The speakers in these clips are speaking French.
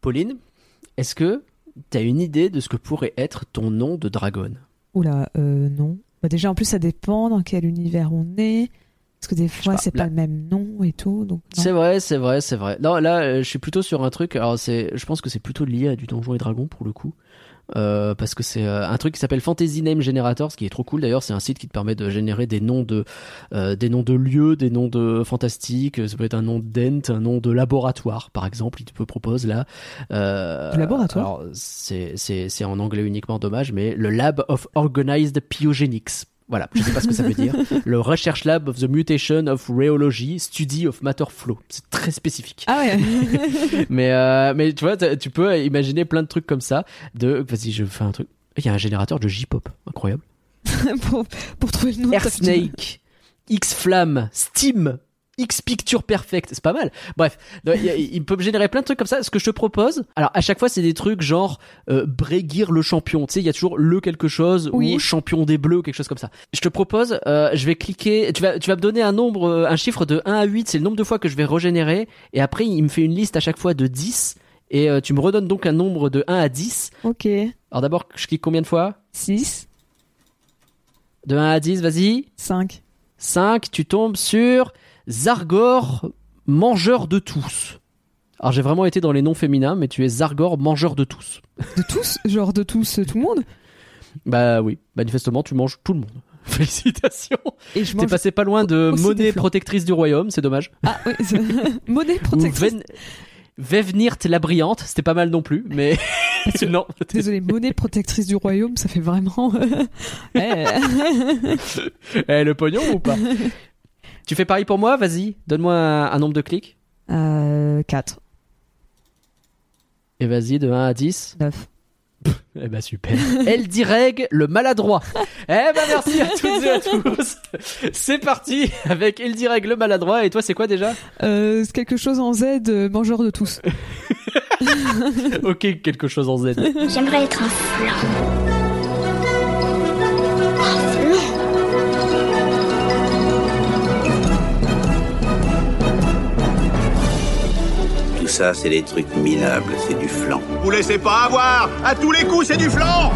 Pauline, est-ce que tu as une idée de ce que pourrait être ton nom de dragon Oula, euh, non. Bah, déjà, en plus, ça dépend dans quel univers on est. Parce que des fois, c'est pas le même nom et tout. Donc. C'est vrai, c'est vrai, c'est vrai. Non, là, euh, je suis plutôt sur un truc. Alors, c'est, je pense que c'est plutôt lié à du Donjon et Dragon pour le coup, Euh, parce que c'est euh, un truc qui s'appelle Fantasy Name Generator, ce qui est trop cool. D'ailleurs, c'est un site qui te permet de générer des noms de, euh, des noms de lieux, des noms de fantastiques. Ça peut être un nom d'ent, un nom de laboratoire, par exemple. Il te propose là. Euh, laboratoire c'est, c'est en anglais uniquement, dommage, mais le Lab of Organized Pyogenics. Voilà, je sais pas ce que ça veut dire. Le Research Lab of the Mutation of Rheology, Study of Matter Flow. C'est très spécifique. Ah ouais. mais, euh, mais tu vois, tu peux imaginer plein de trucs comme ça. De, vas-y, je fais un truc. Il y a un générateur de J-pop, incroyable. pour, pour trouver le nom. Air Snake, X Flamme, Steam, X Picture Perfect, c'est pas mal. Bref, il, peut me générer plein de trucs comme ça. Ce que je te propose, alors à chaque fois c'est des trucs genre euh, Bregir le champion. Tu sais, il y a toujours le quelque chose Oui. ou champion des bleus ou quelque chose comme ça. Je te propose, euh, je vais cliquer. Tu vas, tu vas me donner un nombre, euh, un chiffre de 1 à 8. C'est le nombre de fois que je vais régénérer. Et après, il me fait une liste à chaque fois de 10. Et euh, tu me redonnes donc un nombre de 1 à 10. Ok. Alors d'abord, je clique combien de fois? 6, De 1 à 10, vas-y. 5. 5, tu tombes sur Zargor, mangeur de tous. Alors j'ai vraiment été dans les noms féminins, mais tu es Zargor, mangeur de tous. De tous Genre de tous, euh, tout le monde? Bah oui, manifestement tu manges tout le monde. Félicitations. Et je T'es mange. passé pas loin de aussi monnaie protectrice du royaume, c'est dommage. Ah oui, monnaie protectrice. Ven... Vevenir la brillante, c'était pas mal non plus, mais non. Désolé, monnaie protectrice du royaume, ça fait vraiment. Eh. Eh, le pognon ou pas? Tu fais pareil pour moi Vas-y, donne-moi un, un nombre de clics. Euh, 4, Et vas-y, de 1 à 10. 9. Eh ben super. Eldireg, le maladroit. Eh ben merci à toutes et à tous. C'est parti avec Eldireg, le maladroit. Et toi, c'est quoi déjà? Euh, c'est quelque chose en Z, euh, mangeur de tous. Ok, quelque chose en Z. J'aimerais être un flan. Ça, c'est des trucs minables, c'est du flan. Vous laissez pas avoir À tous les coups, c'est du flan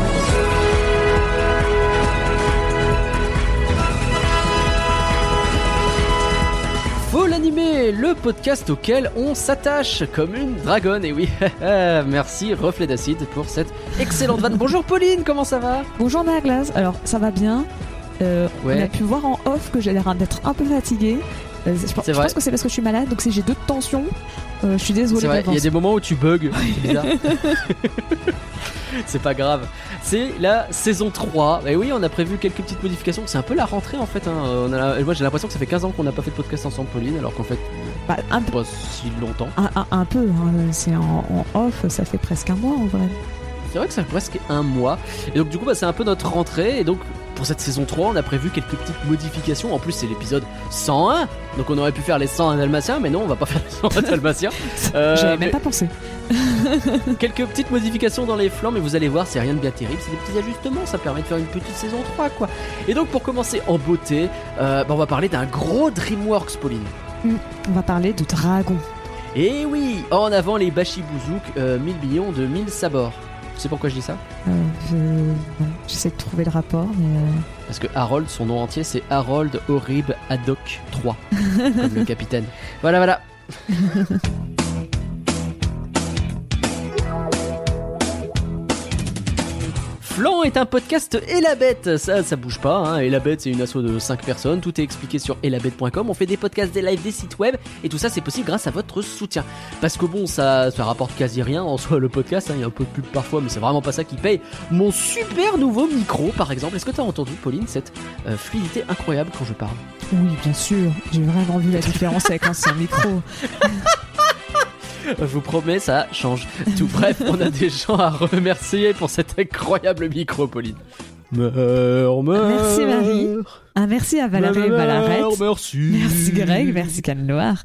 Faut l'animer, le podcast auquel on s'attache comme une dragonne. Et oui, merci Reflet d'acide pour cette excellente vanne. Bonjour Pauline, comment ça va? Bonjour Naglas. Alors, ça va bien. Euh, Ouais. On a pu voir en off que j'ai l'air d'être un peu fatiguée. Euh, je pense, je que c'est parce que je suis malade, donc si j'ai deux tensions, euh, je suis vrai, il y a des moments où tu bugs. C'est bizarre. C'est pas grave. C'est la saison 3. Et oui, on a prévu quelques petites modifications. C'est un peu la rentrée en fait. hein. On a la- Moi j'ai l'impression que ça fait 15 ans qu'on n'a pas fait de podcast ensemble, Pauline, alors qu'en fait, Bah, un, peu- pas si longtemps. un, un- un peu, hein, c'est en, en off, ça fait presque un mois en vrai. C'est vrai que ça fait presque un mois. Et donc du coup, bah, c'est un peu notre rentrée. Et donc pour cette saison 3, on a prévu quelques petites modifications. En plus, c'est l'épisode 101. Donc on aurait pu faire les 101 dalmatiens, mais non, on va pas faire les 101 dalmatiens. Euh, J'avais mais- même pas pensé. Quelques petites modifications dans les flancs, mais vous allez voir, c'est rien de bien terrible, c'est des petits ajustements, ça permet de faire une petite saison 3, quoi. Et donc, pour commencer en beauté, euh, bah, on va parler d'un gros DreamWorks, Pauline. On va parler de dragon. Et oui, en avant les Bashibouzouk, euh, 1000 millions de 1000 sabords. Tu sais pourquoi je dis ça Euh, je... J'essaie de trouver le rapport, mais. euh, Parce que Harold, son nom entier, c'est Harold Horib Haddock 3, comme le capitaine. Voilà, voilà. Flan est un podcast Et la Bête, ça, ça bouge pas. Hein. Et la Bête, c'est une asso de 5 personnes. Tout est expliqué sur elabête.com. On fait des podcasts, des lives, des sites web, et tout ça, c'est possible grâce à votre soutien. Parce que bon, ça, ça rapporte quasi rien en soi le podcast. hein. Il y a un peu de pub parfois, mais c'est vraiment pas ça qui paye. Mon super nouveau micro, par exemple. Est-ce que t'as entendu, Pauline, cette euh, fluidité incroyable quand je parle? Oui, bien sûr. J'ai vraiment vu la différence avec l'ancien micro. Je vous promets, ça change tout. Bref, on a des gens à remercier pour cet incroyable micro, Pauline. Meurs, meurs. Merci, Marie. Un merci à Valérie Meurs, Valarette. Merci. Merci Greg, merci Canne Noir.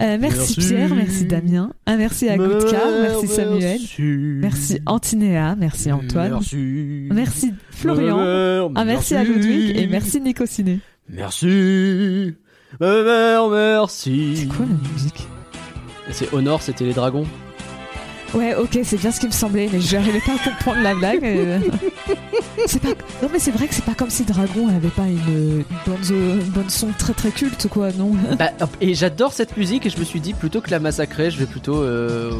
Euh, merci, Merci. Pierre, merci Damien. Un merci à Goudka, merci Samuel. Merci, Merci Antinéa, merci Antoine. Merci. Merci Florian. Meurs, Un merci à Ludwig et merci Nico Ciné. Merci. Meurs, merci. C'est quoi la musique? C'est Honor, c'était les dragons. Ouais, ok, c'est bien ce qui me semblait, mais je n'arrivais pas à comprendre la blague. euh. c'est pas... Non, mais c'est vrai que c'est pas comme si Dragon avait pas une, une bonne, zo- une bonne son très très culte, quoi, non? Bah, et j'adore cette musique et je me suis dit plutôt que la massacrer, je vais plutôt euh,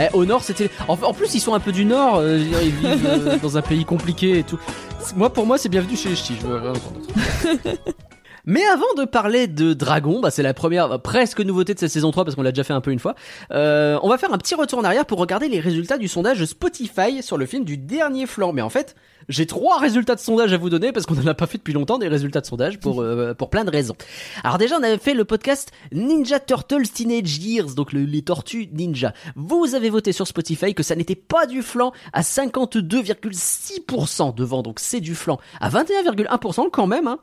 eh, au nord. C'était en, en plus ils sont un peu du nord, euh, ils vivent euh, dans un pays compliqué et tout. Moi pour moi c'est bienvenu chez les ch'tis. Je veux rien entendre d'autre. Mais avant de parler de Dragon, bah c'est la première presque nouveauté de cette saison 3 parce qu'on l'a déjà fait un peu une fois. euh, on va faire un petit retour en arrière pour regarder les résultats du sondage Spotify sur le film du dernier flanc. Mais en fait, j'ai trois résultats de sondage à vous donner parce qu'on en a pas fait depuis longtemps des résultats de sondage pour euh, pour plein de raisons. Alors déjà, on avait fait le podcast Ninja Turtles Teenage Years, donc le- les tortues ninja. Vous avez voté sur Spotify que ça n'était pas du flanc à 52,6% devant, donc c'est du flanc à 21,1% quand même. Hein.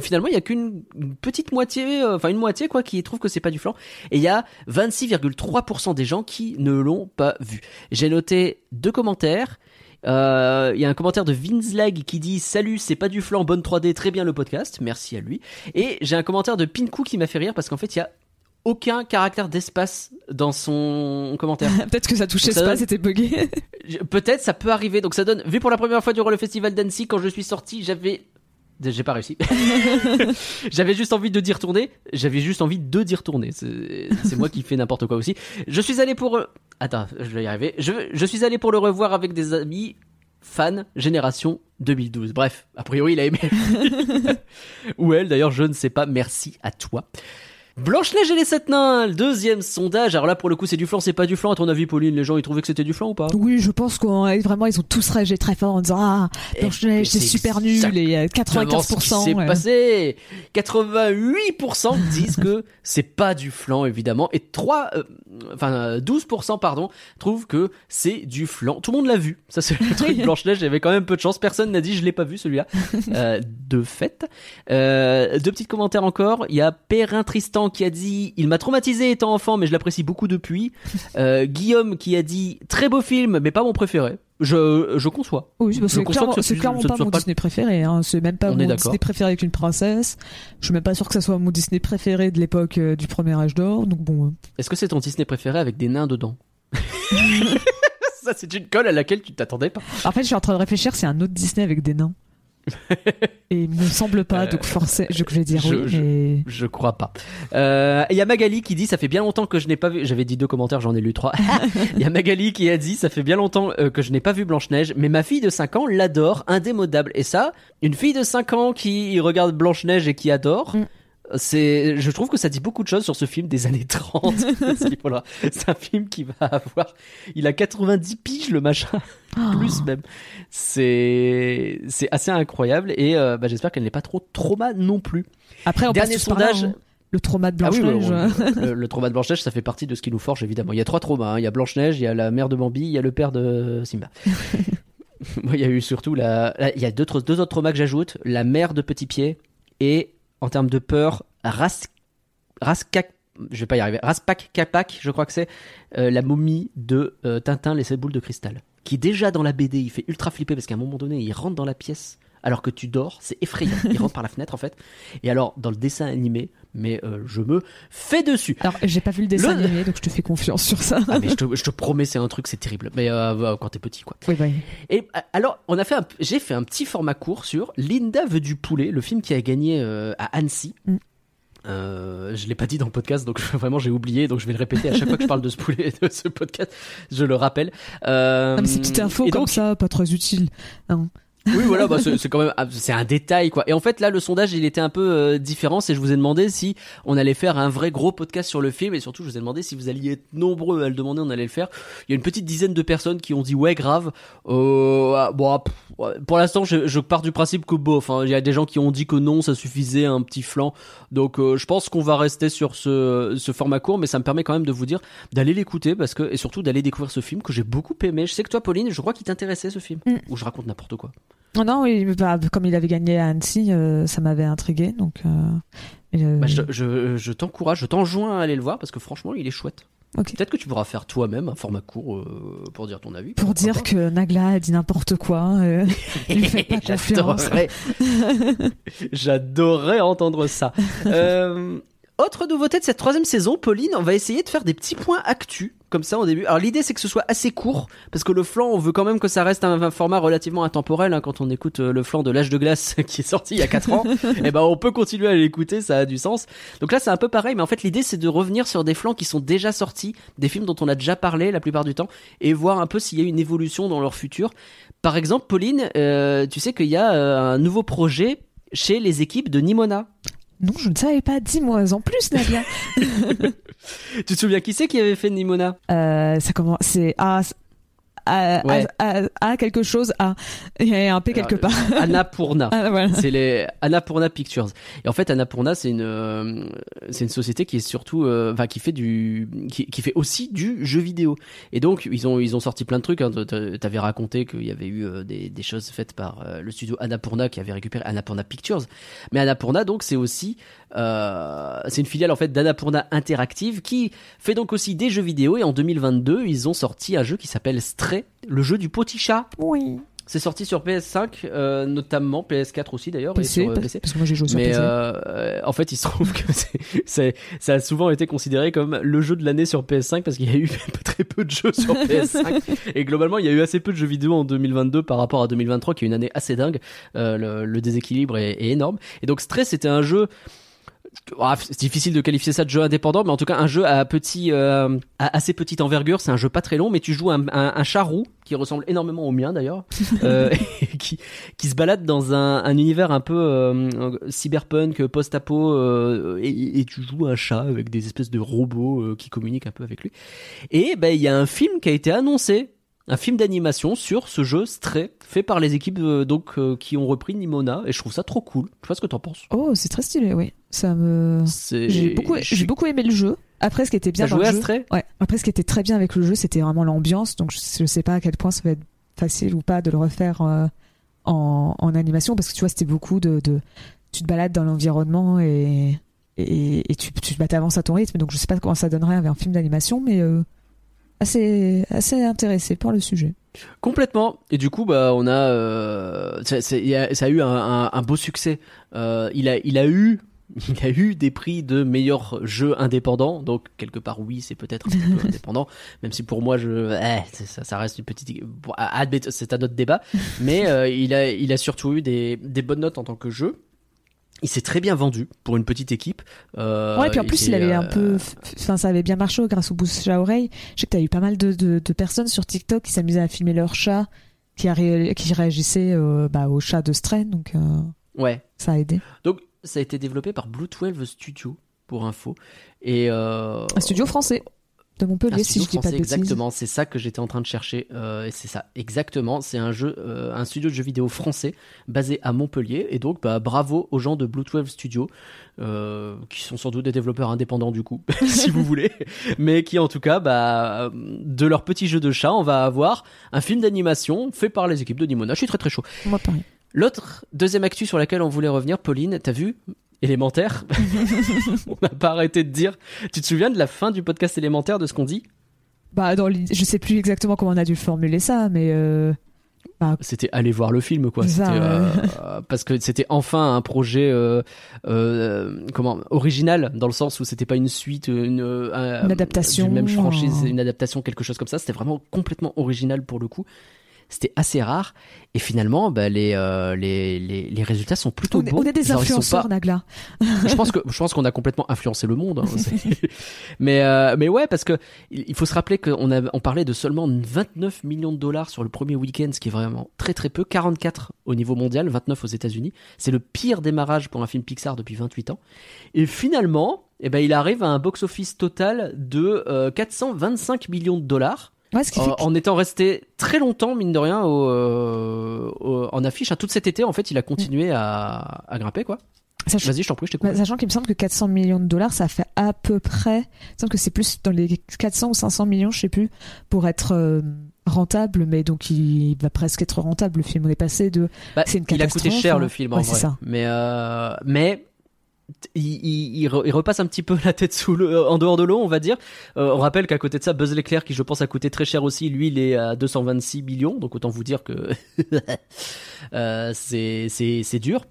Finalement, il y a qu'une une petite moitié, euh, enfin une moitié quoi, qui trouve que c'est pas du flanc. Et il y a 26,3% des gens qui ne l'ont pas vu. J'ai noté deux commentaires. Euh, Il y a un commentaire de Vinslag qui dit Salut, c'est pas du flanc, bonne 3D, très bien le podcast, merci à lui. Et j'ai un commentaire de Pinku qui m'a fait rire parce qu'en fait, il y a aucun caractère d'espace dans son commentaire. Peut-être que ça touchait Ça pas, donne- c'était bugué. Peut-être, ça peut arriver. Donc ça donne, vu pour la première fois durant le festival d'Annecy, quand je suis sorti, j'avais... J'ai pas réussi. J'avais juste envie de d'y retourner. J'avais juste envie de d'y retourner. C'est moi qui fais n'importe quoi aussi. Je suis allé pour... Attends, je vais y arriver. Je, je suis allé pour le revoir avec des amis fans génération 2012. Bref, a priori, il a aimé. Ou elle, d'ailleurs, je ne sais pas. Merci à toi. Blanche-Neige et les sept nains, le deuxième sondage. Alors là, pour le coup, c'est du flanc, c'est pas du flanc. À ton avis, Pauline, les gens, ils trouvaient que c'était du flanc ou pas? Oui, je pense qu'on vraiment ils ont tous ragé très fort en disant ah Blanche-Neige c'est super nul et euh, Exactement ce qui 95%. s'est ouais. passé. 88% disent que c'est pas du flan évidemment et 3 euh, enfin euh, 12% pardon trouvent que c'est du flan. Tout le monde l'a vu. Ça c'est le truc Blanche Neige, j'avais quand même peu de chance, personne n'a dit je l'ai pas vu celui-là. Euh, de fait. Euh, deux petits commentaires encore, il y a Perrin Tristan qui a dit il m'a traumatisé étant enfant mais je l'apprécie beaucoup depuis. Euh, Guillaume qui a dit très beau film mais pas mon préféré. Je je conçois. Oui, Je c'est conçois clairement, que ce- c'est clairement pas mon pas- Disney préféré. Hein. C'est même pas On mon. Disney préféré avec une princesse. Je suis même pas sûr que ça soit mon Disney préféré de l'époque euh, du premier âge d'or. Donc bon, euh, Est-ce que c'est ton Disney préféré avec des nains dedans? Ça, c'est une colle à laquelle tu t'attendais pas. en fait, je suis en train de réfléchir. C'est un autre Disney avec des nains. Et il me semble pas, Euh, donc forcément, je, je vais dire je- oui. je- mais- Je crois pas. Euh, Il y a Magali qui dit ça fait bien longtemps que je n'ai pas vu. J'avais dit deux commentaires, j'en ai lu trois. Il y a Magali qui a dit ça fait bien longtemps euh, que je n'ai pas vu Blanche Neige, mais ma fille de 5 ans l'adore, indémodable. Et ça, une fille de 5 ans qui regarde Blanche Neige et qui adore. Mm. C'est, je trouve que ça dit beaucoup de choses sur ce film des années 30. Parce qu'il faudra- C'est un film qui va avoir, il a 90 piges le machin, plus même. C'est, c'est assez incroyable et euh, bah, j'espère qu'elle n'est pas trop trauma non plus. Après, on Dernier passe tous par là, sondage. hein. Le trauma de Ah oui, Blanche-Neige. le, le trauma de Blanche-Neige, ça fait partie de ce qui nous forge, évidemment. Il y a trois traumas. hein. Il y a Blanche-Neige, il y a la mère de Bambi, il y a le père de Simba. Moi, il y a eu surtout la... Il y a deux, deux autres traumas que j'ajoute. La mère de Petit Pied et, en termes de peur, Ras... Raskak... Je vais pas y arriver. Raspak Kapak, je crois que c'est euh, la momie de euh, Tintin, les sept boules de cristal. Qui déjà dans la BD, il fait ultra flipper parce qu'à un moment donné, il rentre dans la pièce alors que tu dors, c'est effrayant. Il rentre par la fenêtre en fait. Et alors dans le dessin animé, mais euh, je me fais dessus. Alors, j'ai pas vu le dessin Le- animé, donc je te fais confiance sur ça. Ah mais je te, je te promets, c'est un truc, c'est terrible. Mais euh, quand t'es petit quoi. Oui, bah, Et euh, alors, on a fait, un- j'ai fait un petit format court sur Linda veut du poulet, le film qui a gagné euh, à Annecy. Mm. Euh, je l'ai pas dit dans le podcast, donc je- vraiment j'ai oublié, donc je vais le répéter à chaque fois que je parle de ce poulet, de ce podcast, je le rappelle. Euh, Non, mais ces petites infos et comme donc- ça, pas très utiles. Non. Oui, voilà, bah, c'est quand même, ah, c'est un détail, quoi. Et en fait, là, le sondage, il était un peu euh, différent. C'est je vous ai demandé si on allait faire un vrai gros podcast sur le film, et surtout, je vous ai demandé si vous alliez être nombreux à le demander, on allait le faire. Il y a une petite dizaine de personnes qui ont dit ouais, grave. Euh, ah, bon, ah, pour l'instant, je, je pars du principe que bof. hein. Il y a des gens qui ont dit que non, ça suffisait un petit flanc. Donc, euh, je pense qu'on va rester sur ce, ce format court, mais ça me permet quand même de vous dire d'aller l'écouter parce que et surtout d'aller découvrir ce film que j'ai beaucoup aimé. Je sais que toi, Pauline, je crois qu'il t'intéressait ce film, Mm. ou je raconte n'importe quoi. Non, non, oui, bah, comme il avait gagné à Annecy, euh, ça m'avait intrigué. Donc, euh, euh, Bah, je je, je t'encourage, je t'enjoins à aller le voir parce que franchement, il est chouette. Peut-être que tu pourras faire toi-même un format court euh, pour dire ton avis. pour dire pas. que Nagla a dit n'importe quoi, euh, lui faites pas confiance. J'adorerais, j'adorerais entendre ça. Euh, autre nouveauté de cette troisième saison, Pauline, on va essayer de faire des petits points actus. Comme ça au début. Alors l'idée c'est que ce soit assez court parce que le flanc, on veut quand même que ça reste un, un format relativement intemporel. hein, quand on écoute euh, le flanc de l'âge de glace qui est sorti il y a 4 ans, et ben on peut continuer à l'écouter, ça a du sens. Donc là c'est un peu pareil, mais en fait l'idée c'est de revenir sur des flancs qui sont déjà sortis, des films dont on a déjà parlé la plupart du temps, et voir un peu s'il y a une évolution dans leur futur. Par exemple, Pauline, euh, tu sais qu'il y a euh, un nouveau projet chez les équipes de Nimona. Non, je ne savais pas. Dis-moi en plus, Nadia. Tu te souviens qui c'est qui avait fait Nimona? Euh, ça commence. C'est A. A, Ouais. A, A- A quelque chose. A. Il y a un P quelque Alors, part. Annapurna. Ah, voilà. c'est les Annapurna Pictures. Et en fait, Annapurna, c'est une, euh, c'est une société qui est surtout, euh, enfin, qui fait du, qui, qui fait aussi du jeu vidéo. Et donc, ils ont, ils ont sorti plein de trucs. Hein. T'a- T'avais raconté qu'il y avait eu euh, des, des choses faites par euh, le studio Annapurna qui avait récupéré Annapurna Pictures. Mais Annapurna, donc, c'est aussi, euh, c'est une filiale en fait d'Annapurna Interactive qui fait donc aussi des jeux vidéo. Et en 2022, ils ont sorti un jeu qui s'appelle Stray, le jeu du petit chat. Oui. C'est sorti sur PS5, euh, notamment PS4 aussi d'ailleurs, et PC, sur euh, parce, PC. parce que moi j'ai joué sur Mais PC. euh, euh, en fait, il se trouve que c'est, c'est- ça a souvent été considéré comme le jeu de l'année sur PS5 parce qu'il y a eu très peu de jeux sur PS5 et globalement, il y a eu assez peu de jeux vidéo en 2022 par rapport à 2023 qui est une année assez dingue. Euh, le, le déséquilibre est, est énorme. Et donc, Stress, c'était un jeu. Ah, c'est difficile de qualifier ça de jeu indépendant, mais en tout cas un jeu à petit, euh, à assez petite envergure. C'est un jeu pas très long, mais tu joues un, un, un chat roux qui ressemble énormément au mien d'ailleurs, euh, qui, qui se balade dans un, un univers un peu euh, cyberpunk, post-apo, euh, et, et tu joues un chat avec des espèces de robots euh, qui communiquent un peu avec lui. Et ben il y a un film qui a été annoncé, un film d'animation sur ce jeu Stray, fait par les équipes euh, donc euh, qui ont repris Nimona, et je trouve ça trop cool. Je sais pas ce que t'en penses. Oh, c'est très stylé, oui. Ça me. J'ai beaucoup, j'ai aimé le jeu. Après, ce qui était bien dans joué le à jeu. Stray? Ouais. Après, ce qui était très bien avec le jeu, c'était vraiment l'ambiance. Donc, je, sais pas à quel point ça va être facile ou pas de le refaire euh, en, en animation, parce que tu vois, c'était beaucoup de, de, tu te balades dans l'environnement et et, et tu, tu bah, t'avances à ton rythme. Donc, je sais pas comment ça donnerait avec un film d'animation, mais assez assez intéressé par le sujet. Complètement. Et du coup, bah, on a, euh, ça, ça a eu un, un- un beau succès. Euh, il a, il a eu, il a eu des prix de meilleur jeu indépendant. Donc quelque part, oui, c'est peut-être un petit peu indépendant, même si pour moi, je, eh, ça, ça reste une petite, c'est un autre débat. Mais euh, il a, il a surtout eu des, des bonnes notes en tant que jeu. Il s'est très bien vendu pour une petite équipe. Euh, ouais, puis en plus, il avait un euh, peu. Enfin, ça avait bien marché grâce au bouche à oreille. Je sais que t'as eu pas mal de, de, de personnes sur TikTok qui s'amusaient à filmer leur chat, qui, ré- qui réagissaient euh, bah, au chat de Stray, donc euh, Ouais. ça a aidé. Donc, ça a été développé par Blue 12 Studio, pour info. Et Un studio français de Montpellier, si je dis pas de bêtises. exactement, c'est ça que j'étais en train de chercher. euh, c'est ça, exactement. C'est un jeu, euh, un studio de jeux vidéo français basé à Montpellier. Et donc, bah, bravo aux gens de Blue 12 Studio, euh, qui sont sans doute des développeurs indépendants du coup, si vous voulez, mais qui en tout cas, bah, de leur petit jeu de chat, on va avoir un film d'animation fait par les équipes de Nimona. Je suis très très chaud. Moi, pareil. L'autre deuxième actu sur laquelle on voulait revenir, Pauline, t'as vu élémentaire On n'a pas arrêté de dire. Tu te souviens de la fin du podcast élémentaire de ce qu'on dit? Bah, dans je sais plus exactement comment on a dû formuler ça, mais euh, C'était aller voir le film, quoi. Ça, euh, parce que c'était enfin un projet euh, comment original dans le sens où c'était pas une suite, une, Une adaptation, d'une même franchise, une adaptation, quelque chose comme ça. C'était vraiment complètement original pour le coup. C'était assez rare et finalement, bah, les, euh, les, les les résultats sont plutôt on, est, bons. on est des influenceurs, pas- Nagla. je pense que je pense qu'on a complètement influencé le monde. hein. Mais euh, mais ouais parce que il il faut se rappeler qu'on a on parlait de seulement 29 millions de dollars sur le premier week-end, ce qui est vraiment très très peu. 44 au niveau mondial, 29 aux États-Unis. C'est le pire démarrage pour un film Pixar depuis 28 ans. Et finalement, eh ben il arrive à un box-office total de euh, 425 millions de dollars. Ouais, ce qui fait en étant resté très longtemps, mine de rien, au, euh, au- en affiche. Hein, Tout cet été, en fait, il a continué à, à grimper, quoi. Vas-y, je t'en prie, je t'écoute. bah, sachant qu'il me semble que 400 millions de dollars, ça fait à peu près. Il me semble que c'est plus dans les 400 ou 500 millions, je sais plus, pour être euh, rentable, mais donc il va presque être rentable. Le film, est passé de. Bah, c'est une il a coûté cher hein. le film en Ouais, vrai. c'est ça. Mais euh, mais il, il, il re- il repasse un petit peu la tête sous le, en dehors de l'eau, on va dire. Euh, on rappelle qu'à côté de ça, Buzz l'éclair, qui je pense a coûté très cher aussi, lui, il est à 226 millions. Donc autant vous dire que euh, c'est dur.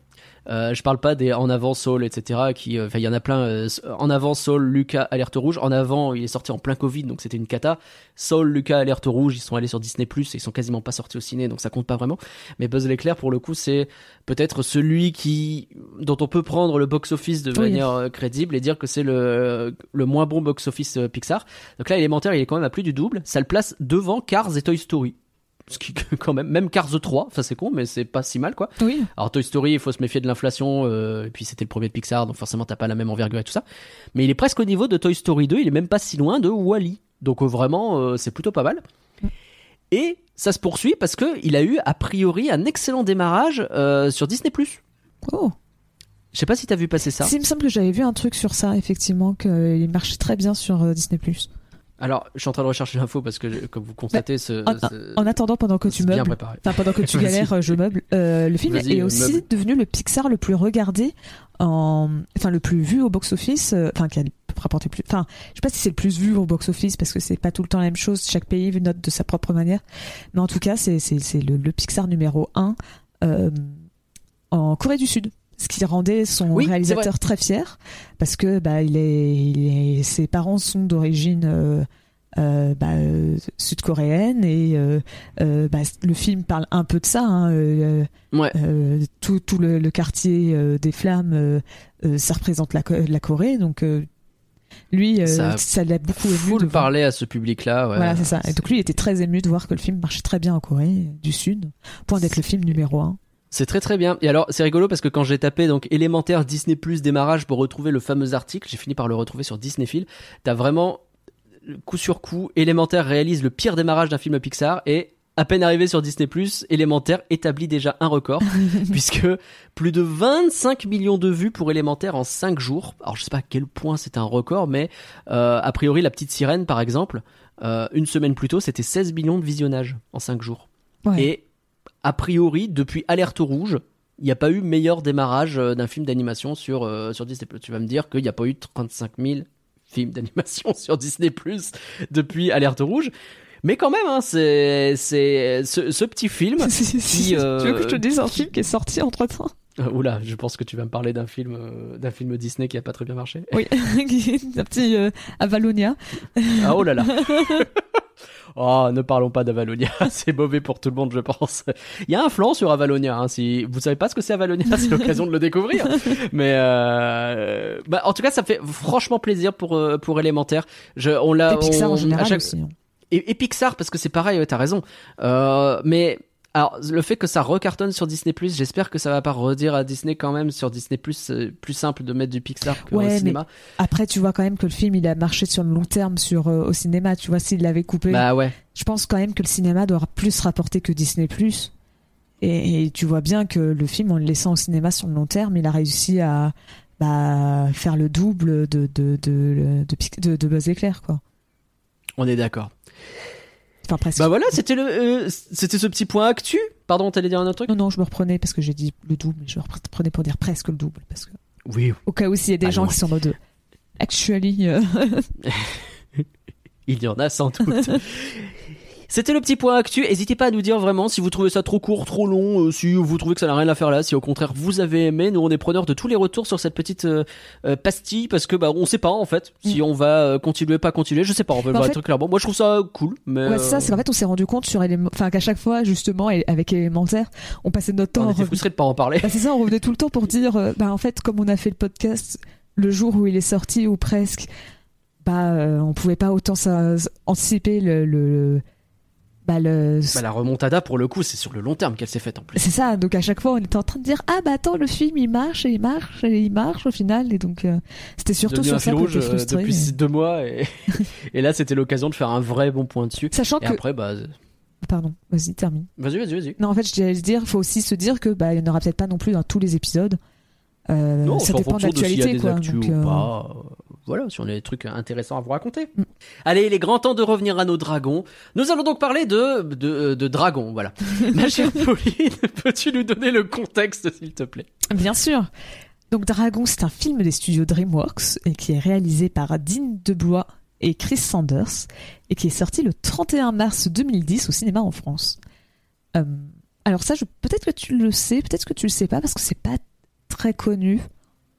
Euh, je parle pas des En avant Soul, etc. Qui, euh, enfin, il y en a plein. euh, en avant Soul, Lucas, Alerte Rouge. En avant, il est sorti en plein Covid, donc c'était une cata. Soul, Lucas, Alerte Rouge, ils sont allés sur Disney et ils sont quasiment pas sortis au ciné, donc ça compte pas vraiment. Mais Buzz l'éclair, pour le coup, c'est peut-être celui qui, dont on peut prendre le box-office de Oui. manière crédible et dire que c'est le le moins bon box-office Pixar. Donc là, élémentaire, il est quand même à plus du double. Ça le place devant Cars et Toy Story. Ce qui, quand même, même Cars 3, enfin c'est con, mais c'est pas si mal quoi. Oui. Alors Toy Story, il faut se méfier de l'inflation, euh, et puis c'était le premier de Pixar, donc forcément t'as pas la même envergure et tout ça. Mais il est presque au niveau de Toy Story 2, il est même pas si loin de Wally. Donc euh, vraiment, euh, c'est plutôt pas mal. Et ça se poursuit parce que il a eu a priori un excellent démarrage sur Disney+. Oh. Je sais pas si t'as vu passer ça. Si, il me semble que j'avais vu un truc sur ça, effectivement, qu'il marchait très bien sur Disney+. Alors, je suis en train de rechercher l'info parce que, je- comme vous constatez, ce, En, ce- en attendant, pendant que tu meubles, pendant que tu galères, je meuble. euh, le film est aussi meuble. devenu le Pixar le plus regardé, en, enfin le plus vu au box-office, euh, enfin qui a rapporté plus. Enfin, je sais pas si c'est le plus vu au box-office parce que c'est pas tout le temps la même chose. Chaque pays note de sa propre manière, mais en tout cas, c'est le, le Pixar numéro un euh, en Corée du Sud. Ce qui rendait son Oui, réalisateur très fier parce que bah il est, il est- ses parents sont d'origine euh, euh, bah, sud-coréenne et euh, bah, le film parle un peu de ça. hein, Ouais. tout, tout le, le quartier des flammes, ça représente la, Co- la Corée, donc lui, euh, Ça l'a beaucoup ému. Faut de parler à ce public-là. Ouais. Voilà, c'est ça. Et donc lui il était très ému de voir que le film marchait très bien en Corée du Sud, point d'être le film numéro un. C'est très très bien. Et alors, c'est rigolo parce que quand j'ai tapé donc élémentaire Disney Plus démarrage pour retrouver le fameux article, j'ai fini par le retrouver sur Disney Phil. T'as vraiment coup sur coup, élémentaire réalise le pire démarrage d'un film Pixar et à peine arrivé sur Disney Plus, élémentaire établit déjà un record puisque plus de 25 millions de vues pour élémentaire en 5 jours. Alors je sais pas à quel point c'est un record, mais euh, a priori la petite sirène par exemple, euh, une semaine plus tôt, c'était 16 millions de visionnages en 5 jours. Ouais. Et a priori, depuis Alerte Rouge, il n'y a pas eu meilleur démarrage euh, d'un film d'animation sur, euh, sur Disney+. Tu vas me dire qu'il n'y a pas eu 35 000 films d'animation sur Disney+, depuis Alerte Rouge. Mais quand même, hein, c'est c'est ce, ce petit film. tu euh, veux que je te dise un film qui est sorti entre temps Euh, oula, je pense que tu vas me parler d'un film euh, d'un film Disney qui a pas très bien marché. Oui, un petit Avalonia. Ah oh là là. Oh, ne parlons pas d'Avalonia, c'est mauvais pour tout le monde, je pense. Il y a un flanc sur Avalonia, hein, si vous savez pas ce que c'est Avalonia, c'est l'occasion de le découvrir. Mais euh... bah, en tout cas, ça fait franchement plaisir pour euh, pour élémentaire. Je, on l'a, Et Pixar on- en général chaque- aussi. hein. et, et Pixar parce que c'est pareil, ouais, t'as raison. Euh, mais alors le fait que ça recartonne sur Disney j'espère que ça va pas redire à Disney quand même sur Disney c'est plus simple de mettre du Pixar que Ouais, au cinéma. Après, tu vois quand même que le film, il a marché sur le long terme sur euh, au cinéma. Tu vois, s'il l'avait coupé, Bah ouais. je pense quand même que le cinéma doit plus rapporter que Disney+. Et, et tu vois bien que le film, en le laissant au cinéma sur le long terme, il a réussi à bah, faire le double de de de de, de, de Buzz l'éclair, quoi. On est d'accord. Enfin presque. Bah voilà, c'était le, euh, c'était ce petit point actu. Pardon, t'allais dire un autre truc? Non, non, je me reprenais parce que j'ai dit le double, mais je me reprenais pour dire presque le double. Parce que, Oui. au cas où s'il y a des Ah gens non. qui sont en mode actually, euh, Il y en a sans doute. C'était le petit point actu. N'hésitez pas à nous dire vraiment si vous trouvez ça trop court, trop long, euh, si vous trouvez que ça n'a rien à faire là, si au contraire vous avez aimé. Nous, on est preneurs de tous les retours sur cette petite euh, euh, pastille parce que bah on sait pas en fait si on va continuer, pas continuer. Je sais pas. On Mm. Bah, en fait- clairement. Moi, je trouve ça cool, mais ouais, c'est ça, c'est qu'en fait, on s'est rendu compte sur élément, enfin, qu'à chaque fois, justement, avec élémentaire, on passait notre temps on était frustrés de pas en parler. Bah, c'est ça, on revenait tout le temps pour dire, bah en fait, comme on a fait le podcast le jour où il est sorti ou presque, bah euh, on pouvait pas autant ça, anticiper le, le, bah le. Bah, la remontada pour le coup, c'est sur le long terme qu'elle s'est faite en plus. c'est ça, donc à chaque fois on était en train de dire ah bah attends le film il marche et il marche et il marche au final et donc euh, c'était surtout sur ça qu'on était euh, frustrés. depuis mais- deux mois et, et là c'était l'occasion de faire un vrai bon point dessus. Sachant Et que après bah pardon, vas-y termine. vas-y vas-y vas-y. Non en fait je dire, faut aussi se dire que bah il y en aura peut-être pas non plus dans tous les épisodes. Euh, Non, ça dépend de l'actualité quoi. actus donc, ou pas. Euh, Voilà, si on a des trucs intéressants à vous raconter. Mm. Allez, il est grand temps de revenir à nos dragons. Nous allons donc parler de de, de dragons, voilà. Ma chère Pauline, peux-tu nous donner le contexte, s'il te plaît? Bien sûr. Donc Dragon, c'est un film des studios DreamWorks et qui est réalisé par Dean DeBlois et Chris Sanders et qui est sorti le 31 mars 2010 au cinéma en France. Euh, alors ça, je- peut-être que tu le sais, peut-être que tu le sais pas parce que c'est pas très connu,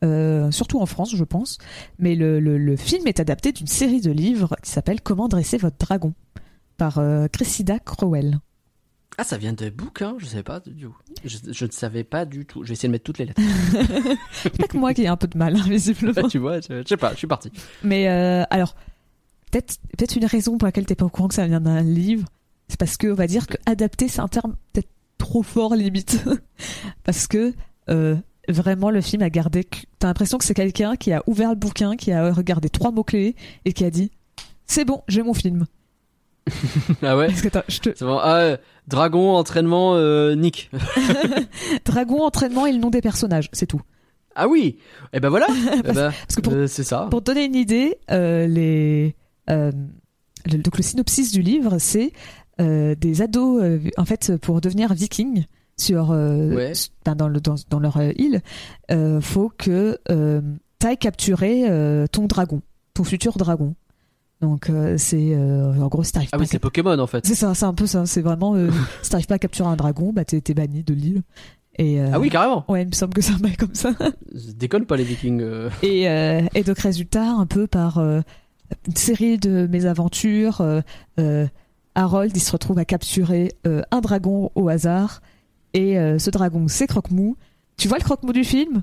euh, surtout en France, je pense. Mais le, le- le film est adapté d'une série de livres qui s'appelle Comment dresser votre dragon par euh, Cressida Crowell. Ah, ça vient de bouquin, je savais pas du tout. Je, je ne savais pas du tout. Je vais essayer de mettre toutes les lettres. C'est pas que moi qui ai un peu de mal, hein, visiblement. tu vois, je, je sais pas, je suis parti. Mais euh, alors, peut-être peut une raison pour laquelle t'es pas au courant que ça vient d'un livre, c'est parce que on va dire que adapter c'est un terme peut-être trop fort limite, parce que euh, vraiment le film a gardé. T'as l'impression que c'est quelqu'un qui a ouvert le bouquin, qui a regardé trois mots clés et qui a dit c'est bon, j'ai mon film. Ah ouais que je te... Bon. Ah, dragon, entraînement, euh, Nick. Dragon, entraînement et le nom des personnages, c'est tout. Ah oui Eh ben voilà Eh ben, parce que pour- euh, C'est ça. Pour donner une idée, euh, les, euh, le, donc le synopsis du livre, c'est des ados, en fait, pour devenir vikings sur, euh, Ouais. dans, le, dans, dans leur euh, île, euh, faut que euh, t'ailles capturer ton dragon, ton futur dragon. Donc euh, c'est euh, en gros si t'arrives Ah pas oui, c'est Pokémon en fait. c'est ça, c'est un peu ça. C'est vraiment euh, si t'arrives pas à capturer un dragon, bah t'es banni de l'île. Et Ah oui, carrément. ouais, il me semble que un bail comme ça. Je déconne pas les Vikings. Et, et donc résultat, un peu par une série de mésaventures, Harold il se retrouve à capturer un dragon au hasard. Et euh, ce dragon, c'est Croque-Mou. Tu vois le Croque-Mou du film?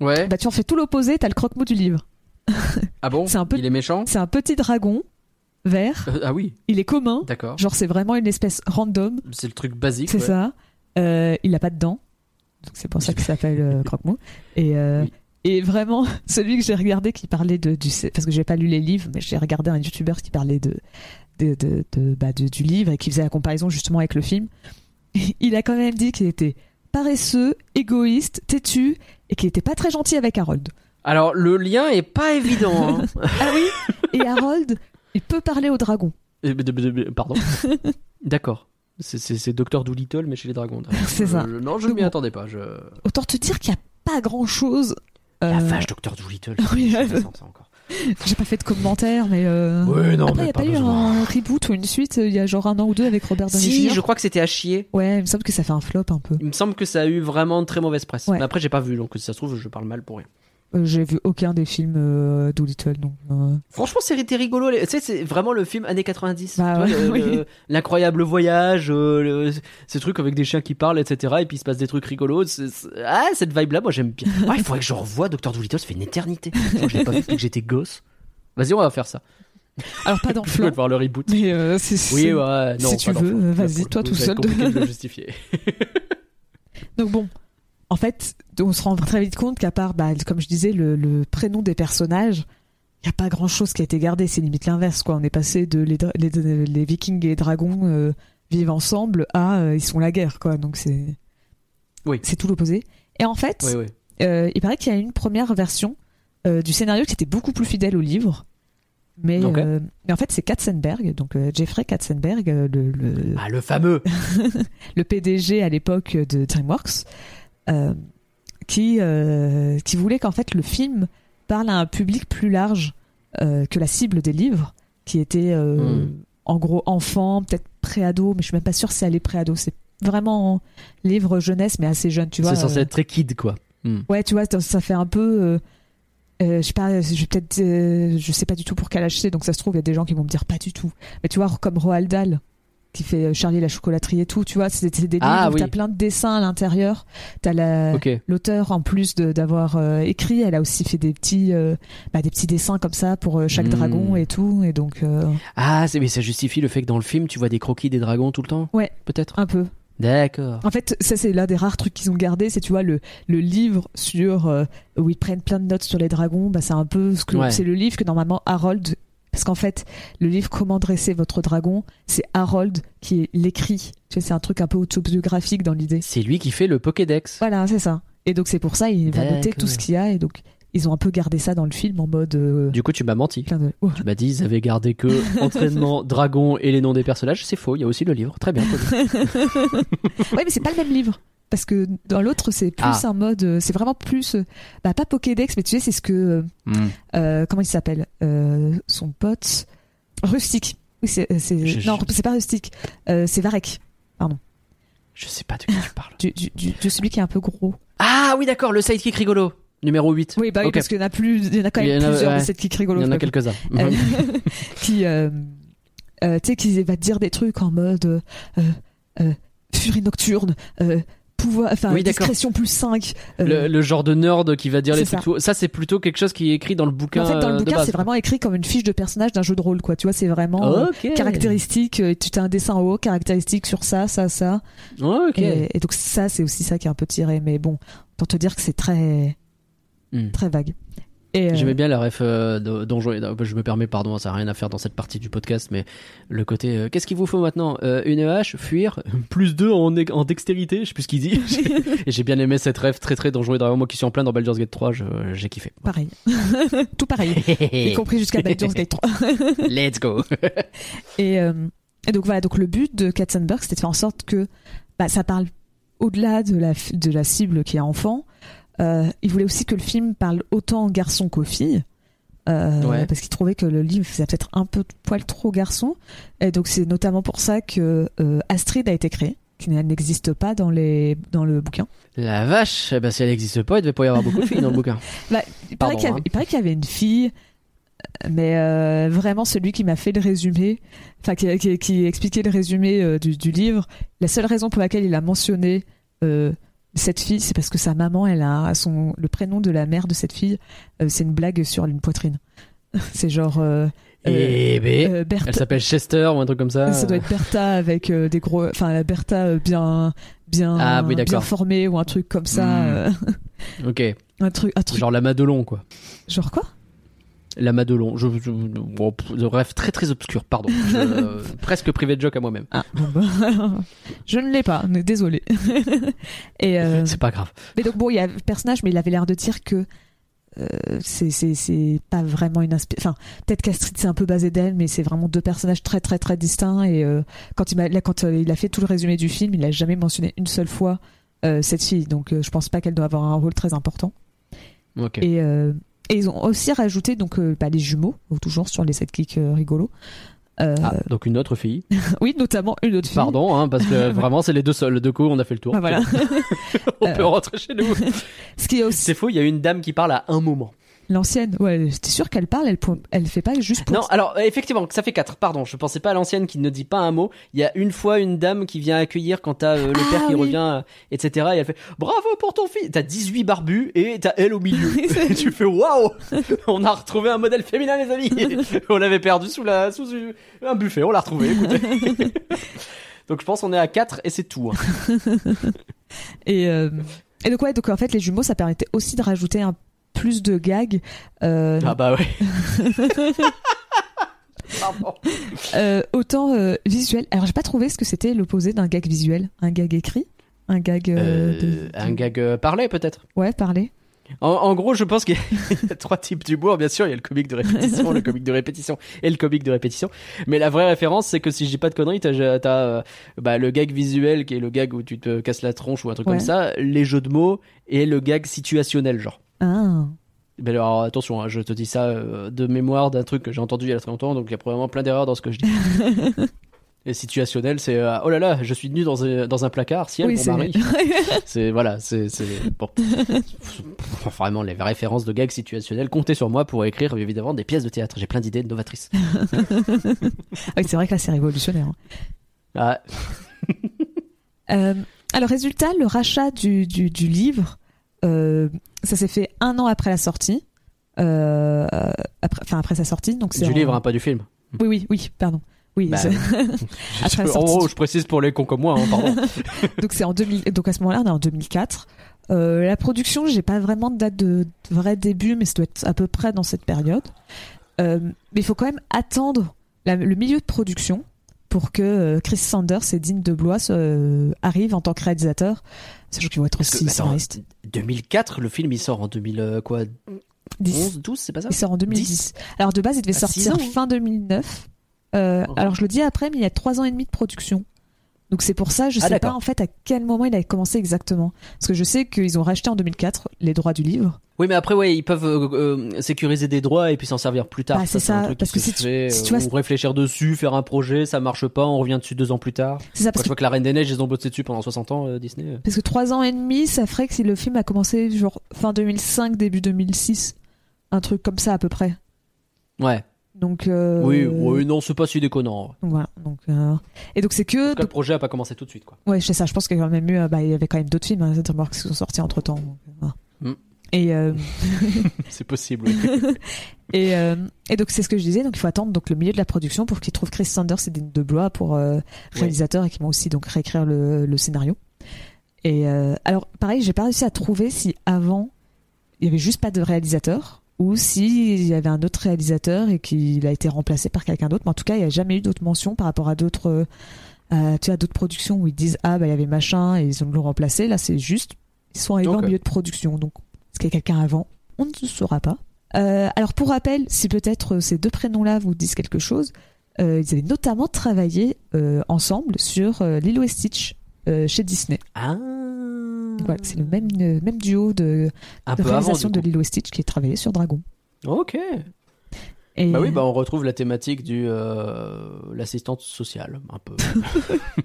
Ouais. Bah tu en fais tout l'opposé, t'as le Croque-Mou du livre. Ah bon? C'est un peu- Il est méchant? C'est un petit dragon vert, Euh, Ah oui, il est commun, d'accord. genre c'est vraiment une espèce random, C'est le truc basique. c'est ouais. ça. Euh, il a pas de dents, donc c'est pour ça qu'il s'appelle Croque-Mou. Et, Oui. et vraiment, celui que j'ai regardé qui parlait de, du. Parce que j'ai pas lu les livres, mais j'ai regardé un youtubeur qui parlait de, de, de, de- bah, de- du livre et qui faisait la comparaison justement avec le film. Il a quand même dit qu'il était paresseux, égoïste, têtu et qu'il était pas très gentil avec Harold. Alors le lien est pas évident. hein. Ah oui Et Harold, il peut parler au dragon. Euh, de- de- de- Pardon. D'accord. C'est- C'est c'est Docteur Doolittle mais chez les dragons. C'est ça. Euh, non, je ne m'y Bon. attendais pas. Je... Autant te dire qu'il y a pas grand chose. La vache, Docteur Doolittle. Euh, oui, J'ai pas fait de commentaires, mais. Euh... Ouais, non, Après, il n'y a pas pas, eu un reboot ou une suite euh, il y a genre un an ou deux avec Robert Downey Si, Jr. je crois que c'était à chier. Ouais, il me semble que ça fait un flop un peu. Il me semble que ça a eu vraiment de très mauvaise presse. Ouais. Mais après, j'ai pas vu, donc si ça se trouve, je parle mal pour rien. Euh, J'ai vu aucun des films euh, Doolittle, donc. euh, Franchement, c'était rigolo. Tu sais, c'est vraiment le film années 90. Bah ouais, oui. L'incroyable voyage, euh, le- ces trucs avec des chiens qui parlent, etc. Et puis il se passe des trucs rigolos. Ah, cette vibe-là, moi j'aime bien. Ah, il faudrait que je revoie Docteur Doolittle, ça fait une éternité. Je que je l'ai pas vu depuis que j'étais gosse. Vas-y, on va faire ça. Alors, pas dans Je Flan, veux voir le reboot. mais euh. Oui, ouais, non. si tu veux, vas-y, toi tout seul. de le justifier. Donc bon, en fait, on se rend très vite compte qu'à part, bah, comme je disais, le, le prénom des personnages, il n'y a pas grand chose qui a été gardé. C'est limite l'inverse, quoi. On est passé de les, dra- les, les Vikings et les dragons euh, vivent ensemble à euh, ils sont la guerre, quoi. Donc c'est. Oui. C'est tout l'opposé. Et en fait, Oui, oui. euh, il paraît qu'il y a une première version du scénario qui était beaucoup plus fidèle au livre. Mais, mais en fait, c'est Katzenberg, donc Jeffrey Katzenberg, le, le, Ah, le fameux. le PDG à l'époque de DreamWorks, qui, euh, qui voulait qu'en fait le film parle à un public plus large euh, que la cible des livres, qui était euh, Hmm. en gros enfant, peut-être pré-ado, mais je suis même pas sûre si elle est pré-ado. C'est vraiment livre jeunesse, mais assez jeune, tu vois. C'est censé euh, être très kid, quoi. Hmm. Ouais, tu vois, ça fait un peu. euh, euh, je sais pas, je peut-être, euh, je sais pas du tout pour quel âge c'est, donc ça se trouve il y a des gens qui vont me dire pas du tout. Mais tu vois, comme Roald Dahl qui fait euh, Charlie la chocolaterie et tout, tu vois, c'est des livres Ah, où oui. t'as plein de dessins à l'intérieur. T'as la Ok. l'auteur en plus d'avoir euh, écrit, elle a aussi fait des petits, euh, bah, des petits dessins comme ça pour chaque Hmm. dragon et tout, et donc euh, Ah, mais ça justifie le fait que dans le film, tu vois des croquis des dragons tout le temps? Ouais. Peut-être? Un peu. D'accord. En fait, ça c'est l'un des rares trucs qu'ils ont gardé, c'est tu vois le, le livre sur euh, où ils prennent plein de notes sur les dragons, bah c'est un peu ce que Ouais. c'est le livre que normalement Harold parce qu'en fait, le livre Comment dresser votre dragon, c'est Harold qui l'écrit. Tu sais, c'est un truc un peu autobiographique dans l'idée. C'est lui qui fait le Pokédex. Voilà, c'est ça. Et donc c'est pour ça il va noter tout ce qu'il y a et donc ils ont un peu gardé ça dans le film en mode euh, Du coup, tu m'as menti. de Oh. Tu m'as dit ils avaient gardé que entraînement, dragon et les noms des personnages. C'est faux, il y a aussi le livre. Très bien. Ouais, mais c'est pas le même livre. Parce que dans l'autre, c'est plus Ah. un mode. euh, C'est vraiment plus. euh, Bah, pas Pokédex, mais tu sais, c'est ce que. euh, Hmm. euh, comment il s'appelle Euh, Son pote. Rustique. Oui, c'est. Non, c'est pas Rustique. Euh, c'est Varek. Je sais pas de qui tu parles. Du, du, du- de celui qui est un peu gros. Ah oui, d'accord, le sidekick rigolo. Numéro 8. Oui, bah oui, parce qu'il y en a plus, il y en a quand même a- plusieurs ouais. de cette kick Il y en a quelques-uns. Qui, tu sais, qui va te dire des trucs en mode furie nocturne, pouvoir, enfin, Oui, discrétion plus 5. euh, le, le genre de nerd qui va dire les trucs. Ça, c'est plutôt quelque chose qui est écrit dans le bouquin. en fait, dans euh, le de bouquin, c'est vraiment écrit comme une fiche de personnage d'un jeu de rôle, quoi. Tu vois, c'est vraiment euh, caractéristique. euh, Tu as un dessin en haut, caractéristique sur ça, ça, ça. Ok. Et, et donc ça, c'est aussi ça qui est un peu tiré. Mais bon, pour te dire que c'est très, Hmm. très vague. Et, euh, J'aimais bien la ref euh, de Donjon et Je me permets, pardon, ça n'a rien à faire dans cette partie du podcast, mais le côté euh, qu'est-ce qu'il vous faut maintenant Euh, Une hache, fuir, plus 2 en, en dextérité, je sais plus ce qu'il dit. et j'ai bien aimé cette ref très très Donjon et Dragon. Moi qui suis en plein dans Baldur's Gate 3, je- j'ai kiffé. pareil. Tout pareil. y compris jusqu'à Baldur's Gate 3. Let's go. Et, euh, et donc voilà, donc le but de Katzenberg, c'était de faire en sorte que bah, ça parle au-delà de la, de la cible qui est enfant. Euh, il voulait aussi que le film parle autant aux garçons qu'aux filles. Euh, Ouais. Parce qu'il trouvait que le livre faisait peut-être un peu de poil trop garçon. Et donc c'est notamment pour ça que euh, Astrid a été créée, qui n'existe pas dans, les, dans le bouquin. La vache, eh ben, si elle n'existe pas, il devait pas y avoir beaucoup de filles dans le bouquin. Bah, il, paraît Pardon, qu'il y avait, hein. il paraît qu'il y avait une fille, mais euh, vraiment celui qui m'a fait le résumé, enfin qui, qui, qui expliquait le résumé du, du livre, la seule raison pour laquelle il a mentionné cette fille, c'est parce que sa maman, elle a son le prénom de la mère de cette fille, euh, c'est une blague sur une poitrine. c'est genre euh, Eh ben, euh, Bertha. elle s'appelle Chester ou un truc comme ça. Ça doit être Bertha avec euh, des gros, enfin la Bertha euh, bien, bien, Ah oui, d'accord. bien formée ou un truc comme ça, Hmm. euh, Ok, un truc, un truc, genre la Madelon quoi. genre quoi? La Madelon. Je, bon, rêve très très obscur, pardon. Je- euh, presque privé de joke à moi-même. Ah, bon, bah, je ne l'ai pas, désolé. et euh, C'est pas grave. mais donc bon, il y a le personnage, mais il avait l'air de dire que euh, c'est pas vraiment une inspiration. Enfin, peut-être qu'Astrid c'est un peu basé d'elle, mais c'est vraiment deux personnages très très très distincts. Et euh, quand il m'a là, quand il a fait tout le résumé du film, il a jamais mentionné une seule fois euh, cette fille. Donc je pense pas qu'elle doit avoir un rôle très important. Et et ils ont aussi rajouté donc euh, bah, les jumeaux, toujours sur les sidekicks euh, rigolos. Euh, Ah, donc une autre fille. Oui, notamment une autre fille. Pardon, hein, parce que vraiment c'est les deux seuls. De coup, on a fait le tour. Ah, voilà. on peut Euh, rentrer chez nous. Ce qui est aussi C'est faux, il y a une dame qui parle à un moment. L'ancienne, ouais, j'étais sûre qu'elle parle, elle, elle fait pas juste pour. Non, alors effectivement, ça fait 4, pardon, je pensais pas à l'ancienne qui ne dit pas un mot. Il y a une fois une dame qui vient accueillir quand t'as euh, le Ah, père qui oui. revient, euh, etc. Et elle fait bravo pour ton fils. T'as 18 barbus et t'as elle au milieu. et tu fais waouh, on a retrouvé un modèle féminin, les amis. on l'avait perdu sous la sous un buffet, on l'a retrouvé. écoutez. Donc je pense qu'on est à 4 et c'est tout. hein. Et, euh, et donc, ouais, donc en fait, les jumeaux, ça permettait aussi de rajouter un plus de gags. Euh, Ah bah ouais. Pardon. euh, autant euh, visuel. Alors, j'ai pas trouvé ce que c'était l'opposé d'un gag visuel. Un gag écrit Un gag. euh, Euh, de- un gag euh, parlé peut-être. Ouais, parler. En, en gros, je pense qu'il y a trois types d'humour. Bien sûr, il y a le comique de répétition, le comique de répétition et le comique de répétition. Mais la vraie référence, c'est que si je dis pas de conneries, t'as, euh, bah, le gag visuel qui est le gag où tu te casses la tronche ou un truc Ouais. comme ça, les jeux de mots et le gag situationnel, genre. Ah. Mais alors attention, hein, je te dis ça euh, de mémoire d'un truc que j'ai entendu il y a très longtemps, donc il y a probablement plein d'erreurs dans ce que je dis. Et situationnel, c'est euh, oh là là, je suis nu dans un, dans un placard, ciel, oui, mon mari. C'est voilà, c'est bon. Vraiment les références de gags situationnels. Comptez sur moi pour écrire évidemment des pièces de théâtre. J'ai plein d'idées novatrices. oui, c'est vrai que là, c'est révolutionnaire. hein. Ah, Euh, alors, résultat, le rachat du, du, du livre, euh, ça s'est fait un an après la sortie. Euh, après, enfin, après sa sortie. Donc du en- livre, hein, pas du film. Oui, oui, oui, pardon. Oui, Bah, Après la en sortie gros, je précise pour les cons comme moi, hein, pardon. donc c'est en 2000. Donc à ce moment-là, on est en 2004. Euh, la production, j'ai pas vraiment de date de de vrai début, mais ça doit être à peu près dans cette période. Euh, mais il faut quand même attendre la- le milieu de production pour que euh, Chris Sanders et Dean DeBlois euh, arrivent en tant que réalisateurs, sachant qu'ils vont être aussi scénaristes. 2004, le film il sort en 2000 euh, quoi 10. 11, 12, c'est pas ça Il sort en 2010. Alors de base, il devait Ah, sortir ans, hein. fin 2009. Euh, Oh. Alors je le dis après, mais il y a trois ans et demi de production. Donc c'est pour ça, je Ah, sais pas en fait à quel moment il a commencé exactement. Parce que je sais qu'ils ont racheté en 2004 les droits du livre. Oui, mais après, ouais, ils peuvent euh, euh, sécuriser des droits et puis s'en servir plus tard. Bah, c'est un ça, truc parce que si tu- si tu euh, vois- ou réfléchir dessus, faire un projet, ça marche pas, on revient dessus deux ans plus tard. C'est ça Quand parce je que, vois que la Reine des Neiges, ils ont bossé dessus pendant 60 ans, euh, Disney. parce que trois ans et demi, ça ferait que si le film a commencé genre fin 2005, début 2006, un truc comme ça à peu près. Ouais. Donc euh, Oui, oui, non, c'est pas si déconnant. Donc voilà. Donc euh, et donc c'est que cas, le projet a pas commencé tout de suite, quoi. Ouais, je sais ça. Je pense qu'il y a quand même eu, euh, bah, il y avait quand même d'autres films, hein, qui sont sortis entre temps. Mm. Et, euh, C'est possible. oui. et, euh, et donc c'est ce que je disais. Donc il faut attendre donc le milieu de la production pour qu'ils trouvent Chris Sanders et Dean DeBlois pour euh, réalisateur et qui vont aussi donc réécrire le, le scénario. Et euh, alors pareil, j'ai pas réussi à trouver si avant il y avait juste pas de réalisateur ou si il y avait un autre réalisateur et qu'il a été remplacé par quelqu'un d'autre. Mais en tout cas, il n'y a jamais eu d'autres mentions par rapport à d'autres. euh, à, tu d'autres productions où ils disent ah bah il y avait machin et ils ont l'ont remplacé. Là, c'est juste ils sont arrivés en milieu de production. Donc est-ce qu'il y a quelqu'un avant? On ne le saura pas. Euh, alors pour rappel, si peut-être euh, ces deux prénoms-là vous disent quelque chose, euh, ils avaient notamment travaillé ensemble sur Lilo et Stitch euh, chez Disney. Ah. Voilà, c'est le même, euh, même duo de, Un de peu réalisation de. Lilo et Stitch qui travaillé sur Dragon. Ok. Et, Bah oui, bah on retrouve la thématique du euh, l'assistante sociale, un peu.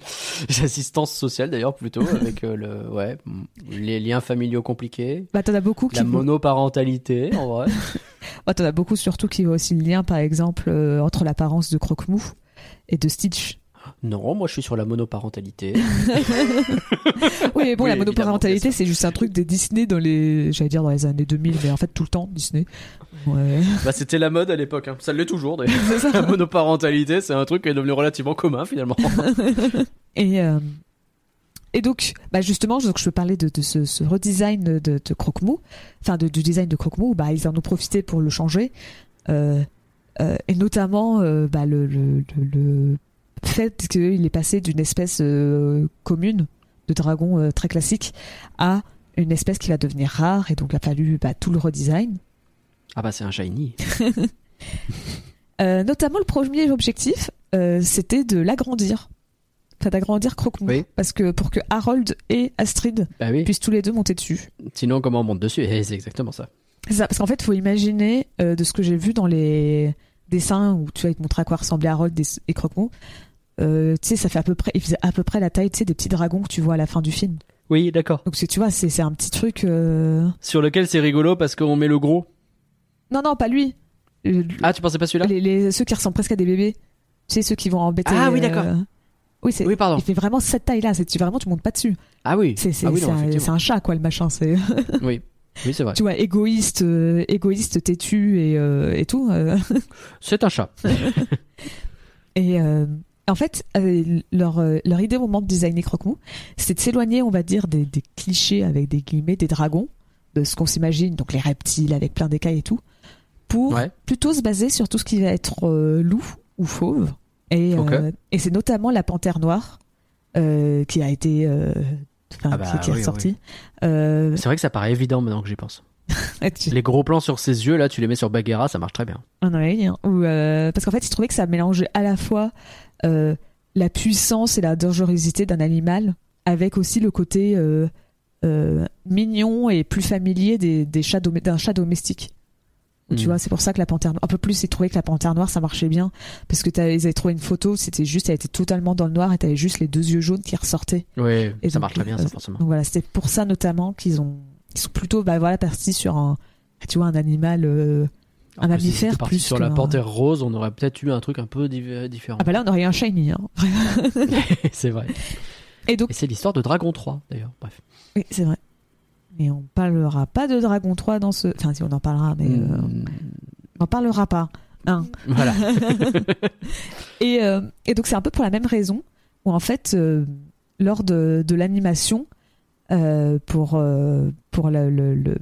L'assistance sociale d'ailleurs plutôt avec euh, le ouais mm, les liens familiaux compliqués, bah, t'en as beaucoup qui la monoparentalité en vrai. bah, t'en as beaucoup surtout qui voient aussi le lien par exemple euh, entre l'apparence de Croque-Mou et de Stitch. Non, moi je suis sur la monoparentalité. Oui, mais bon, Oui, la monoparentalité, c'est juste un truc des Disney dans les, j'allais dire dans les années 2000, mais en fait tout le temps Disney. Ouais. bah c'était la mode à l'époque, hein. ça l'est toujours d'ailleurs. La monoparentalité, c'est un truc qui est devenu relativement commun finalement. Et, euh, et donc, bah justement, donc je peux parler de, de ce, ce redesign de, de Croque-Mou, enfin de- du design de Croque-Mou, bah, ils en ont profité pour le changer. Euh, euh, et notamment euh, bah, le, le, le, le fait qu'il est passé d'une espèce euh, commune de dragon euh, très classique à une espèce qui va devenir rare, et donc il a fallu bah, tout le redesign. Ah bah c'est un shiny. Euh, notamment le premier objectif, c'était de l'agrandir. Enfin, d'agrandir Croque-Mou. Oui. Parce que pour que Harold et Astrid Bah oui. puissent tous les deux monter dessus. Sinon comment on monte dessus? Eh, C'est exactement ça. C'est ça, parce qu'en fait, il faut imaginer, de ce que j'ai vu dans les dessins où tu ils te montrent à quoi ressemblait Harold et, Croque-Mou, euh, tu sais, ça fait à peu près, il faisait à peu près la taille, tu sais, des petits dragons que tu vois à la fin du film. Oui, d'accord. Donc, tu vois, c'est un petit truc. euh, Sur lequel c'est rigolo parce qu'on met le gros. Non, non, pas lui. Euh, Ah, tu pensais pas celui-là? les, les- ceux qui ressemblent presque à des bébés. Tu sais, ceux qui vont embêter. Ah oui, d'accord. Oui, c'est. Oui, pardon. Il fait vraiment cette taille-là. C'est tu- vraiment, tu montes pas dessus. Ah oui. C'est ah oui, un, chat, quoi, le machin. C'est. Oui. Oui, c'est vrai. tu vois, égoïste, euh, égoïste, têtu et, et tout. C'est un chat. Et en fait, euh, leur, euh, leur idée au moment de designer Croque-Mou, c'est de s'éloigner, on va dire, des, des clichés avec des guillemets, des dragons, de ce qu'on s'imagine, donc les reptiles avec plein d'écailles et tout, pour Ouais. plutôt se baser sur tout ce qui va être euh, loup ou fauve. Et, c'est notamment la panthère noire qui a été. Ah bah qui, est oui, ressortie. Euh, C'est vrai que ça paraît évident maintenant que j'y pense. Les gros plans sur ses yeux, là, tu les mets sur Bagheera, ça marche très bien. Hein, euh, parce qu'en fait, il trouvait que ça mélangeait à la fois euh, la puissance et la dangerosité d'un animal, avec aussi le côté euh, euh, mignon et plus familier des, des chats domé- d'un chat domestique. Tu Mm. vois, c'est pour ça que la panthère noire, un peu plus, ils trouvaient que la panthère noire, ça marchait bien, parce que ils avaient trouvé une photo, c'était juste, elle était totalement dans le noir et t'avais juste les deux yeux jaunes qui ressortaient. Oui, Et ça donc, marche très bien, ça, forcément. Donc voilà, c'était pour ça notamment qu'ils ont, ils sont plutôt, bah voilà, partis sur un, tu vois, un animal. Euh, un plus, si mammifère c'était parti plus sur la panthère rose, on aurait peut-être eu un truc un peu div- différent. Ah bah là, on aurait eu un shiny. Hein. c'est vrai. Et donc, c'est l'histoire de Dragon 3, d'ailleurs. Bref. oui, c'est vrai. Mais on parlera pas de Dragon 3 dans ce. Enfin, si on en parlera, mais euh, Mm, on en parlera pas. Hein. Voilà. Et, euh, et donc, c'est un peu pour la même raison où, en fait, euh, lors de, de l'animation, euh, pour, euh, pour le, le, le-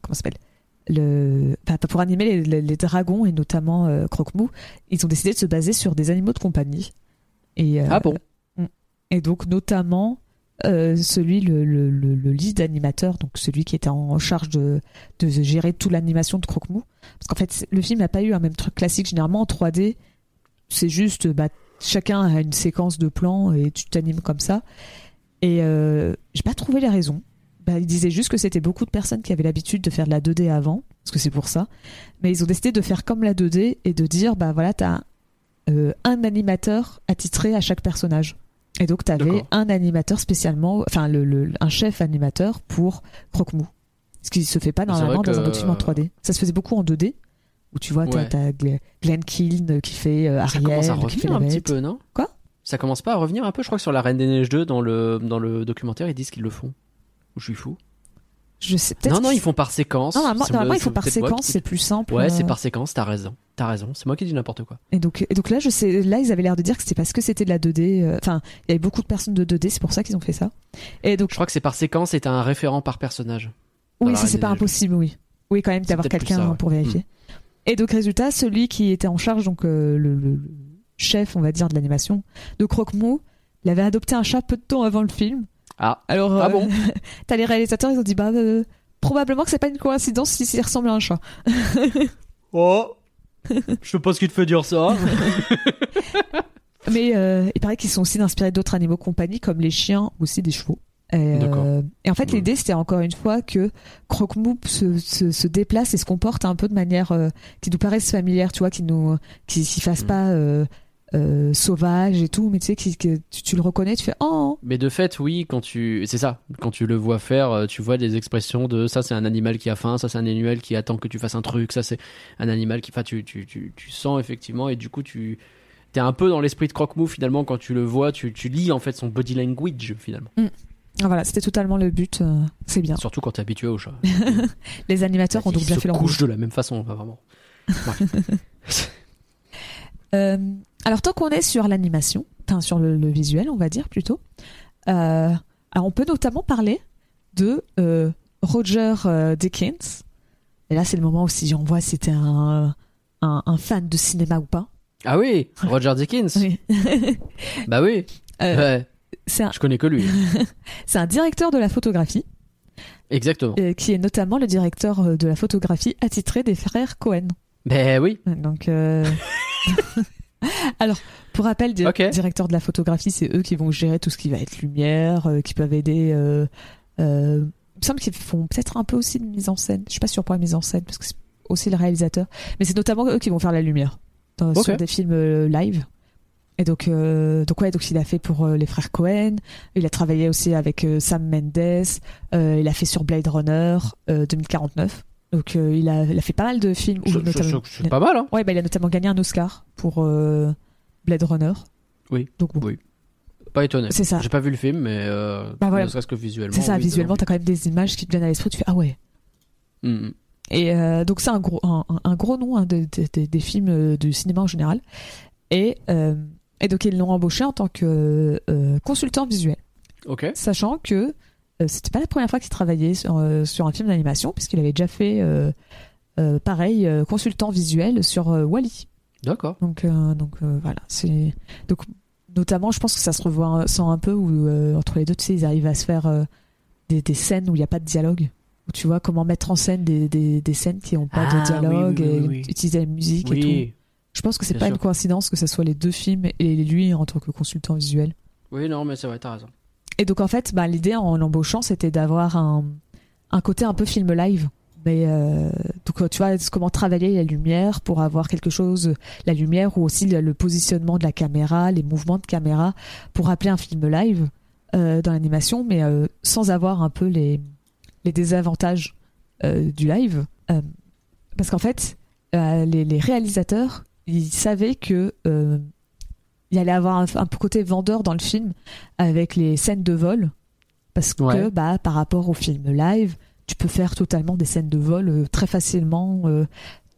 Comment ça s'appelle? Le, enfin, pour animer les, les- les dragons et notamment euh, Croque-Mou, ils ont décidé de se baser sur des animaux de compagnie. Et, euh, Ah bon? Et donc notamment euh, celui, le, le, le, le lead animateur, donc celui qui était en charge de, de gérer toute l'animation de Croque-Mou. Parce qu'en fait, le film n'a pas eu un même truc classique. Généralement en 3D, c'est juste, bah, chacun a une séquence de plans et tu t'animes comme ça. Et euh, j'ai pas trouvé les raisons. Bah, ils disaient juste que c'était beaucoup de personnes qui avaient l'habitude de faire de la 2D avant, parce que c'est pour ça. Mais ils ont décidé de faire comme la 2D et de dire bah voilà, t'as euh, un animateur attitré à chaque personnage. Et donc t'avais un animateur spécialement, enfin le, le- un chef animateur pour Croque-Mou. Ce qui se fait pas normalement dans un document 3D. Ça se faisait beaucoup en 2D, où tu vois, t'as Ouais. t'as Glen Glenn qui fait euh, Ça commence à Ariel, qui fait revenir la un petit peu, non? Quoi? Ça commence pas à revenir un peu Je crois que sur la Reine des Neiges 2, dans le, dans le documentaire, ils disent qu'ils le font. Ou je suis fou Je sais peut-être. Non, non, ils font par séquence. Non, normalement, normalement, il c'est faut par séquence, qui- c'est plus simple. Ouais, euh, c'est par séquence, t'as raison. T'as raison, c'est moi qui dis n'importe quoi. Et donc, et donc là, je sais, là, ils avaient l'air de dire que c'était parce que c'était de la 2D. euh, Enfin, il y avait beaucoup de personnes de 2D, c'est pour ça qu'ils ont fait ça. Et donc, Je crois que c'est par séquence et t'as un référent par personnage. Oui, Reine c'est pas impossible, oui. Oui, quand même d'avoir quelqu'un ouais. pour vérifier. Et donc, résultat, celui qui était en charge, donc euh, le, le- le chef, on va dire, de l'animation de Croque-Mou, il avait adopté un chat peu de temps avant le film. Ah, Alors, Ah euh, bon t'as les réalisateurs, ils ont dit, bah, euh, probablement que c'est pas une coïncidence si s'il ressemble à un chat. Oh Je sais pas ce qui te fait dire ça. Mais euh, il paraît qu'ils sont aussi inspirés d'autres animaux compagnie, comme les chiens ou aussi des chevaux. Et, euh, et en fait, Ouais. l'idée, c'était encore une fois que Croque-Mou se, se, se déplace et se comporte un peu de manière euh, qui nous paraisse familière, tu vois, qui nous, qui s'y fasse Mm. pas euh, sauvage et tout, mais tu sais, que tu, tu le reconnais, tu fais oh. Mais de fait, oui, quand tu. C'est ça. Quand tu le vois faire, euh, tu vois des expressions de ça, c'est un animal qui a faim, ça, c'est un animal qui attend que tu fasses un truc, ça, c'est un animal qui. Enfin, tu, tu, tu, tu sens effectivement, et du coup, tu. T'es un peu dans l'esprit de Croque-Mou finalement quand tu le vois, tu, tu lis en fait son body language finalement. Ah, voilà, c'était totalement le but. euh, c'est bien. Surtout quand t'es habitué au chat. Les animateurs ont donc Ils bien se fait leur couchent de la même façon, enfin, vraiment. Euh, alors tant qu'on est sur l'animation, enfin sur le, le visuel, on va dire plutôt, euh, alors on peut notamment parler de euh, Roger euh, Dickens. Et là, c'est le moment où si on voit si c'était un, un, un fan de cinéma ou pas. Ah oui, Roger Dickens. Oui. Bah oui. Euh, Ouais, un, je connais que lui. c'est un directeur de la photographie Exactement. euh, qui est notamment le directeur euh, de la photographie attitré des frères Cohen. Ben oui. Donc, euh, alors, pour rappel, di- Ok. directeur de la photographie, c'est eux qui vont gérer tout ce qui va être lumière, euh, qui peuvent aider. Euh, euh, il me semble qu'ils font peut-être un peu aussi de mise en scène. Je suis pas sûre pour la mise en scène parce que c'est aussi le réalisateur, mais c'est notamment eux qui vont faire la lumière dans, sur des films euh, live. Et donc, euh, donc ouais, donc il a fait pour les frères Cohen. Il a travaillé aussi avec Sam Mendes. il a fait sur Blade Runner euh, 2049. Donc euh, il a, il a fait pas mal de films. notamment- pas mal, hein. Ouais, bah, il a notamment gagné un Oscar pour euh, Blade Runner. Oui. Donc bon. Oui. Pas étonné. C'est ça. J'ai pas vu le film, mais euh, Bah voilà. ne serait-ce que visuellement. C'est ça, oui, visuellement, t'as quand même des images qui te viennent à l'esprit, tu fais ah ouais. Mm, mm. Et euh, donc c'est un gros, un, gros nom hein, de- de- de- des films du cinéma en général. Et, et donc ils l'ont embauché en tant que consultant visuel, Ok. sachant que c'était pas la première fois qu'il travaillait sur, euh, sur un film d'animation, puisqu'il avait déjà fait euh, euh, pareil euh, consultant visuel sur euh, Wally. D'accord. Donc, euh, donc euh, voilà, c'est donc notamment, je pense que ça se revoit sent un peu où euh, entre les deux, tu sais, ils arrivent à se faire euh, des, des scènes où il n'y a pas de dialogue, où tu vois comment mettre en scène des, des, des scènes qui n'ont pas Ah, de dialogue oui, oui, et oui, utiliser la musique et tout. Je pense que c'est pas sûr. une coïncidence que ce soit les deux films et lui en tant que consultant visuel. Oui, non, mais c'est vrai, t'as raison. Et donc en fait, bah, l'idée en l'embauchant, c'était d'avoir un, un côté un peu film live. Mais euh, donc tu vois comment travailler la lumière pour avoir quelque chose, la lumière ou aussi le, positionnement de la caméra, les mouvements de caméra pour rappeler un film live euh, dans l'animation, mais euh, sans avoir un peu les, les désavantages euh, du live. Parce qu'en fait, les, réalisateurs, ils savaient que il allait avoir un, un côté vendeur dans le film avec les scènes de vol parce que Ouais. bah par rapport au film live tu peux faire totalement des scènes de vol euh, très facilement euh,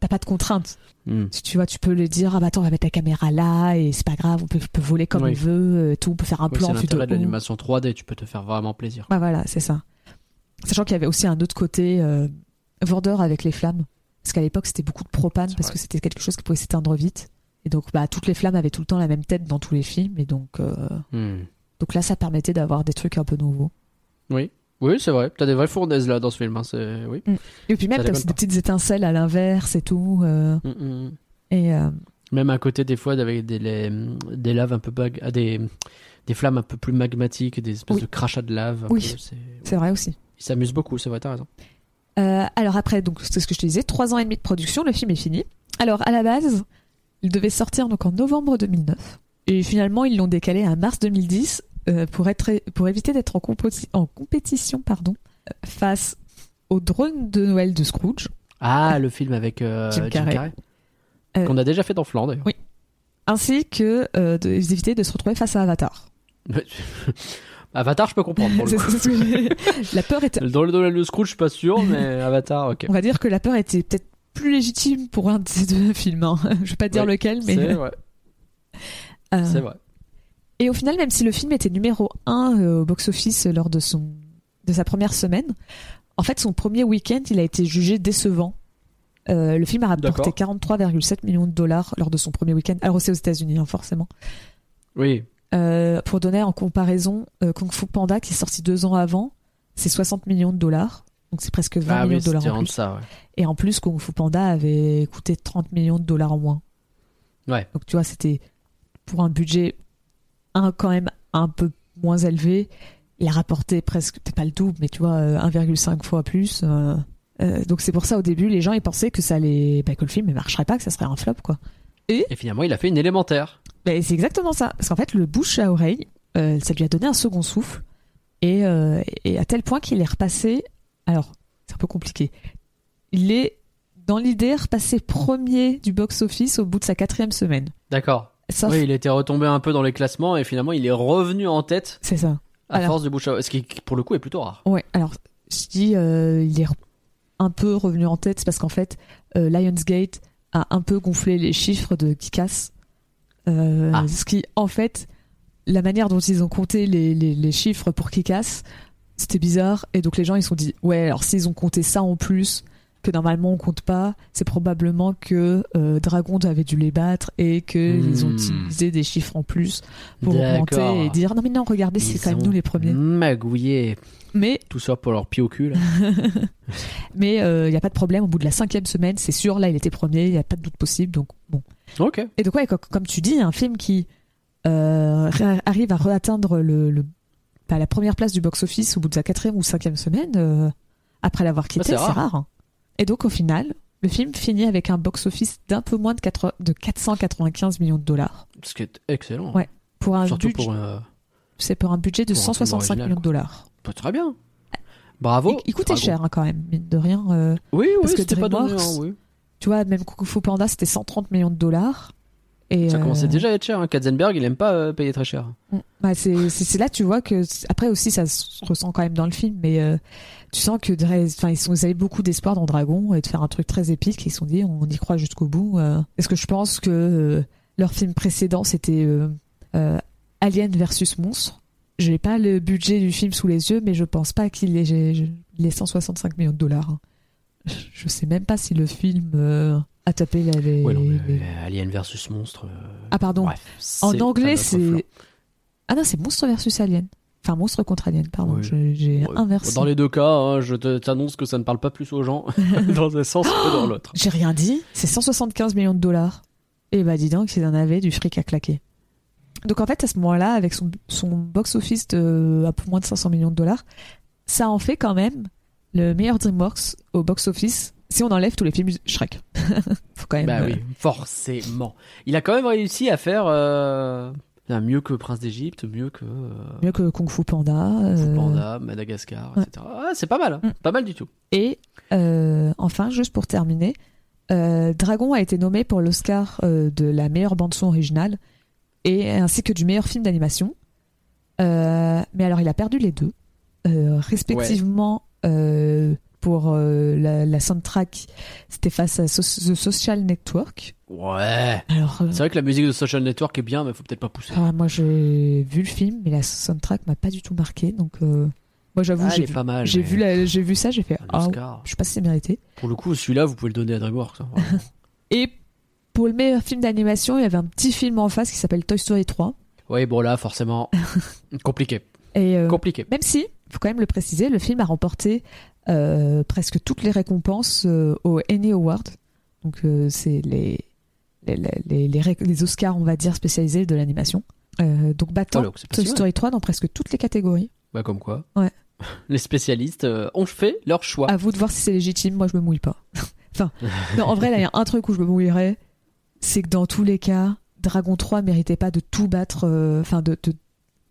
t'as pas de contraintes Mm. tu, vois tu peux le dire ah bah attends on va mettre la caméra là et c'est pas grave on peut, on peut voler comme Oui. il veut euh, tout on peut faire un Oui, plan c'est l'intérêt de l'animation 3D, tu peux te faire vraiment plaisir. Bah voilà, c'est ça. Sachant qu'il y avait aussi un autre côté euh, vendeur avec les flammes. Parce qu'à l'époque, c'était beaucoup de propane parce que c'était quelque chose qui pouvait s'éteindre vite. Et donc, bah, toutes les flammes avaient tout le temps la même tête dans tous les films. Et donc, euh, Mm. donc là, ça permettait d'avoir des trucs un peu nouveaux. Oui. Oui, c'est vrai. T'as des vraies fournaises là dans ce film. hein, C'est... Oui. Et puis même, t'as aussi des petites étincelles à l'inverse et tout. euh, Mm, mm. et, euh, Même à côté, des fois, avec des, les- des laves un peu bag- ah, des, des flammes un peu plus magmatiques, des espèces Oui. de crachats de lave. Oui. c'est- vrai aussi. Il s'amuse beaucoup, c'est vrai, t'as raison. Euh, alors après, donc c'est ce que je te disais, trois ans et demi de production, le film est fini. Alors à la base, il devait sortir donc en novembre 2009 et finalement ils l'ont décalé à mars 2010 euh, pour être pour éviter d'être en, compétition pardon face au drone de Noël de Scrooge, Ah, le film avec euh, Jim Carrey. Carrey. Euh, Qu'on a déjà fait dans Flan, d'ailleurs. Oui. ainsi que euh, de- se retrouver face à Avatar. Avatar, je peux comprendre. Pour le coup. la peur était, Dans le Donald de Scrooge, je suis pas sûr, mais Avatar, ok. on va dire que la peur était peut-être plus légitime pour un de ces deux films. hein. Je vais pas dire Ouais, lequel, mais C'est vrai. euh, C'est vrai. Et au final, même si le film était numéro 1 au box-office lors de, son, de sa première semaine, en fait, son premier week-end, il a été jugé décevant. Euh, le film a rapporté D'accord. 43,7 millions de dollars lors de son premier week-end. Alors, c'est aux États-Unis, hein, forcément. Oui. Euh, pour donner en comparaison, euh, Kung Fu Panda, qui est sorti deux ans avant, c'est 60 millions de dollars. Donc, c'est presque 20 Ah millions oui, de dollars en plus. ça, ouais. Et en plus, Kung Fu Panda avait coûté 30 millions de dollars en moins. Ouais. Donc tu vois, c'était pour un budget un, quand même un peu moins élevé. Il a rapporté presque, peut-être pas le double, mais tu vois, euh, 1,5 fois plus. euh, euh, donc c'est pour ça au début, les gens ils pensaient que ça allait, bah, que le film ne marcherait pas, que ça serait un flop quoi. Et finalement, il a fait une élémentaire. Mais c'est exactement ça. Parce qu'en fait, le bouche à oreille, euh, ça lui a donné un second souffle. Et, euh, et à tel point qu'il est repassé. Alors, c'est un peu compliqué. Il est, dans l'idée, repassé premier du box-office au bout de sa quatrième semaine. D'accord. Oui, il était retombé un peu dans les classements et finalement, il est revenu en tête c'est ça. à Alors- force de bouche à Ce qui, pour le coup, est plutôt rare. Ouais, alors, je dis, euh, il est un peu revenu en tête, c'est parce qu'en fait, euh, Lionsgate a un peu gonflé les chiffres de Kikas. Euh, Ah. Ce qui, en fait, la manière dont ils ont compté les, les, les chiffres pour Kikas, c'était bizarre. Et donc les gens, ils se sont dit, ouais, alors s'ils ont compté ça en plus, que normalement on compte pas, c'est probablement que euh, Dragon avait dû les battre et qu'ils ont Hmm. utilisé des chiffres en plus pour augmenter et dire, non mais non, regardez, c'est quand même nous les premiers. Magouillé. Mais Tout ça pour leur pied au cul, là. Mais il n'y a pas de problème, au bout de la cinquième semaine, c'est sûr, là il était premier, il n'y a pas de doute possible. Donc bon. ok. Et donc ouais, co- comme tu dis, un film qui euh, arrive à reatteindre le, le- bah, la première place du box-office au bout de sa quatrième ou cinquième semaine, euh, après l'avoir quitté, Bah, c'est rare. rare. hein. Et donc au final, le film finit avec un box-office d'un peu moins de, 4 de 495 millions de dollars. Ce qui est excellent. Ouais. Pour un, Surtout budget, pour. euh, c'est pour un budget de pour un film 165 original, millions de dollars. pas très bien. Bravo. il, il coûtait cher hein, quand même, mine de rien. euh, Oui, oui, Parce que c'était pas donné. DreamWorks, hein, oui. tu vois, même Kung Fu Panda, c'était 130 millions de dollars. Et, Ça euh, commençait déjà à être cher. Hein. Katzenberg, il aime pas euh, payer très cher. Mm. Bah, c'est là tu vois que après aussi ça se ressent quand même dans le film mais euh, tu sens que enfin ils, sont, ils avaient beaucoup d'espoir dans Dragon et de faire un truc très épique ils se sont dit on y croit jusqu'au bout euh. parce que je pense que euh, leur film précédent c'était euh, euh, Alien versus Monstre j'ai pas le budget du film sous les yeux mais je pense pas qu'il ait les 165 millions de dollars hein. Je, sais même pas si le film euh, a tapé la- les, Ouais, non, mais, les- euh, Alien versus Monstre. euh, ah pardon Bref. en anglais, c'est. Ah non, c'est Monstre versus Alien. Enfin, Monstre contre Alien, pardon. Oui. J'ai inversé. Dans les deux cas, hein, je t'annonce que ça ne parle pas plus aux gens dans un sens que dans l'autre. J'ai rien dit. C'est 175 millions de dollars. Et bah, dis donc, ils en avaient du fric à claquer. Donc, en fait, à ce moment-là, avec son, son box-office de un peu moins de 500 millions de dollars, ça en fait quand même le meilleur DreamWorks au box-office si on enlève tous les films Shrek. Faut quand même. Bah euh, oui, forcément. Il a quand même réussi à faire euh, mieux que Prince d'Égypte, mieux que euh, Mieux que Kung Fu Panda. Kung Fu euh, Panda, Madagascar, ouais. etc. Ah, c'est pas mal, hein. Mm. pas mal du tout. Et euh, enfin, juste pour terminer, euh, Dragon a été nommé pour l'Oscar euh, de la meilleure bande son originale et ainsi que du meilleur film d'animation. Euh, mais alors, il a perdu les deux, euh, respectivement euh, pour euh, la, la soundtrack, c'était face à So- The Social Network. Ouais. Alors, euh, C'est vrai que la musique de Social Network est bien, mais faut peut-être pas pousser. ah, moi j'ai vu le film, mais la soundtrack m'a pas du tout marqué, donc euh, moi j'avoue, Ah, j'ai vu, pas mal. j'ai mais vu, la- j'ai vu ça, j'ai fait ah, Oscar. je sais pas si c'est mérité. Pour le coup, celui-là, vous pouvez le donner à DreamWorks. hein. Et pour le meilleur film d'animation, il y avait un petit film en face qui s'appelle Toy Story 3. oui, bon là, forcément, compliqué. Et euh, Compliqué. même si, faut quand même le préciser, le film a remporté euh, presque toutes les récompenses euh, au Annie Award. Donc euh, c'est les les, les, les, Oscars, on va dire, spécialisés de l'animation. Euh, donc battant Oh Toy. Story 3 dans presque toutes les catégories. Bah comme quoi. Ouais. Les spécialistes ont fait leur choix. À vous de voir si c'est légitime, moi je me mouille pas. enfin, non, en vrai, là, il y a un truc où je me mouillerais, c'est que dans tous les cas, Dragon 3 méritait pas de tout battre, enfin, de, de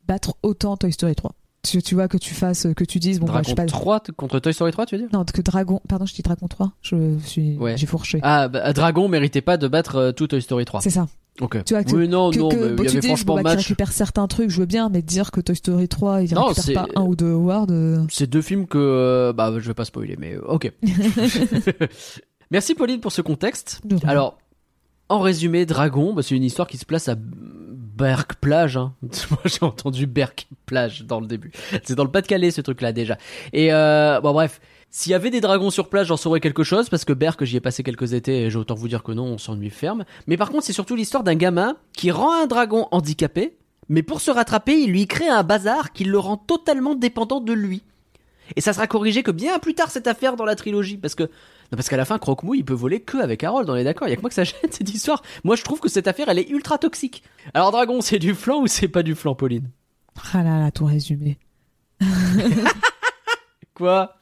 battre autant Toy Story 3. Tu, tu vois, que tu fasses, que tu dises, bon, bah, je sais Dragon pas. 3 t- contre Toy Story 3, tu veux dire? Non, que Dragon, pardon, je dis Dragon 3, je suis, Ouais. j'ai fourché. Ah, bah, Dragon méritait pas de battre euh, tout Toy Story 3. C'est ça. Ok. Tu vois, que- oui, non, que, non, que- mais bon, il y avait dis, franchement bon, bah, récupère certains trucs, je veux bien, mais dire que Toy Story 3, il Non, récupère pas un ou deux awards. euh, C'est deux films que. euh, bah, je vais pas spoiler, mais euh, ok. Merci Pauline pour ce contexte. Alors, en résumé, Dragon, bah, c'est une histoire qui se place à Berck Plage. Hein. Moi, j'ai entendu Berck Plage dans le début. C'est dans le Pas-de-Calais, ce truc-là, déjà. Et euh, bon, bref. S'il y avait des dragons sur plage, j'en saurais quelque chose, parce que Berck, j'y ai passé quelques étés, et j'ai autant vous dire que non, on s'ennuie ferme. Mais par contre, c'est surtout l'histoire d'un gamin qui rend un dragon handicapé, mais pour se rattraper, il lui crée un bazar qui le rend totalement dépendant de lui. Et ça sera corrigé que bien plus tard cette affaire dans la trilogie, parce que non, parce qu'à la fin, Croque-Mou, il peut voler que avec Harold, on est d'accord. Il y a que moi que ça gêne cette histoire. Moi, je trouve que cette affaire, elle est ultra toxique. Alors, Dragon, c'est du flan ou c'est pas du flan, Pauline? Ah là là, tout résumé. Quoi?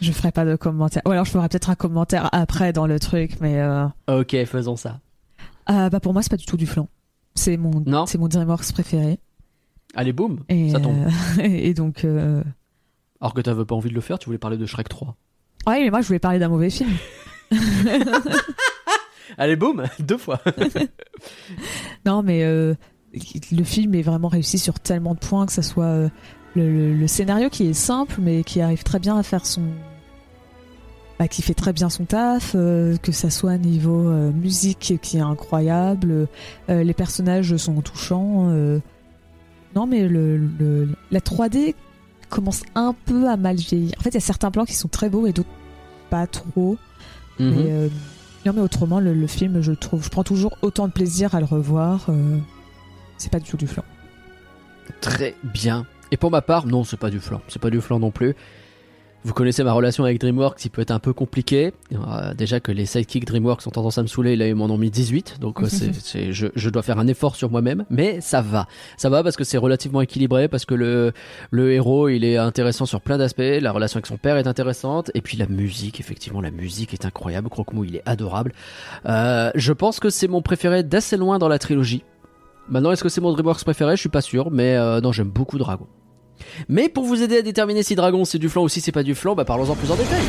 Je ferai pas de commentaire. Ou alors je ferai peut-être un commentaire après dans le truc, mais euh... Ok, faisons ça. ah, bah pour moi c'est pas du tout du flan. C'est mon, Non? c'est mon DreamWorks préféré. Allez, boum, Et, ça tombe. euh, et donc, euh... Alors que t'avais pas envie de le faire, tu voulais parler de Shrek 3. Ouais, mais moi je voulais parler d'un mauvais film. Allez, boum, deux fois. Non, mais euh, le film est vraiment réussi sur tellement de points que ça soit euh, le, le- le scénario qui est simple, mais qui arrive très bien à faire son. Bah, qui fait très bien son taf, euh, que ça soit niveau musique qui est incroyable, les personnages sont touchants. Non, mais le, le- la 3D commence un peu à mal vieillir. En fait, il y a certains plans qui sont très beaux et d'autres pas trop. Mhm. Mais, euh, non, mais autrement, le, le film, je trouve, je prends toujours autant de plaisir à le revoir. euh, c'est pas du tout du flan. Très bien. Et pour ma part, non, c'est pas du flan. C'est pas du flan non plus. Vous connaissez ma relation avec DreamWorks, qui peut être un peu compliquée. Euh, déjà que les sidekicks DreamWorks ont tendance à me saouler, là ils m'en ont mis 18, donc euh, c'est, c'est- je, je dois faire un effort sur moi-même, mais ça va. Ça va parce que c'est relativement équilibré, parce que le, le héros il est intéressant sur plein d'aspects, la relation avec son père est intéressante, et puis la musique, effectivement la musique est incroyable, Croque-Mou il est adorable. Euh, je pense que c'est mon préféré d'assez loin dans la trilogie. Maintenant, est-ce que c'est mon DreamWorks préféré? Je suis pas sûr, mais euh, non, j'aime beaucoup Dragon. Mais pour vous aider à déterminer si Dragon c'est du flan ou si c'est pas du flan, bah parlons-en plus en détail.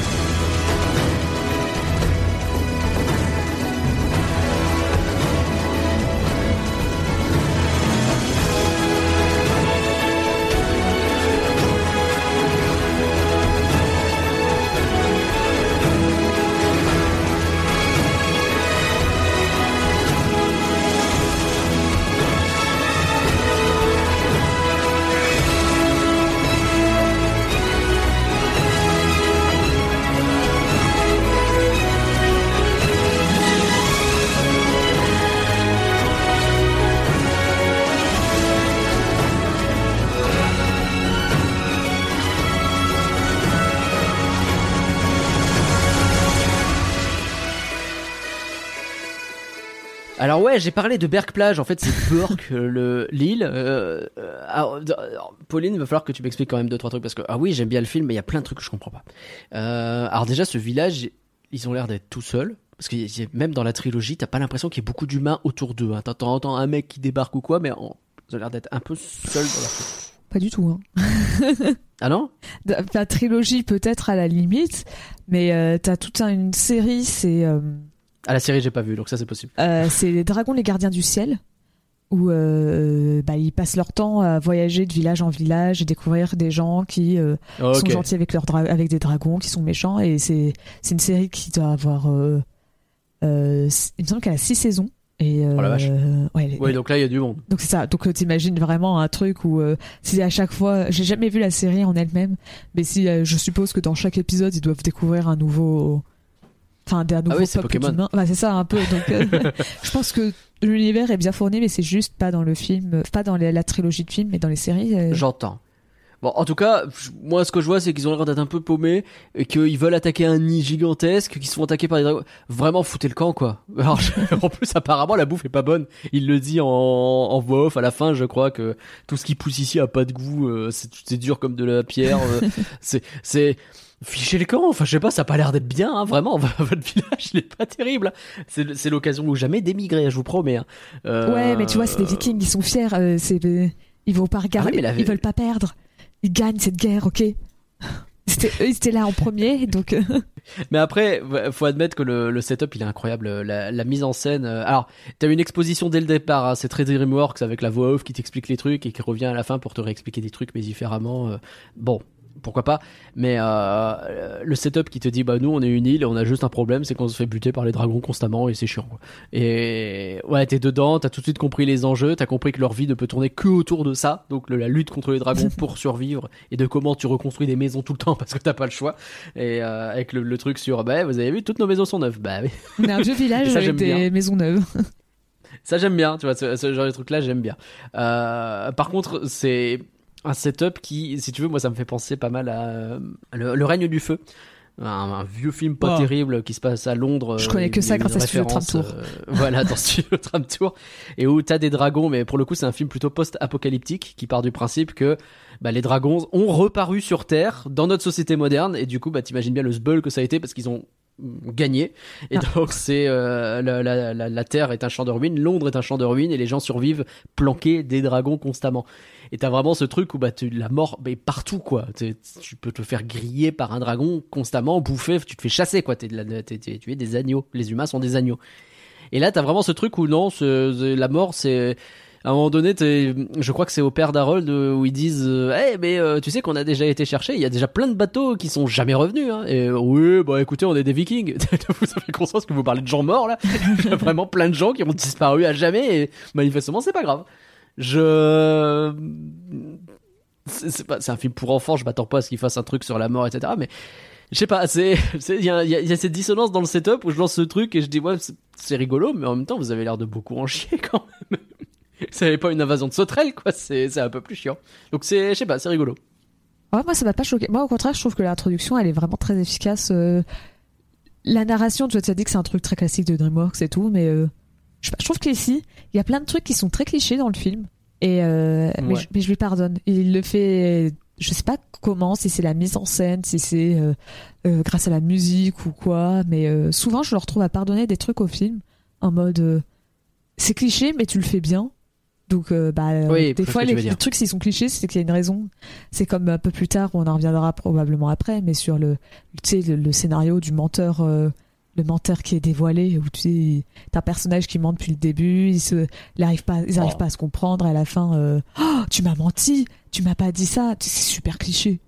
J'ai parlé de Berck Plage. En fait, c'est Burke, euh, le l'île. Euh, euh, alors, d- alors, Pauline, il va falloir que tu m'expliques quand même deux trois trucs parce que ah oui, j'aime bien le film, mais il y a plein de trucs que je comprends pas. Euh, alors déjà, ce village, ils ont l'air d'être tout seuls. Parce que y a- même dans la trilogie, t'as pas l'impression qu'il y ait beaucoup d'humains autour d'eux. Hein. T'entends entends un mec qui débarque ou quoi, mais ils ont l'air d'être un peu seuls dans leur truc. Pas du tout. Hein. Ah non? La trilogie peut-être à la limite, mais t'as toute un- une série, c'est Ah la série, j'ai pas vu, donc ça c'est possible. euh, c'est les dragons les gardiens du ciel, où euh, bah, ils passent leur temps à voyager de village en village et découvrir des gens qui euh, Oh, sont gentils avec leurs dra- avec des dragons, qui sont méchants, et c'est c'est une série qui doit avoir, il me semble qu'elle a six saisons. Et Oh la vache. euh, ouais, donc là il y a du monde. Donc c'est ça. Donc t'imagines vraiment un truc où euh, si à chaque fois, j'ai jamais vu la série en elle-même, mais si je suppose que dans chaque épisode ils doivent découvrir un nouveau, enfin un nouveau oui, c'est peuple Pokémon. d'humains. Ouais, c'est ça un peu. Donc euh, je pense que l'univers est bien fourni, mais c'est juste pas dans le film, pas dans la trilogie de films, mais dans les séries. euh, J'entends. Bon, en tout cas, moi, ce que je vois, c'est qu'ils ont l'air d'être un peu paumés et qu'ils veulent attaquer un nid gigantesque, qu'ils se font attaquer par des dragons. Vraiment, foutez le camp, quoi. Alors, je- en plus, apparemment, la bouffe est pas bonne. Il le dit en, en voix off à la fin, je crois que tout ce qui pousse ici a pas de goût. euh, c'est dur comme de la pierre. c'est, c'est, fichez le camp. Enfin, je sais pas, ça a pas l'air d'être bien, hein, vraiment. Votre village, il est pas terrible. C'est, l'occasion ou jamais d'émigrer, je vous promets. hein. Euh, Ouais, mais tu vois, c'est des vikings, ils sont fiers. euh, ils vont pas regarder, Ah la- ils veulent pas perdre. Ils gagnent cette guerre, ok C'était- Eux, ils étaient là en premier, donc. euh, Mais après, ouais, faut admettre que le, le setup il est incroyable. La, la mise en scène. euh, alors, t'as une exposition dès le départ. hein, c'est très DreamWorks avec la voix off qui t'explique les trucs et qui revient à la fin pour te réexpliquer des trucs mais différemment. euh, bon. Pourquoi pas Mais euh, le setup qui te dit bah nous on est une île et on a juste un problème c'est qu'on se fait buter par les dragons constamment et c'est chiant quoi. Et ouais t'es dedans t'as tout de suite compris les enjeux t'as compris que leur vie ne peut tourner que autour de ça donc le- la lutte contre les dragons pour survivre et de comment tu reconstruis des maisons tout le temps parce que t'as pas le choix et euh, avec le, le truc sur bah vous avez vu toutes nos maisons sont neuves bah oui On est un vieux village ça, avec des bien. maisons neuves. ça j'aime bien tu vois ce, ce genre de truc là j'aime bien euh, par contre c'est un setup qui si tu veux moi ça me fait penser pas mal à euh, le, Le règne du feu un, un vieux film pas Oh. terrible qui se passe à Londres Je euh, connais que une- ça grâce à Studio Tram Tour. euh, voilà dans Studio Tram Tour et où t'as des dragons mais pour le coup c'est un film plutôt post-apocalyptique qui part du principe que bah, les dragons ont reparu sur Terre dans notre société moderne et du coup bah t'imagines bien le sbull que ça a été parce qu'ils ont gagné. Et Ah. donc c'est euh, la, la, la, la Terre est un champ de ruines Londres est un champ de ruines et les gens survivent planqués des dragons constamment. Et t'as vraiment ce truc où bah tu, la mort mais partout quoi. Tu peux te faire griller par un dragon constamment bouffer tu te fais chasser quoi. T'es de la- t'es- t'es- tu es des agneaux. Les humains sont des agneaux. Et là t'as vraiment ce truc où non ce- la mort c'est à un moment donné, je crois que c'est au père d'Harold euh, où ils disent Eh mais euh, tu sais qu'on a déjà été chercher, il y a déjà plein de bateaux qui sont jamais revenus. Hein. Et euh, oui, bah écoutez, on est des vikings. vous avez conscience que vous parlez de gens morts là Il y a vraiment plein de gens qui ont disparu à jamais et manifestement c'est pas grave. Je... C'est un film pour enfants, je m'attends pas à ce qu'il fasse un truc sur la mort, etc. Mais je sais pas, c'est, il y y a- cette dissonance dans le setup où je lance ce truc et je dis ouais, c'est rigolo, mais en même temps vous avez l'air de beaucoup en chier quand même. C'est pas une invasion de sauterelles, quoi. C'est, un peu plus chiant. Donc c'est, je sais pas, c'est rigolo. Ouais, moi, ça m'a pas choqué. Moi, au contraire, je trouve que l'introduction, elle est vraiment très efficace. euh, La narration, tu as dit que c'est un truc très classique de DreamWorks et tout, mais euh, je, je trouve qu'ici, il y a plein de trucs qui sont très clichés dans le film. Et euh, mais, je, mais je lui pardonne. Il le fait, je sais pas comment, si c'est la mise en scène, si c'est grâce à la musique ou quoi, mais souvent, je le retrouve à pardonner des trucs au film en mode c'est cliché, mais tu le fais bien. Donc, euh, bah, euh, Oui, des fois, les, trucs, s'ils sont clichés, c'est qu'il y a une raison. C'est comme un peu plus tard, on en reviendra probablement après, mais sur le, tu sais, le, le scénario du menteur, euh, le menteur qui est dévoilé, où tu sais, t'as un personnage qui ment depuis le début, ils se, ils arrivent pas, ils arrivent Oh. pas à se comprendre, et à la fin, euh, oh, tu m'as menti, tu m'as pas dit ça, c'est super cliché.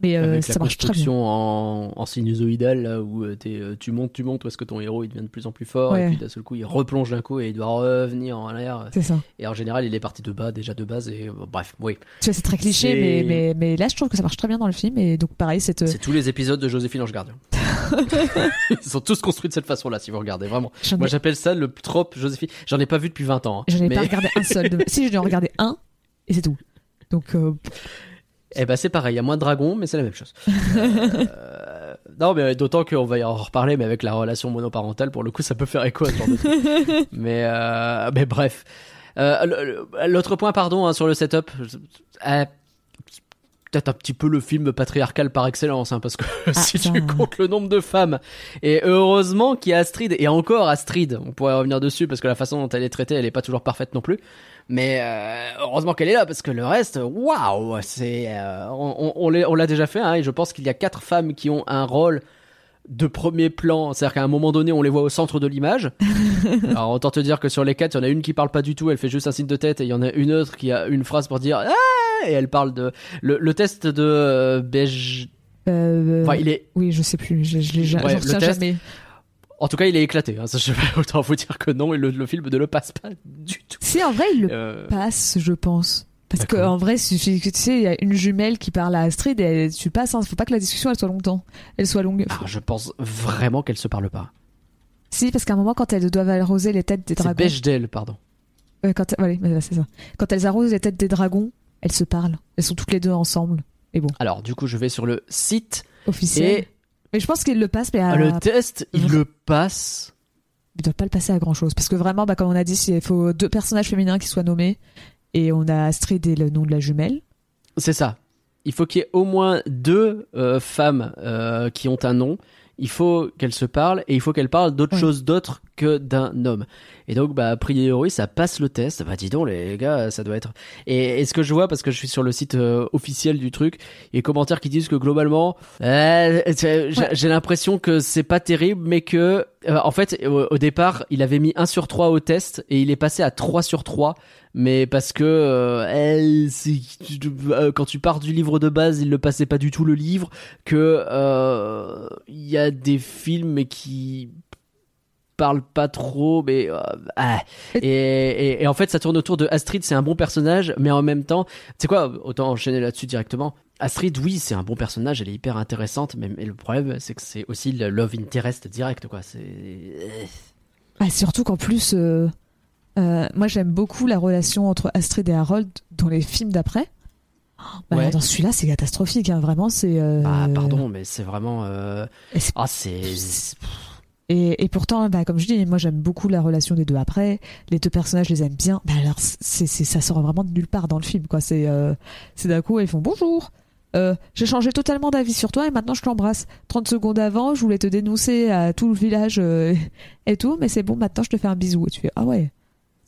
Mais euh, la ça marche très bien. en, en sinusoïdal, là où euh, euh, tu montes, tu montes, parce que ton héros il devient de plus en plus fort, Ouais. et puis d'un seul coup il replonge d'un coup et il doit revenir en l'air. C'est ça. Et en général il est parti de bas, déjà de base, et bref, oui. C'est très cliché, C'est- mais, mais, mais là, je trouve que ça marche très bien dans le film, et donc pareil, cette, C'est tous les épisodes de Joséphine Ange Gardien. Ils sont tous construits de cette façon-là, si vous regardez, vraiment. ai- Moi j'appelle ça le trope Joséphine. J'en ai pas vu depuis 20 ans. hein. j'en ai mais... pas regardé un seul. de- Si, j'en ai regardé un, et c'est tout. Donc, euh, Eh ben c'est pareil, il y a moins de dragons, mais c'est la même chose. Euh, Non, mais d'autant qu'on va y en reparler, mais avec la relation monoparentale, pour le coup, ça peut faire écho à ce genre de truc. mais, euh, mais bref. Euh, L'autre point, pardon, hein, sur le setup. euh, Peut-être un petit peu le film patriarcal par excellence, hein, parce que si ça, tu comptes le nombre de femmes, et heureusement qu'il y a Astrid, et encore Astrid, on pourrait revenir dessus, parce que la façon dont elle est traitée, elle est pas toujours parfaite non plus. Mais euh, heureusement qu'elle est là parce que le reste, waouh, c'est euh, on, on, on l'a- déjà fait. Hein, et je pense qu'il y a quatre femmes qui ont un rôle de premier plan, c'est-à-dire qu'à un moment donné, on les voit au centre de l'image. Alors autant te dire que sur les quatre, il y en a une qui parle pas du tout, elle fait juste un signe de tête, et il y en a une autre qui a une phrase pour dire ah et elle parle de le, le test de euh, Beige. euh, Enfin, il est oui, je sais plus, je, je l'ai ja- Ouais, le test, jamais. En tout cas, il est éclaté. Hein, ça, je vais autant vous dire que non, et le, le film ne le passe pas du tout. Si, en vrai, il le Euh, passe, je pense. Parce que D'accord. en vrai, il suffit que tu sais, il y a une jumelle qui parle à Astrid et tu passes. Hein, faut pas que la discussion elle soit longtemps, elle soit longue. ah, je pense vraiment qu'elle se parle pas. Si, parce qu'à un moment, quand elles doivent arroser les têtes des C'est dragons, Bechdel, pardon. Euh, quand, là, c'est ça. Quand elles arrosent les têtes des dragons, elles se parlent. Elles sont toutes les deux ensemble. Et bon, Alors, du coup, je vais sur le site officiel. et Mais je pense qu'il le passe, mais à... le test, il le passe. il doit pas le passer à grand chose. Parce que vraiment, bah, comme on a dit, il faut deux personnages féminins qui soient nommés. Et on a Astrid et le nom de la jumelle. C'est ça. Il faut qu'il y ait au moins deux euh, femmes euh, qui ont un nom. Il faut qu'elles se parlent et il faut qu'elles parlent d'autre chose d'autre que d'un homme. Et donc, bah, a priori, ça passe le test. Bah, dis donc, les gars, ça doit être. Et, et ce que je vois, parce que je suis sur le site euh, officiel du truc, il y a des commentaires qui disent que globalement, euh, c'est- j'ai Ouais. j'ai l'impression que c'est pas terrible, mais que, euh, en fait, au, au départ, il avait mis 1 sur 3 au test et il est passé à 3 sur 3 mais parce que euh, elle, euh, quand tu pars du livre de base, il ne passait pas du tout le livre, que euh, il y a des films qui parlent pas trop, mais euh, ah. et, et, et en fait ça tourne autour de Astrid, c'est un bon personnage, mais en même temps, tu sais quoi, autant enchaîner là-dessus directement. Astrid, oui, c'est un bon personnage, elle est hyper intéressante, mais, mais le problème c'est que c'est aussi le love interest direct, quoi. C'est Ah, surtout qu'en plus, euh, euh, moi j'aime beaucoup la relation entre Astrid et Harold dans les films d'après. Bah, Ouais. Dans celui-là, c'est catastrophique. hein, Vraiment, c'est. euh, ah pardon, mais c'est vraiment euh, et ah c'est Et, et pourtant, bah, comme je dis, moi j'aime beaucoup la relation des deux après. Les deux personnages, je les aime bien. Bah, alors, c'est, c'est, ça sort vraiment de nulle part dans le film, quoi. C'est, euh, c'est d'un coup, ils font bonjour. Euh, j'ai changé totalement d'avis sur toi et maintenant je t'embrasse. 30 secondes avant, je voulais te dénoncer à tout le village euh, et tout, mais c'est bon, maintenant je te fais un bisou. Et tu fais, ah ouais,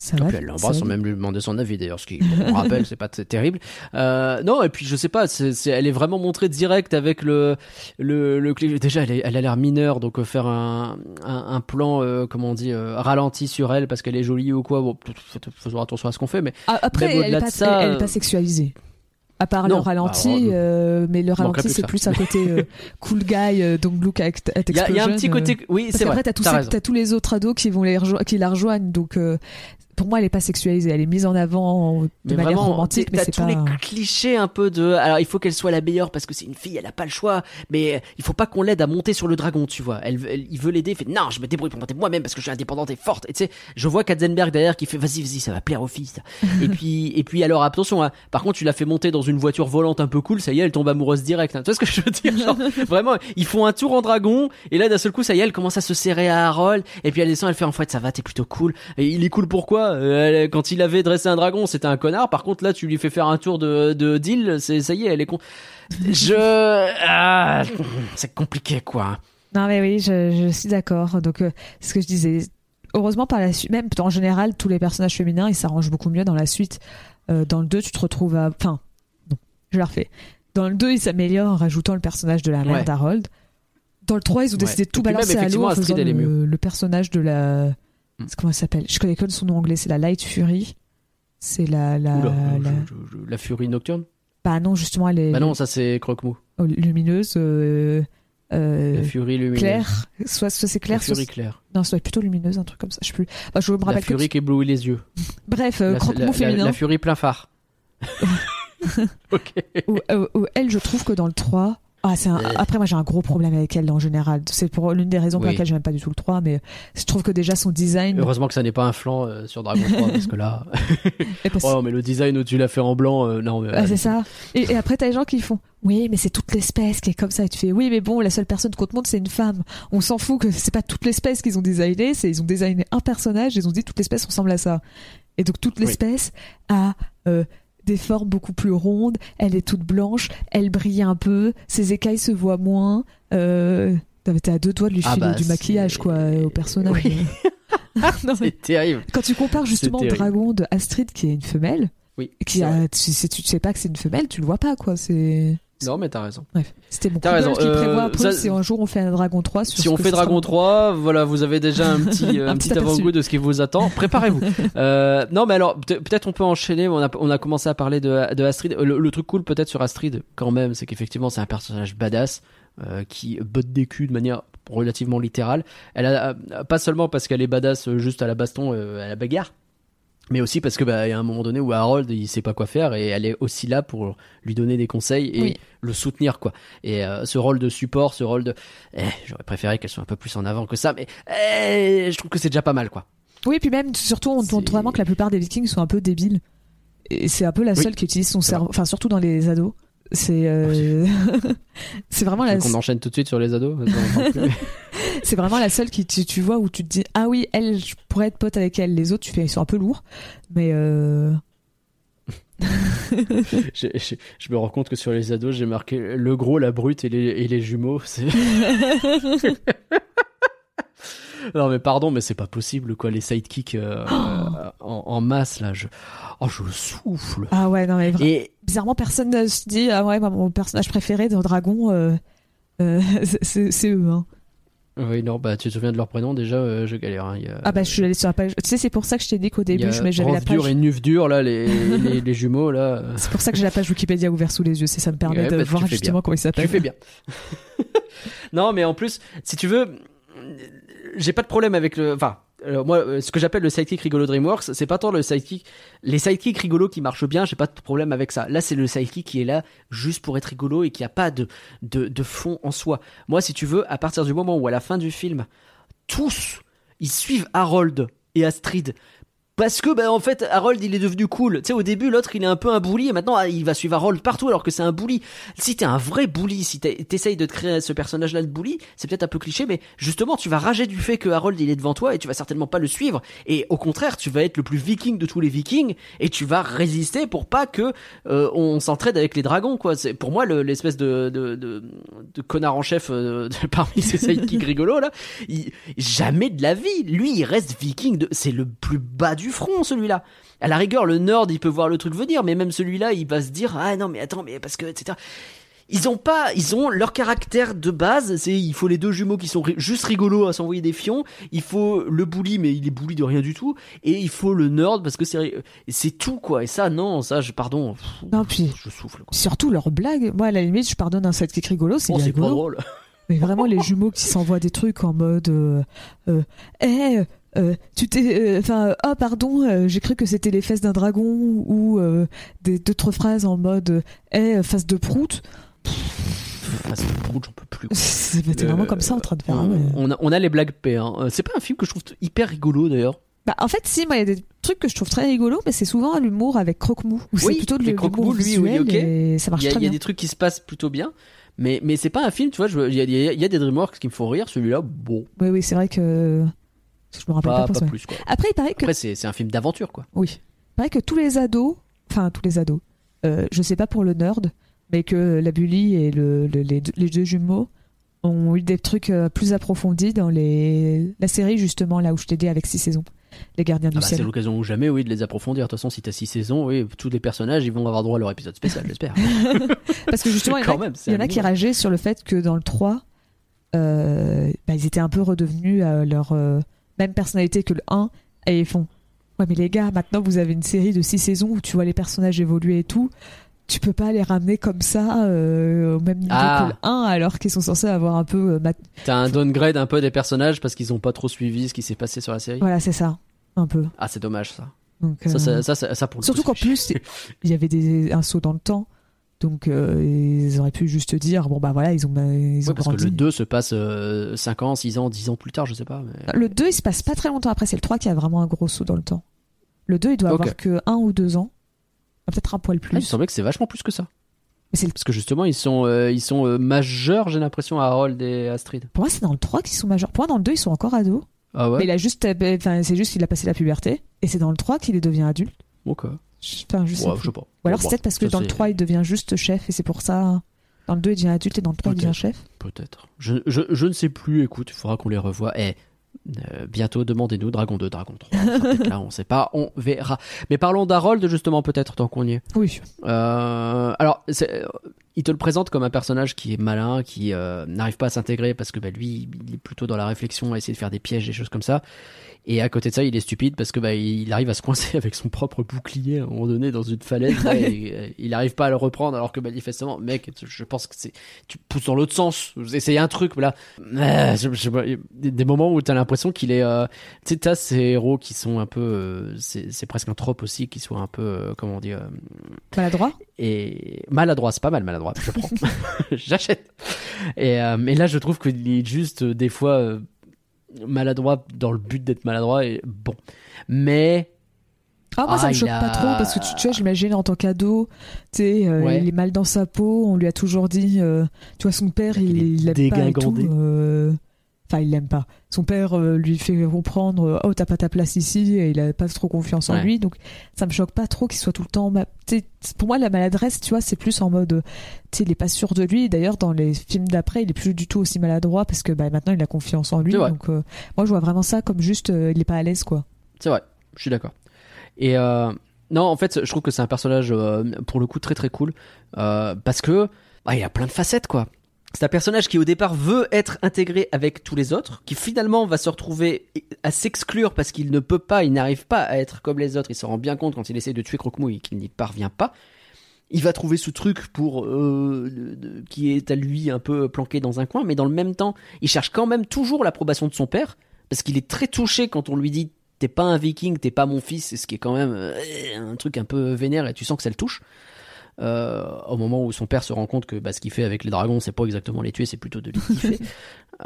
ça va. puis elle l'embrasse sans même lui demander son avis d'ailleurs, ce qui, on rappelle, c'est pas terrible. Euh, non, et puis je sais pas, c'est, c'est- elle est vraiment montrée direct avec le, le, le déjà elle, est- elle a l'air mineure, donc euh, faire un, un, un plan, euh, comment on dit, euh, ralenti sur elle parce qu'elle est jolie ou quoi, bon, faisons attention à ce qu'on fait, mais Ah, après, elle, de pas, ça, elle- elle est euh, pas sexualisée. À part Non, le ralenti, bah, euh, mais le ralenti, plus c'est ça. plus un côté euh, cool guy, euh, don't look at, at il y a, il y a un explosion, petit euh. côté, oui, Parce c'est vrai, t'as tous, t'as ces- raison. t'as tous les autres ados qui, vont les rejo- qui la rejoignent. Donc, euh, pour moi, elle est pas sexualisée. Elle est mise en avant de Mais manière vraiment, romantique, mais c'est tous pas. les clichés un peu de. Alors, il faut qu'elle soit la meilleure parce que c'est une fille, elle a pas le choix. Mais il faut pas qu'on l'aide à monter sur le dragon, tu vois. Elle, elle- il veut l'aider, il fait non, je me débrouille pour monter moi-même parce que je suis indépendante et forte. Et tu sais, je vois Katzenberg derrière qui fait vas-y, vas-y, ça va plaire aux filles. ça. et puis, et puis alors attention, hein, par contre, tu l'as fait monter dans une voiture volante un peu cool, ça y est, elle tombe amoureuse direct. hein. Tu vois ce que je veux dire Genre, Vraiment, ils font un tour en dragon et là d'un seul coup, ça y est, elle commence à se serrer à Harold. Et puis elle descend, elle fait en fait ça va, t'es plutôt cool. Et il est cool pourquoi? Euh, elle- Quand il avait dressé un dragon, c'était un connard. Par contre là, tu lui fais faire un tour de, de deal, c'est ça y est, elle est con. Je, ah, c'est compliqué quoi. Non, mais oui, je, je suis d'accord. Donc, euh, ce que je disais. Heureusement, par la suite, même en général, tous les personnages féminins, ils s'arrangent beaucoup mieux dans la suite. Euh, dans le 2, tu te retrouves à. Enfin, non, je la refais. Dans le 2, ils s'améliorent en rajoutant le personnage de la mère Ouais. d'Harold. Dans le 3, ils ont décidé de tout balancer à l'eau en faisant le personnage de la. Mm. c'est Comment elle s'appelle? Je connais que son nom anglais, c'est la Light Fury. C'est la. la, Oula, la... je- je- je- la furie nocturne? Bah non, justement, elle est Bah non, ça c'est Croque-Mou. oh, lumineuse. Euh... euh, La furie lumineuse. Claire. Soit, soit c'est La clair, soit furie claire. Non, être plutôt lumineuse, un truc comme ça. Je sais plus. Bah, je me La rappelle que. furie qui éblouit les yeux. Bref, euh, La- croque-mou la- la- féminin. La furie plein phare. ok. Euh, où elle, je trouve que dans le 3. Ah, c'est un-. Après, moi, j'ai un gros problème avec elle en général. C'est pour l'une des raisons pour Oui. lesquelles j'aime pas du tout le 3, mais je trouve que déjà son design. Heureusement que ça n'est pas un flanc euh, sur Dragon 3 parce que là. Oh mais le design où tu l'as fait en blanc, euh, non. Mais, Ah, c'est ça. Et, et après, t'as les gens qui font Oui, mais c'est toute l'espèce qui est comme ça. Et tu fais Oui, mais bon, la seule personne qu'on te montre, c'est une femme. On s'en fout que c'est pas toute l'espèce qu'ils ont designé. C'est ils ont designé un personnage. Ils ont dit toute l'espèce ressemble à ça. Et donc toute Oui. l'espèce a euh, des formes beaucoup plus rondes. Elle est toute blanche. Elle brille un peu. Ses écailles se voient moins. Euh, T'es à deux doigts de lui Ah filer bah, du maquillage quoi au personnage. Oui. Non, mais C'est terrible. quand tu compares justement au dragon de Astrid qui est une femelle, Oui. qui a, tu, sais, tu sais pas que c'est une femelle, tu le vois pas quoi. C'est Non mais t'as raison. bref, c'était mon T'as raison, qui euh, prévoit un peu ça- si un jour on fait un dragon 3 sur Si on fait sera. Dragon 3, voilà, vous avez déjà un petit, euh, Un un petit avant-goût de ce qui vous attend. Préparez-vous. euh, non, mais alors peut- peut-être on peut enchaîner. On a, on a commencé à parler de, de Astrid. Le, le truc cool peut-être sur Astrid quand même, c'est qu'effectivement c'est un personnage badass euh, qui botte des culs de manière relativement littérale. Elle a euh, pas seulement parce qu'elle est badass euh, juste à la baston, euh, à la bagarre. Mais aussi parce que bah, il y a un moment donné où Harold il sait pas quoi faire et elle est aussi là pour lui donner des conseils et Oui. le soutenir quoi. Et euh, ce rôle de support, ce rôle de eh, j'aurais préféré qu'elle soit un peu plus en avant que ça, mais eh, je trouve que c'est déjà pas mal quoi. Oui, puis même surtout on C'est- vraiment que la plupart des Vikings sont un peu débiles. Et c'est un peu la Oui, seule qui utilise son cerveau, enfin surtout dans les ados. C'est euh, c'est vraiment la qu'on enchaîne tout de suite sur les ados c'est vraiment la seule qui tu, tu vois où tu te dis ah oui elle je pourrais être pote avec elle. Les autres tu fais ils sont un peu lourds. Mais euh... je, je- je me rends compte que sur les ados, j'ai marqué le gros, la brute et les, et les jumeaux. Non mais pardon, mais c'est pas possible quoi, les sidekicks euh, euh, en, en masse là. Je, oh, je souffle. ah ouais non mais Et bizarrement personne ne se dit ah ouais bah, mon personnage préféré dans Dragon euh, euh, c'est- eux hein. oui, non, bah tu te souviens de leur prénom déjà, euh, je galère. hein, il y a- ah bah je suis allée sur la page tu sais c'est pour ça que je t'ai dit qu'au début mais j'avais la Prof dur page et Nuf dur là, les, les, les jumeaux là. c'est pour ça que j'ai la page Wikipédia ouverte sous les yeux c'est ça me permet Ouais, de bah, voir justement comment il s'appelle Tu fais bien. non, mais en plus, si tu veux, j'ai pas de problème avec le. Enfin, euh, moi, euh, ce que j'appelle le sidekick rigolo DreamWorks, c'est pas tant le sidekick. Les sidekicks rigolos qui marchent bien, j'ai pas de problème avec ça. Là, c'est le sidekick qui est là juste pour être rigolo et qui a pas de, de, de fond en soi. Moi, si tu veux, à partir du moment où à la fin du film, tous, ils suivent Harold et Astrid. Parce que, bah, en fait, Harold, il est devenu cool. Tu sais, au début, l'autre, il est un peu un bully, et maintenant, ah, il va suivre Harold partout, alors que c'est un bully. Si t'es un vrai bully, si t'es- t'essayes de te créer ce personnage-là de bully, c'est peut-être un peu cliché, mais justement, tu vas rager du fait que Harold, il est devant toi, et tu vas certainement pas le suivre. Et au contraire, tu vas être le plus viking de tous les vikings, et tu vas résister pour pas que euh, on s'entraide avec les dragons, quoi. C'est pour moi le- l'espèce de, de, de, de connard en chef euh, de- parmi ces sidekicks rigolos là. Il, jamais de la vie. Lui, il reste viking. C'est le plus bas du front, celui-là. À la rigueur, le nerd, il peut voir le truc venir, mais même celui-là, il va se dire ah non mais attends mais parce que etc. Ils ont pas, ils ont leur caractère de base. C'est il faut les deux jumeaux qui sont ri- juste rigolos à s'envoyer des fions. Il faut le bully, mais il est bully de rien du tout. Et il faut le nerd parce que c'est c'est tout quoi. Et ça non, ça je pardon. Non, puis- je souffle. Quoi. surtout leurs blagues moi à la limite je pardonne un sidekick rigolo c'est Oh, c'est pas rigolo drôle. Mais vraiment, les jumeaux qui s'envoient des trucs en mode euh, euh, Eh, euh, tu t'es. Enfin, oh, pardon, euh, j'ai cru que c'était les fesses d'un dragon, ou euh, des- d'autres phrases en mode Eh, face de prout. Ah, c'est le prout, j'en peux plus. C'était vraiment Euh, comme ça en train de faire. on, hein, on a, on a les blagues paix. Hein. Euh, C'est pas un film que je trouve hyper rigolo d'ailleurs. Bah, en fait, si, moi, il y a des trucs que je trouve très rigolos, mais c'est souvent l'humour avec croque-mou. Où c'est Oui, plutôt de l'humour lui, oui, ok. et ça marche Il y, a, très il y a bien. des trucs qui se passent plutôt bien. Mais, mais c'est pas un film, tu vois. Il y y a des DreamWorks qui me font rire. Celui-là, bon, Oui, oui, c'est vrai que. Je me rappelle pas, pas, pas pour ça. plus quoi. Après, il paraît que Après, c'est c'est un film d'aventure quoi. Oui. Il paraît que tous les ados, enfin tous les ados, euh, je sais pas pour le nerd, mais que la Bully et le, le- les, deux, les deux jumeaux ont eu des trucs euh, plus approfondis dans les, la série justement là où je t'ai dit avec six saisons, les gardiens Ah du bah, c'est ciel. l'occasion ou jamais, oui, de les approfondir. De toute façon, si t'as 6 saisons, oui, tous les personnages, ils vont avoir droit à leur épisode spécial, j'espère. Parce que justement, il y en a, même, c'est il y en a un qui rageaient sur le fait que dans le 3, euh, bah, ils étaient un peu redevenus à leur euh, même personnalité que le 1 et ils font Ouais, mais les gars, maintenant vous avez une série de 6 saisons où tu vois les personnages évoluer et tout. Tu peux pas les ramener comme ça euh, au même niveau Ah. que le 1 alors qu'ils sont censés avoir un peu. euh, T'as un downgrade un peu des personnages parce qu'ils ont pas trop suivi ce qui s'est passé sur la série? Voilà, c'est ça. Un peu. Ah, c'est dommage ça. Donc, Ça, euh, ça, ça, ça, ça, pour le Surtout qu'en plus, il y avait des, un saut dans le temps. Donc euh, ils auraient pu juste dire bon bah voilà, ils ont, ils ont Ouais, parce que grandi. le 2 se passe 5 ans, 6 ans, 10 ans plus tard, je sais pas. mais- Le 2, il se passe pas très longtemps après, c'est le 3 qui a vraiment un gros saut dans le temps. Le 2, il doit Ok. avoir que 1 ou 2 ans. Peut-être un poil Ah, il plus. semblait que c'est vachement plus que ça. Mais Parce que justement, ils sont, euh, ils sont euh, majeurs, j'ai l'impression, à Harold et Astrid. Pour moi, c'est dans le 3 qu'ils sont majeurs. Pour moi, dans le 2, ils sont encore ados. Ah ouais Mais il a juste, euh, enfin, c'est juste qu'il a passé la puberté. Et c'est dans le 3 qu'il devient adulte. Ok. Je- Enfin, je sais Ouais, plus. je sais pas. Ou alors c'est peut-être parce que dans le c'est- 3, il devient juste chef et c'est pour ça. Dans le 2, il devient adulte et dans le 3, il devient chef. Peut-être. Je, je, je ne sais plus, écoute, il faudra qu'on les revoie. Eh, euh, bientôt, demandez-nous Dragon 2, Dragon 3. Ça sera peut-être là, on sait pas, on verra. Mais parlons d'Harold, justement, peut-être, tant qu'on y est. Oui. Euh, alors, c'est- euh, il te le présente comme un personnage qui est malin, qui euh, n'arrive pas à s'intégrer parce que bah, lui, il est plutôt dans la réflexion, à essayer de faire des pièges, des choses comme ça. Et à côté de ça, il est stupide parce que bah, il arrive à se coincer avec son propre bouclier à un moment donné dans une falaise. là, et, euh, il n'arrive pas à le reprendre alors que manifestement, mec, je pense que c'est tu pousses dans l'autre sens. Essayez un truc là. Euh, je- je- il y a des moments où t'as l'impression qu'il est. euh, tu sais, t'as ces héros qui sont un peu. c'est presque un trope aussi, qui sont un peu comment dire. euh, Maladroit. et maladroit, c'est pas mal maladroit, je prends, j'achète. Et euh, là, je trouve qu'il est juste euh, des fois euh, maladroit dans le but d'être maladroit et bon. Mais Ah, moi, ça Ah, me il choque a- pas trop parce que tu, tu vois, j'imagine en tant qu'ado, tu sais, euh, Ouais. il est mal dans sa peau, on lui a toujours dit, euh, tu vois, son père, Il il, il l'aime pas et tout. dégingandé. euh, Enfin, il l'aime pas. Son père euh, lui fait comprendre, euh, oh, t'as pas ta place ici, et il a pas trop confiance en Ouais. lui, donc ça me choque pas trop qu'il soit tout le temps. ma- pour moi, la maladresse, tu vois, c'est plus en mode, tu il est pas sûr de lui. D'ailleurs, dans les films d'après, il est plus du tout aussi maladroit parce que bah, maintenant, il a confiance en lui. Donc, euh, moi, je vois vraiment ça comme juste, il est pas à l'aise, quoi. C'est vrai, je suis d'accord. Et non, en fait, je trouve que c'est un personnage euh, pour le coup très très cool euh, parce que bah, il a plein de facettes quoi. C'est un personnage qui au départ veut être intégré avec tous les autres, qui finalement va se retrouver à s'exclure parce qu'il ne peut pas, il n'arrive pas à être comme les autres. Il s'en rend bien compte quand il essaie de tuer Croque-Mouille et qu'il n'y parvient pas. Il va trouver ce truc pour euh, qui est à lui un peu planqué dans un coin, mais dans le même temps, il cherche quand même toujours l'approbation de son père parce qu'il est très touché quand on lui dit t'es pas un viking, t'es pas mon fils, ce qui est quand même euh, un truc un peu vénère et tu sens que ça le touche. Euh, au moment où son père se rend compte que bah, ce qu'il fait avec les dragons, c'est pas exactement les tuer, c'est plutôt de les kiffer.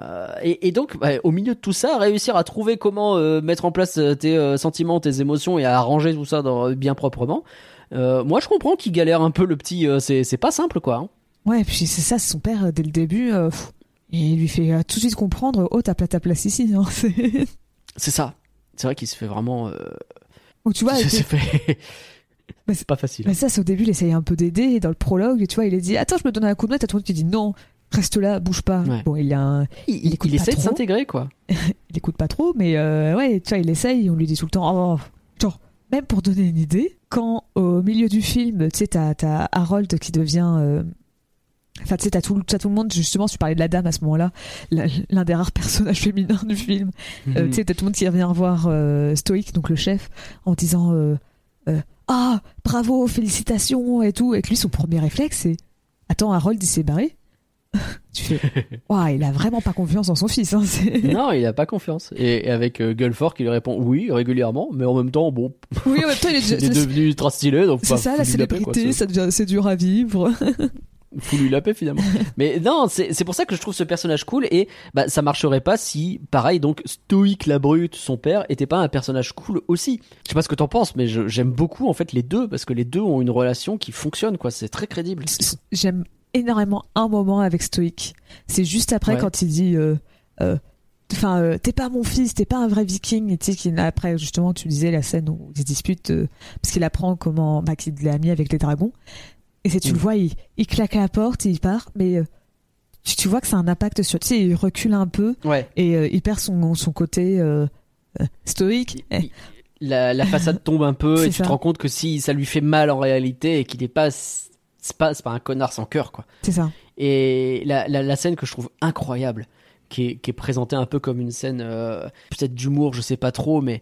Euh, et, et donc, bah, au milieu de tout ça, réussir à trouver comment euh, mettre en place tes sentiments, tes émotions et à arranger tout ça dans, bien proprement. Moi, je comprends qu'il galère un peu le petit. c'est pas simple, quoi. hein. Ouais, et puis c'est ça, son père, dès le début, pff, il lui fait tout de suite comprendre, oh, t'as ta place ici. hein, c'est- ça. C'est vrai qu'il se fait vraiment. Ou tu vois, Mais c'est pas facile. mais ça, c'est au début, il essaye un peu d'aider, dans le prologue, tu vois, il a dit, attends, je me donne un coup de main, t'as tout le monde qui dit non, reste là, bouge pas. Ouais. Bon, il, a un- Il, il écoute pas essaie de s'intégrer, quoi. il écoute pas trop, mais euh, ouais, tu vois, il essaye, on lui dit tout le temps, oh, genre, même pour donner une idée, quand au milieu du film, tu sais, t'as t'as Harold qui devient. euh, Enfin, tu sais, t'as tout, t'as tout le monde, justement, tu parlais de la dame à ce moment-là, l'un des rares personnages féminins du film. Euh, tu sais, t'as tout le monde qui vient voir euh, Stoic, donc le chef, en disant Ah, bravo, félicitations et tout. Et que lui, son premier réflexe, c'est Attends, Harold, il s'est barré? Tu fais Ouah, il a vraiment pas confiance en son fils. Hein, non, il a pas confiance. Et, et avec euh, Guilford qui lui répond oui régulièrement, mais en même temps, bon, oui, en même temps, il est, il est devenu ultra stylé, donc c'est ça, la célébrité, c'est dur à vivre. Faut lui laper finalement. mais non, c'est c'est pour ça que je trouve ce personnage cool et bah ça marcherait pas si, pareil, donc Stoïque la brute, son père, était pas un personnage cool aussi. Je sais pas ce que t'en penses, mais j'aime beaucoup en fait les deux parce que les deux ont une relation qui fonctionne, quoi. C'est très crédible. J'aime énormément un moment avec Stoic. C'est juste après Ouais. quand il dit. euh, euh, Enfin, euh, t'es pas mon fils, t'es pas un vrai viking. Et tu sais qu'il après justement, tu disais la scène où ils se disputent euh, parce qu'il apprend comment, bah, qu'il est ami avec les dragons. Et c'est tu Mm. le vois, il, il claque la porte, il part, mais euh, tu, tu vois que ça a un impact sur. Tu sais, il recule un peu Ouais. et euh, il perd son son côté euh, stoïque. La, la façade tombe un peu C'est et tu ça. te rends compte que si ça lui fait mal en réalité et qu'il est pas, c'est pas, c'est pas un connard sans cœur, quoi. c'est ça. Et la, la, la scène que je trouve incroyable, qui est, qui est présentée un peu comme une scène euh, peut-être d'humour, je sais pas trop, mais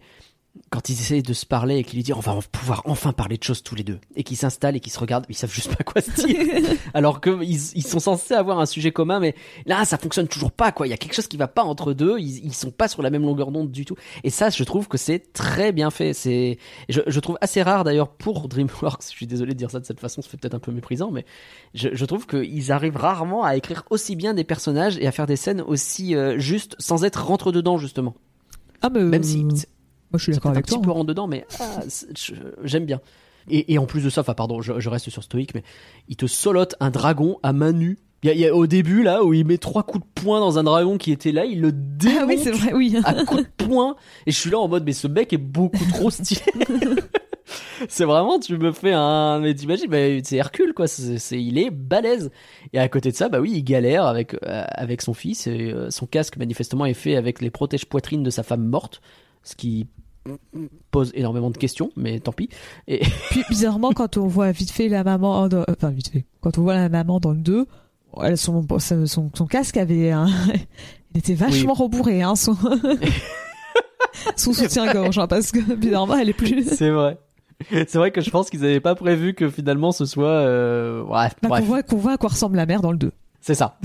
quand ils essayent de se parler et qu'ils lui disent on va pouvoir enfin parler de choses tous les deux, et qu'ils s'installent et qu'ils se regardent, ils savent juste pas quoi se dire, alors que ils, ils sont censés avoir un sujet commun, mais là ça fonctionne toujours pas quoi. Il y a quelque chose qui va pas entre deux, ils, ils sont pas sur la même longueur d'onde du tout. Et ça, je trouve que c'est très bien fait. C'est, je, je trouve assez rare d'ailleurs pour DreamWorks. Je suis désolé de dire ça de cette façon, ça fait peut-être un peu méprisant, mais je, je trouve qu'ils arrivent rarement à écrire aussi bien des personnages et à faire des scènes aussi euh, justes sans être rentre dedans justement. Ah, mais Même si euh, moi je suis d'accord un avec petit toi. peu hein. rentre dedans, mais ah, j'aime bien. Et, et en plus de ça, enfin pardon, je, je reste sur Stoïque, mais il te solote un dragon à main nue. Il y a, il y a au début là où il met trois coups de poing dans un dragon qui était là, il le démonte Ah oui, c'est vrai, oui. à coups de poing. Et je suis là en mode, mais ce mec est beaucoup trop stylé. c'est vraiment, tu me fais un, mais t'imagines, bah, c'est Hercule quoi. C'est- il est balèze. Et à côté de ça, bah oui, il galère avec euh, avec son fils. Et, euh, son casque manifestement est fait avec les protèges poitrines de sa femme morte, ce qui pose énormément de questions, mais tant pis. Et Puis bizarrement, quand on voit vite fait la maman, dans- enfin vite fait, quand on voit la maman dans le 2, elle, son, son, son, son casque avait un, il était vachement rembourré, hein, son, son soutien-gorge, hein, parce que bizarrement, elle est plus. c'est vrai. C'est vrai que je pense qu'ils n'avaient pas prévu que finalement ce soit. Euh... Bah, bref. qu'on voit, qu'on voit à quoi ressemble la mère dans le 2. C'est ça.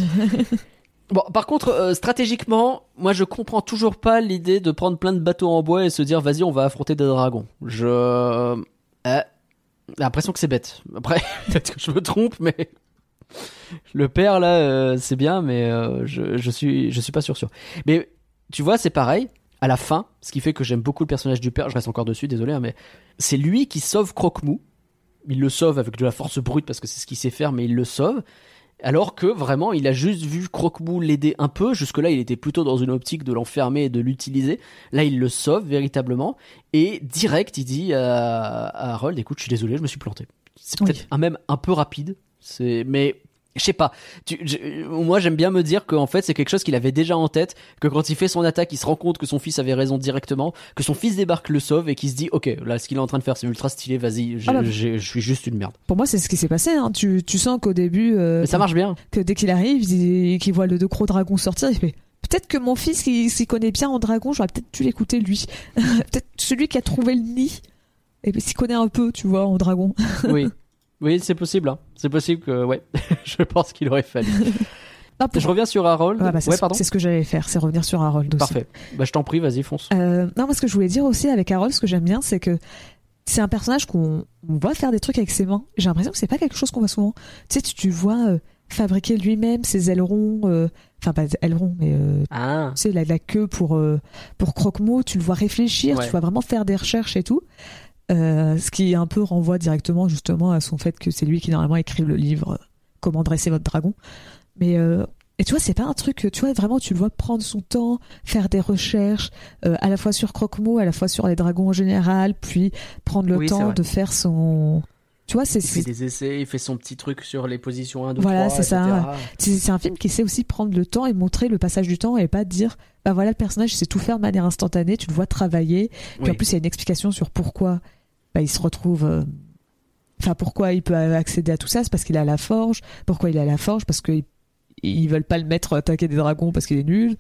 Bon, par contre, euh, stratégiquement, moi je comprends toujours pas l'idée de prendre plein de bateaux en bois et se dire vas-y, on va affronter des dragons. Je. Euh, l'impression que c'est bête. Après, peut-être que je me trompe, mais. Le père là, euh, c'est bien, mais euh, je, je suis je suis pas sûr sûr. Mais tu vois, c'est pareil. à la fin, ce qui fait que j'aime beaucoup le personnage du père, je reste encore dessus, désolé, hein, mais c'est lui qui sauve Croque-Mou. Il le sauve avec de la force brute parce que c'est ce qu'il sait faire, mais il le sauve. Alors que vraiment, il a juste vu Croque-Mou l'aider un peu. Jusque-là, il était plutôt dans une optique de l'enfermer et de l'utiliser. Là, il le sauve véritablement. Et direct, il dit à, à Harold, écoute, je suis désolé, je me suis planté. C'est Oui. peut-être un même un peu rapide. C'est, mais je sais pas. Tu- je- moi, j'aime bien me dire qu'en fait, c'est quelque chose qu'il avait déjà en tête. Que quand il fait son attaque, il se rend compte que son fils avait raison directement. Que son fils débarque, le sauve et qu'il se dit, ok, là, ce qu'il est en train de faire, c'est ultra stylé. Vas-y, Ah je suis juste une merde. Pour moi, c'est ce qui s'est passé. hein. Tu, tu sens qu'au début, euh, Mais ça marche bien. que dès qu'il arrive, il- qu'il voit le deux gros dragon sortir, il fait peut-être que mon fils qui s'y connaît bien en dragon, j'aurais peut-être dû l'écouter lui. peut-être celui qui a trouvé le nid et s'y connaît un peu, tu vois, en dragon. oui. Oui, c'est possible. hein. C'est possible que, ouais, je pense qu'il aurait fallu. Ah, pour- Je reviens sur Harold. Ouais, bah, c'est ouais, ce que j'allais faire, c'est revenir sur Harold aussi. Parfait. Bah, je t'en prie, vas-y, fonce. Euh, non, moi, ce que je voulais dire aussi avec Harold, ce que j'aime bien, c'est que c'est un personnage qu'on on voit faire des trucs avec ses mains. J'ai l'impression que c'est pas quelque chose qu'on voit souvent. Tu sais, tu, tu vois euh, fabriquer lui-même ses ailerons, euh, enfin pas ailerons, mais Ah. tu sais, la, la queue pour, pour croque-mot, tu le vois réfléchir, Ouais. tu vois vraiment faire des recherches et tout. Euh, ce qui un peu renvoie directement justement à son fait que c'est lui qui normalement écrit le livre Comment dresser votre dragon. Mais euh, et tu vois, c'est pas un truc, tu vois, vraiment, tu le vois prendre son temps, faire des recherches, euh, à la fois sur Croque-Mot, à la fois sur les dragons en général, puis prendre le Oui, temps de faire son. Tu vois, c'est Il fait des essais, il fait son petit truc sur les positions 1, 2, Voilà, 3, c'est ça, c'est un film qui sait aussi prendre le temps et montrer le passage du temps et pas dire, bah voilà, le personnage sait tout faire de manière instantanée, tu le vois travailler, puis Oui. en plus il y a une explication sur pourquoi bah, il se retrouve. euh, Enfin, pourquoi il peut accéder à tout ça, c'est parce qu'il à la forge. Pourquoi il à la forge? Parce qu'ils ils veulent pas le mettre attaquer des dragons parce qu'il est nul.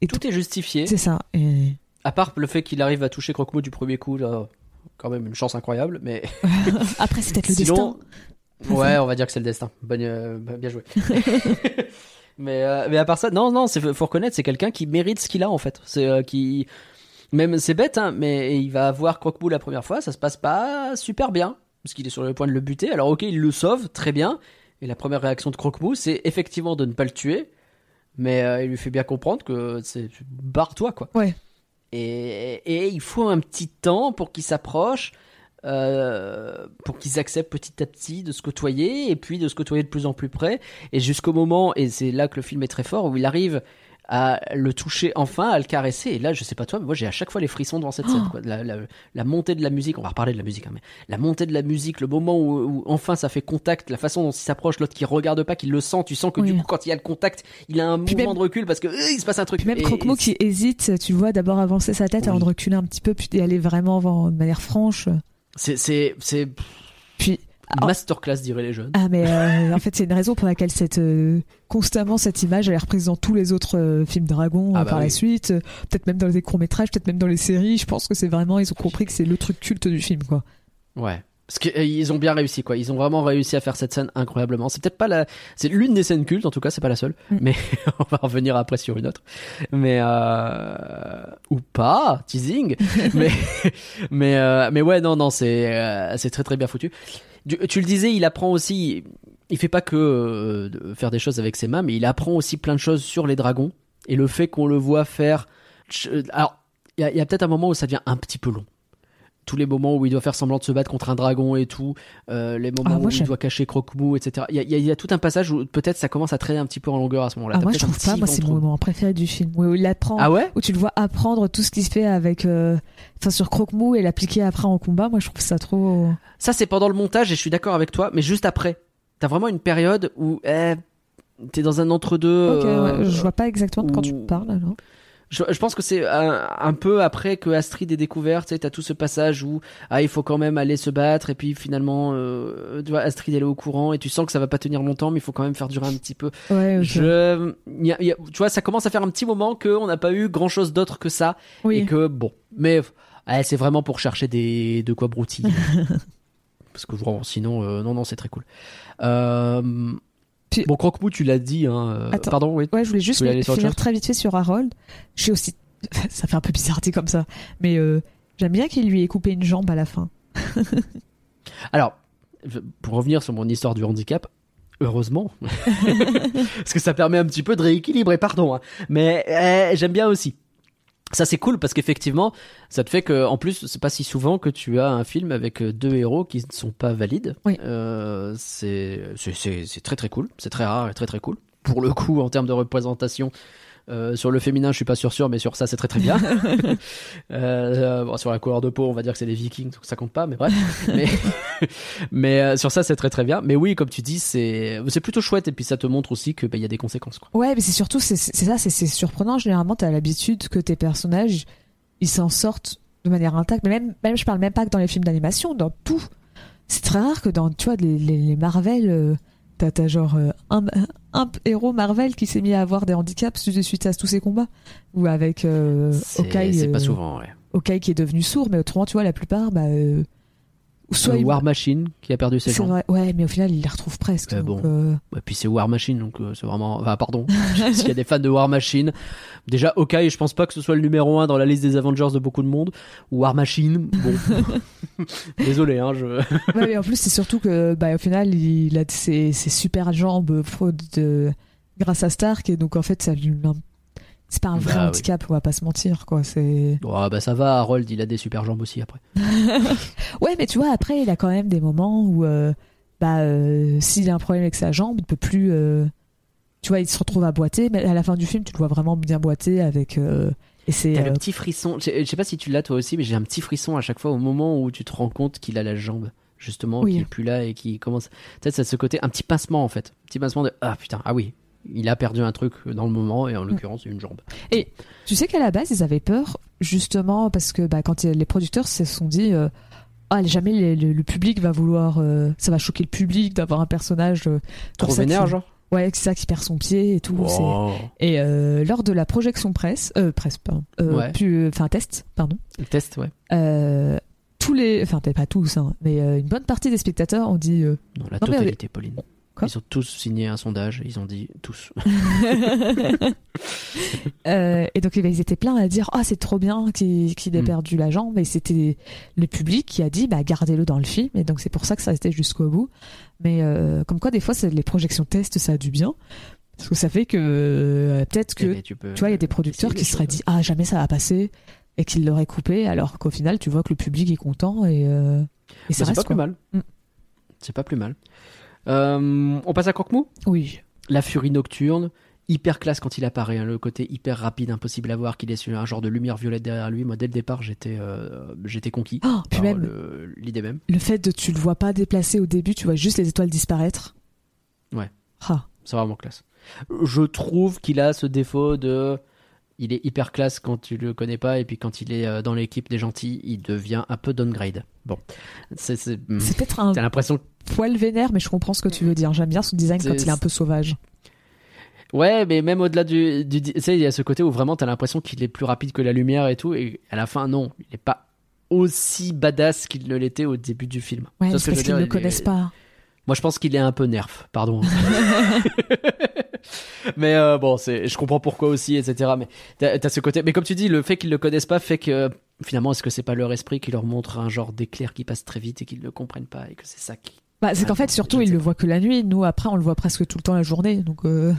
Et Tout est justifié. C'est ça. Et... À part le fait qu'il arrive à toucher Croque-Mot du premier coup, là, quand même une chance incroyable, mais Après, c'est peut-être le sinon, destin. ouais, on va dire que c'est le destin. Bonne, euh, bien joué. mais, euh, mais à part ça, non, non, faut reconnaître, c'est quelqu'un qui mérite ce qu'il a en fait. C'est euh, qui, même c'est bête, hein, mais il va voir Croque-Mot la première fois, ça se passe pas super bien parce qu'il est sur le point de le buter. Alors ok, il le sauve très bien, et la première réaction de Croque-Mot, c'est effectivement de ne pas le tuer, mais euh, il lui fait bien comprendre que c'est barre-toi quoi. Ouais. Et, et il faut un petit temps pour qu'il s'approche, euh, pour qu'ils acceptent petit à petit de se côtoyer, et puis de se côtoyer de plus en plus près, et jusqu'au moment, et c'est là que le film est très fort, où il arrive à le toucher enfin, à le caresser, et là, je sais pas toi, mais moi j'ai à chaque fois les frissons devant cette scène. Quoi. La, la- la montée de la musique, on va reparler de la musique, hein, mais la montée de la musique, le moment où, où enfin ça fait contact, la façon dont il s'approche, l'autre qui regarde pas, qui le sent, tu sens que du coup quand il y a le contact, il a un Puis mouvement même- de recul parce que euh, il se passe un truc. Puis même et qui hésite, tu vois d'abord avancer sa tête Oui. avant de reculer un petit peu, puis d'aller vraiment avant, de manière franche. C'est c'est masterclass diraient les jeunes. Ah mais euh, en fait c'est une raison pour laquelle cette euh, constamment cette image elle est reprise dans tous les autres euh, films dragons Ah bah par la suite, peut-être même dans les courts métrages, peut-être même dans les séries. Je pense que c'est vraiment ils ont compris que c'est le truc culte du film quoi. Ouais. Parce qu'ils ont bien réussi quoi. Ils ont vraiment réussi à faire cette scène incroyablement. C'est peut-être pas la, c'est l'une des scènes cultes en tout cas. C'est pas la seule. Mm. Mais on va revenir après sur une autre. Mais euh... ou pas teasing. mais mais euh, mais ouais non non c'est euh, c'est très très bien foutu. Tu, le disais, il apprend aussi. Il fait pas que euh, faire des choses avec ses mains, mais il apprend aussi plein de choses sur les dragons et le fait qu'on le voit faire. Alors il y a peut-être un moment où ça devient un petit peu long tous les moments où il doit faire semblant de se battre contre un dragon et tout, euh, les moments Ah, moi, où il doit cacher Croque-Mou, etc. Il y, a, y y tout un passage où peut-être ça commence à traîner un petit peu en longueur à ce moment-là. Ah moi je trouve pas, moi c'est mon moment préféré du film où il apprend, Ah ouais? où tu le vois apprendre tout ce qu'il se fait avec, euh, enfin sur Croque-Mou et l'appliquer après en combat. Moi je trouve ça trop. Ça, c'est pendant le montage et je suis d'accord avec toi, mais juste après. T'as vraiment une période où eh, t'es dans un entre-deux. Ok, euh, ouais, je vois pas exactement de quand tu parles alors. Je, je pense que c'est un, un peu après que Astrid est découverte, tu sais, t'as tout ce passage où ah il faut quand même aller se battre et puis finalement euh, tu vois Astrid elle est au courant et tu sens que ça va pas tenir longtemps mais il faut quand même faire durer un petit peu. Ouais. ok. Je, il y a- il y a- tu vois, ça commence à faire un petit moment qu'on n'a pas eu grand chose d'autre que ça Oui. et que bon, mais c'est vraiment pour chercher des de quoi broutiller. Parce que sinon, euh, non, non, c'est très cool. Euh, Puis- bon, Croque-Mou, tu l'as dit. Hein, euh, Attends. pardon, oui. Ouais, je voulais juste sur finir très vite fait sur Harold. Je suis aussi. Ça fait un peu bizarre dit comme ça, mais euh, j'aime bien qu'il lui ait coupé une jambe à la fin. Alors, pour revenir sur mon histoire du handicap, heureusement, parce que ça permet un petit peu de rééquilibrer, pardon, hein. mais euh, j'aime bien aussi. Ça c'est cool parce qu'effectivement, ça te fait que, en plus, c'est pas si souvent que tu as un film avec euh, deux héros qui ne sont pas valides. Oui. Euh, c'est c'est- c'est c'est très très cool, c'est très rare et très très cool. Pour le coup, en termes de représentation, euh, sur le féminin, je suis pas sûr sûr, mais sur ça c'est très très bien. Euh, bon, sur la couleur de peau, on va dire que c'est des Vikings, donc ça compte pas, mais bref. mais mais euh, sur ça c'est très très bien. Mais oui, comme tu dis, c'est c'est plutôt chouette et puis ça te montre aussi que bah, il y a des conséquences quoi. Ouais, mais c'est surtout, c'est ça, c'est c'est surprenant. Généralement, t'as l'habitude que tes personnages, ils s'en sortent de manière intacte. Mais même, même, je parle même pas que dans les films d'animation, dans tout. C'est très rare que dans, tu vois, les, les, les Marvel, euh, t'as t'as genre euh, un, un héros Marvel qui s'est mis à avoir des handicaps suite suite à tous ces combats? Ou avec euh, C'est Hawkeye, c'est pas euh, souvent, ouais. Hawkeye qui est devenu sourd, mais autrement, tu vois, la plupart, bah. Soit War Machine qui a perdu ses jambes. ouais, mais au final, il les retrouve presque. Euh, donc, bon. euh, Et puis c'est War Machine, donc euh, c'est vraiment. Enfin, pardon. S'il y a des fans de War Machine, déjà, Hawkeye, je pense pas que ce soit le numéro un dans la liste des Avengers de beaucoup de monde. War Machine, bon. Désolé, hein, je. Ouais, mais en plus, c'est surtout que, bah, au final, il a ses, ses super jambes fraude de... grâce à Stark, et donc en fait, ça lui. C'est pas un vrai Bah oui. handicap, on va pas se mentir, quoi. C'est. Oh, bah ça va, Harold, il a des super jambes aussi après. Ouais, mais tu vois, après, il a quand même des moments où, euh, bah, euh, s'il a un problème avec sa jambe, il peut plus. euh, Tu vois, il se retrouve à boiter, mais à la fin du film, tu le vois vraiment bien boiter avec. euh, Et c'est. T'as euh, le petit frisson. Je sais pas si tu l'as toi aussi, mais j'ai un petit frisson à chaque fois au moment où tu te rends compte qu'il a la jambe, justement, Oui. qu'il est plus là et qu'il commence. Peut-être ça ce côté, un petit pincement en fait. Un petit pincement de ah putain, ah oui, il a perdu un truc dans le moment et en l'occurrence une jambe. Tu sais qu'à la base, ils avaient peur, justement, parce que bah, quand les producteurs se sont dit euh, Ah, jamais les- le, le public va vouloir. euh, ça va choquer le public d'avoir un personnage. euh, Trop vénère, qui- genre. Ouais, c'est ça qui perd son pied et tout. Et euh, lors de la projection presse, euh, presse, pardon, Ouais. enfin test, pardon, Test, ouais. euh, tous les, enfin peut-être pas tous, hein, mais euh, une bonne partie des spectateurs ont dit euh, Non, la Non, mais totalité, Pauline. Quoi ils ont tous signé un sondage, ils ont dit tous. Euh, et donc eh ben, ils étaient pleins à dire ah c'est trop bien qu'il ait Mm. perdu la jambe et c'était le public qui a dit bah gardez-le dans le film et donc c'est pour ça que ça restait jusqu'au bout mais euh, comme quoi des fois les projections test ça a du bien parce que ça fait que euh, peut-être que Eh ben, tu, peux tu vois il y a des producteurs qui se seraient dit ah jamais ça va passer et qu'ils l'auraient coupé alors qu'au final tu vois que le public est content et, et ça Bah, c'est reste pas plus mal. Mm. C'est pas plus mal. Euh, on passe à Croque-Mou oui La furie nocturne, hyper classe quand il apparaît, hein, le côté hyper rapide, impossible à voir, qu'il est un genre de lumière violette derrière lui. Moi, dès le départ, j'étais euh, j'étais conquis. Oh, puis même l'idée même. le fait de tu le vois pas déplacer au début tu vois juste les étoiles disparaître Ouais. ah C'est vraiment classe. Je trouve qu'il a ce défaut de. Il est hyper classe quand tu le connais pas, et puis quand il est euh, dans l'équipe des gentils, il devient un peu downgrade. Bon. C'est. c'est- hmm. c'est peut-être un T'as l'impression poil vénère, mais je comprends ce que tu veux dire. J'aime bien son design quand il est un peu sauvage. Ouais, mais même au-delà du, du tu sais, il y a ce côté où vraiment t'as l'impression qu'il est plus rapide que la lumière et tout, et à la fin, non, il est pas aussi badass qu'il ne l'était au début du film. Ouais, parce qu'ils ne le est- connaissent pas. Moi, je pense qu'il est un peu nerf, pardon. mais euh, bon, c'est, je comprends pourquoi aussi, etc. Mais t'as, t'as ce côté. Mais comme tu dis, le fait qu'ils le connaissent pas fait que finalement, est-ce que c'est pas leur esprit qui leur montre un genre d'éclair qui passe très vite et qu'ils ne comprennent pas et que c'est ça qui. Bah, c'est qu'en fait, surtout, ils le voient que la nuit. Nous, après, on le voit presque tout le temps la journée. Donc, euh,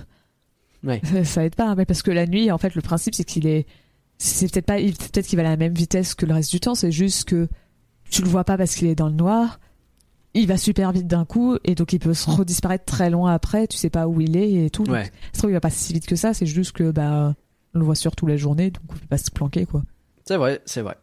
Ouais. ça, ça aide pas. Mais parce que la nuit, en fait, le principe, c'est qu'il est. C'est peut-être pas. Peut-être qu'il va à la même vitesse que le reste du temps. C'est juste que tu le vois pas parce qu'il est dans le noir. Il va super vite d'un coup et donc il peut se redisparaître très loin après. Tu sais pas où il est et tout. Donc, Ouais. Ça se trouve, il va pas si vite que ça. C'est juste que bah on le voit surtout la journée, donc on peut pas se planquer quoi. C'est vrai, c'est vrai.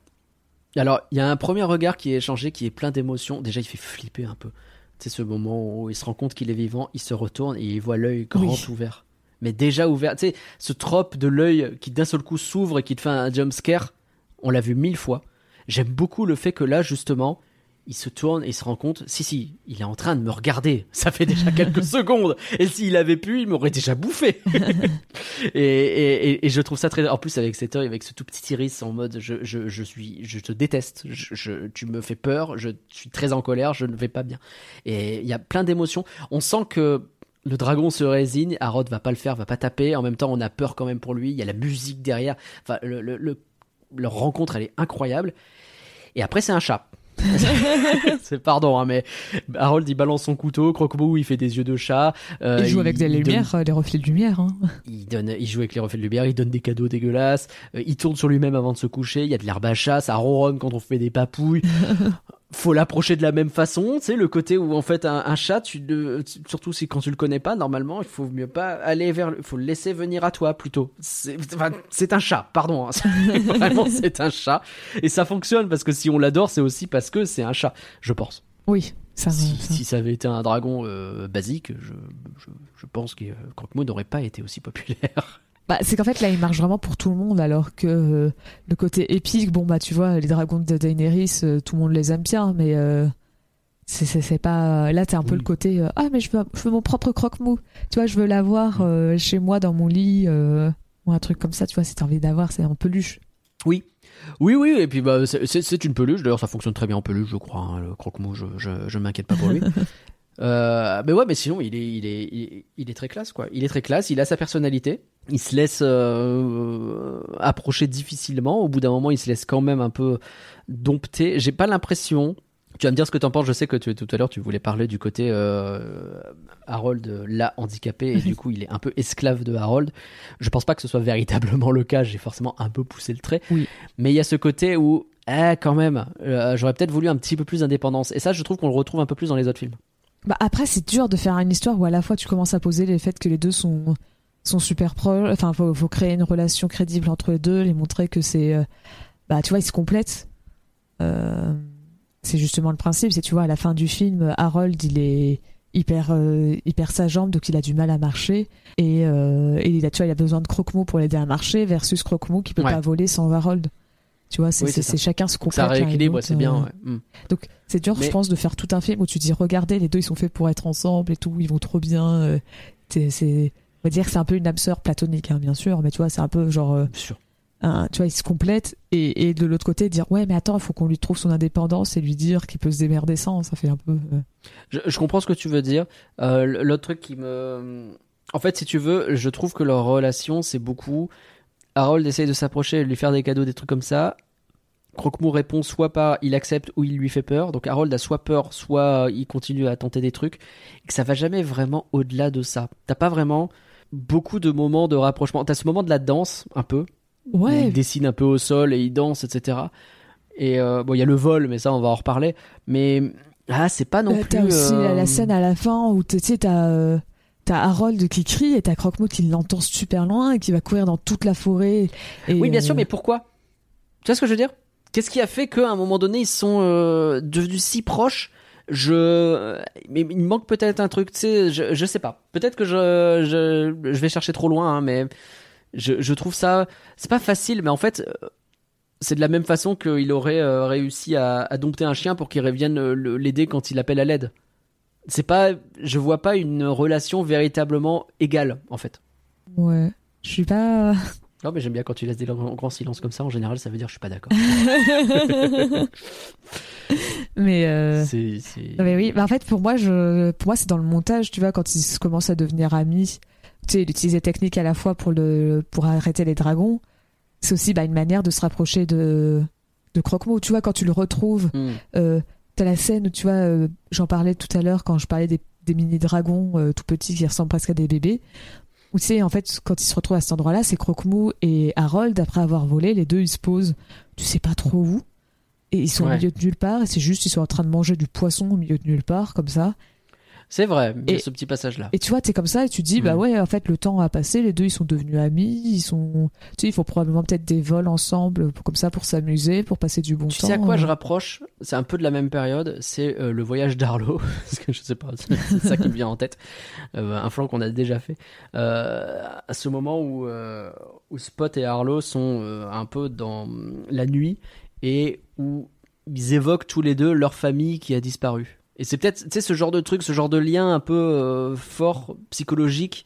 Alors, il y a un premier regard qui est échangé, qui est plein d'émotions. Déjà, il fait flipper un peu. C'est ce moment où il se rend compte qu'il est vivant, il se retourne et il voit l'œil grand Oui. ouvert. Mais déjà ouvert, tu sais, ce trope de l'œil qui d'un seul coup s'ouvre et qui te fait un jump scare, on l'a vu mille fois. J'aime beaucoup le fait que là, justement, il se tourne et il se rend compte, si, si, il est en train de me regarder. Ça fait déjà quelques secondes. Et s'il avait pu, il m'aurait déjà bouffé. et, et, je trouve ça très. En plus, avec cet œil, avec ce tout petit iris en mode je, je, je suis, je te déteste, je, je- tu me fais peur, je suis très en colère, je ne vais pas bien. Et il y a plein d'émotions. On sent que le dragon se résigne, Harod va pas le faire, va pas taper. En même temps, on a peur quand même pour lui. Il y a la musique derrière. Enfin, le, le- le- leur rencontre, elle est incroyable. Et après, c'est un chat. c'est pardon, hein, mais Harold il balance son couteau, Croque-Mou il fait des yeux de chat. euh, il joue avec des lumières, euh, les reflets de lumière. Hein. il donne, il joue avec les reflets de lumière, il donne des cadeaux dégueulasses, euh, il tourne sur lui-même avant de se coucher, il y a de l'herbe à chat, ça ronronne quand on fait des papouilles. Faut l'approcher de la même façon, tu sais, le côté où en fait un, un chat, tu surtout si quand tu le connais pas, normalement, il faut mieux pas aller vers, le, faut le laisser venir à toi plutôt. C'est enfin, un chat, pardon, hein. vraiment c'est un chat et ça fonctionne parce que si on l'adore, c'est aussi parce que c'est un chat, je pense. Oui, ça. Si, ça- si ça avait été un dragon euh, basique, je, je, je pense que euh, Croque-Mou n'aurait pas été aussi populaire. Bah, c'est qu'en fait là il marche vraiment pour tout le monde alors que euh, le côté épique bon bah tu vois les dragons de Daenerys euh, tout le monde les aime bien mais euh, c'est c'est c'est pas là t'es un peu le côté euh, ah mais je veux je veux mon propre croque-mou. Tu vois je veux l'avoir euh, chez moi dans mon lit euh, ou un truc comme ça tu vois si t'as envie d'avoir c'est en peluche. Oui. Oui, oui, et puis bah, c'est- c'est c'est une peluche, d'ailleurs ça fonctionne très bien en peluche, je crois, hein, le croque-mou, je, je, je m'inquiète pas pour lui. Euh, mais ouais, mais sinon, il est, il, est, il, est, il est très classe, quoi. Il est très classe, il a sa personnalité, il se laisse euh, approcher difficilement, au bout d'un moment, il se laisse quand même un peu dompter. J'ai pas l'impression... Tu vas me dire ce que t'en penses, je sais que tu, tout à l'heure tu voulais parler du côté euh, Harold là handicapé et du coup il est un peu esclave de Harold. Je pense pas que ce soit véritablement le cas, j'ai forcément un peu poussé le trait. Oui. Mais il y a ce côté où, eh, quand même, j'aurais peut-être voulu un petit peu plus d'indépendance. Et ça, je trouve qu'on le retrouve un peu plus dans les autres films. Bah après c'est dur de faire une histoire où à la fois tu commences à poser les faits que les deux sont sont super proches enfin faut, faut créer une relation crédible entre les deux les montrer que c'est euh, bah tu vois ils se complètent. Euh, c'est justement le principe c'est tu vois à la fin du film Harold il est hyper euh, hyper sa jambe donc il a du mal à marcher. Et, euh, et il a tu vois il a besoin de Croque-Mou pour l'aider à marcher versus Croque-Mou qui peut Ouais. pas voler sans Harold tu vois c'est Oui, chacun se complète Ça rééquilibre, c'est bien. euh, ouais. Mm. donc c'est dur, Mais- je pense, de faire tout un film où tu dis regardez, les deux ils sont faits pour être ensemble et tout, ils vont trop bien. euh, c'est, c'est- on va dire que c'est un peu une âme sœur platonique, hein, bien sûr, mais tu vois, c'est un peu genre, euh, Bien sûr. tu vois, ils se complètent et, et de l'autre côté dire ouais, mais attends, il faut qu'on lui trouve son indépendance et lui dire qu'il peut se démerder sans, ça fait un peu. euh, Je, je comprends ce que tu veux dire. L'autre truc qui me. En fait, si tu veux, je trouve que leur relation, c'est beaucoup. Harold essaye de s'approcher, de lui faire des cadeaux, des trucs comme ça. Croque-Mou répond soit pas il accepte ou il lui fait peur. Donc Harold a soit peur, soit il continue à tenter des trucs. Et que ça va jamais vraiment au-delà de ça. T'as pas vraiment beaucoup de moments de rapprochement. T'as ce moment de la danse, un peu. Ouais, Il dessine un peu au sol et il danse, etc. Et euh, bon, il y a le vol, mais ça, on va en reparler. Mais ah, c'est pas non Bah, plus. t'as aussi la, la euh, scène à la fin où tu sais, t'as. euh, T'as Harold qui crie et t'as Croque-Mou qui l'entend super loin et qui va courir dans toute la forêt. Et, Oui, bien sûr, euh, mais pourquoi? Tu vois ce que je veux dire? Qu'est-ce qui a fait qu'à un moment donné, ils sont euh, devenus si proches? Je mais il manque peut-être un truc tu sais je, je sais pas. Peut-être que je, je je vais chercher trop loin hein, mais je, je trouve ça c'est pas facile mais en fait euh, c'est de la même façon qu'il aurait réussi à, à dompter un chien pour qu'il revienne l'aider quand il appelle à l'aide c'est pas je vois pas une relation véritablement égale en fait Ouais. Je suis pas. non mais j'aime bien quand tu laisses des grands, silences comme ça en général ça veut dire que je suis pas d'accord mais. euh, c'est mais oui, bah en fait pour moi je pour moi c'est dans le montage, tu vois quand ils commencent à devenir amis, tu sais il utilise des techniques à la fois pour le pour arrêter les dragons. C'est aussi bah, une manière de se rapprocher de de Croque-Mou, tu vois quand tu le retrouves, Hmm. euh, t'as la scène où tu vois euh, j'en parlais tout à l'heure quand je parlais des, des mini dragons euh, tout petits qui ressemblent presque à des bébés. Où tu sais en fait quand ils se retrouvent à cet endroit-là, c'est Croque-Mou et Harold après avoir volé, les deux ils se posent, tu sais pas trop où. Et ils sont au milieu de nulle part, et c'est juste, ils sont en train de manger du poisson au milieu de nulle part, comme ça. C'est vrai, il y a Et- ce petit passage-là. Et tu vois, t'es comme ça et tu dis, bah Mhm. ouais, en fait, le temps a passé, les deux ils sont devenus amis, ils sont. Tu sais, ils font probablement peut-être des vols ensemble, comme ça, pour s'amuser, pour passer du bon Tu temps. sais à quoi je euh. rapproche? C'est un peu de la même période, c'est euh, le voyage d'Arlo, parce que je sais pas, c'est ça qui me vient en tête. Euh, un flanc qu'on a déjà fait. À ce moment où, où Spot et Arlo sont un peu dans la nuit et où ils évoquent tous les deux leur famille qui a disparu. Et c'est peut-être, tu sais, ce genre de truc, ce genre de lien un peu euh, fort, psychologique,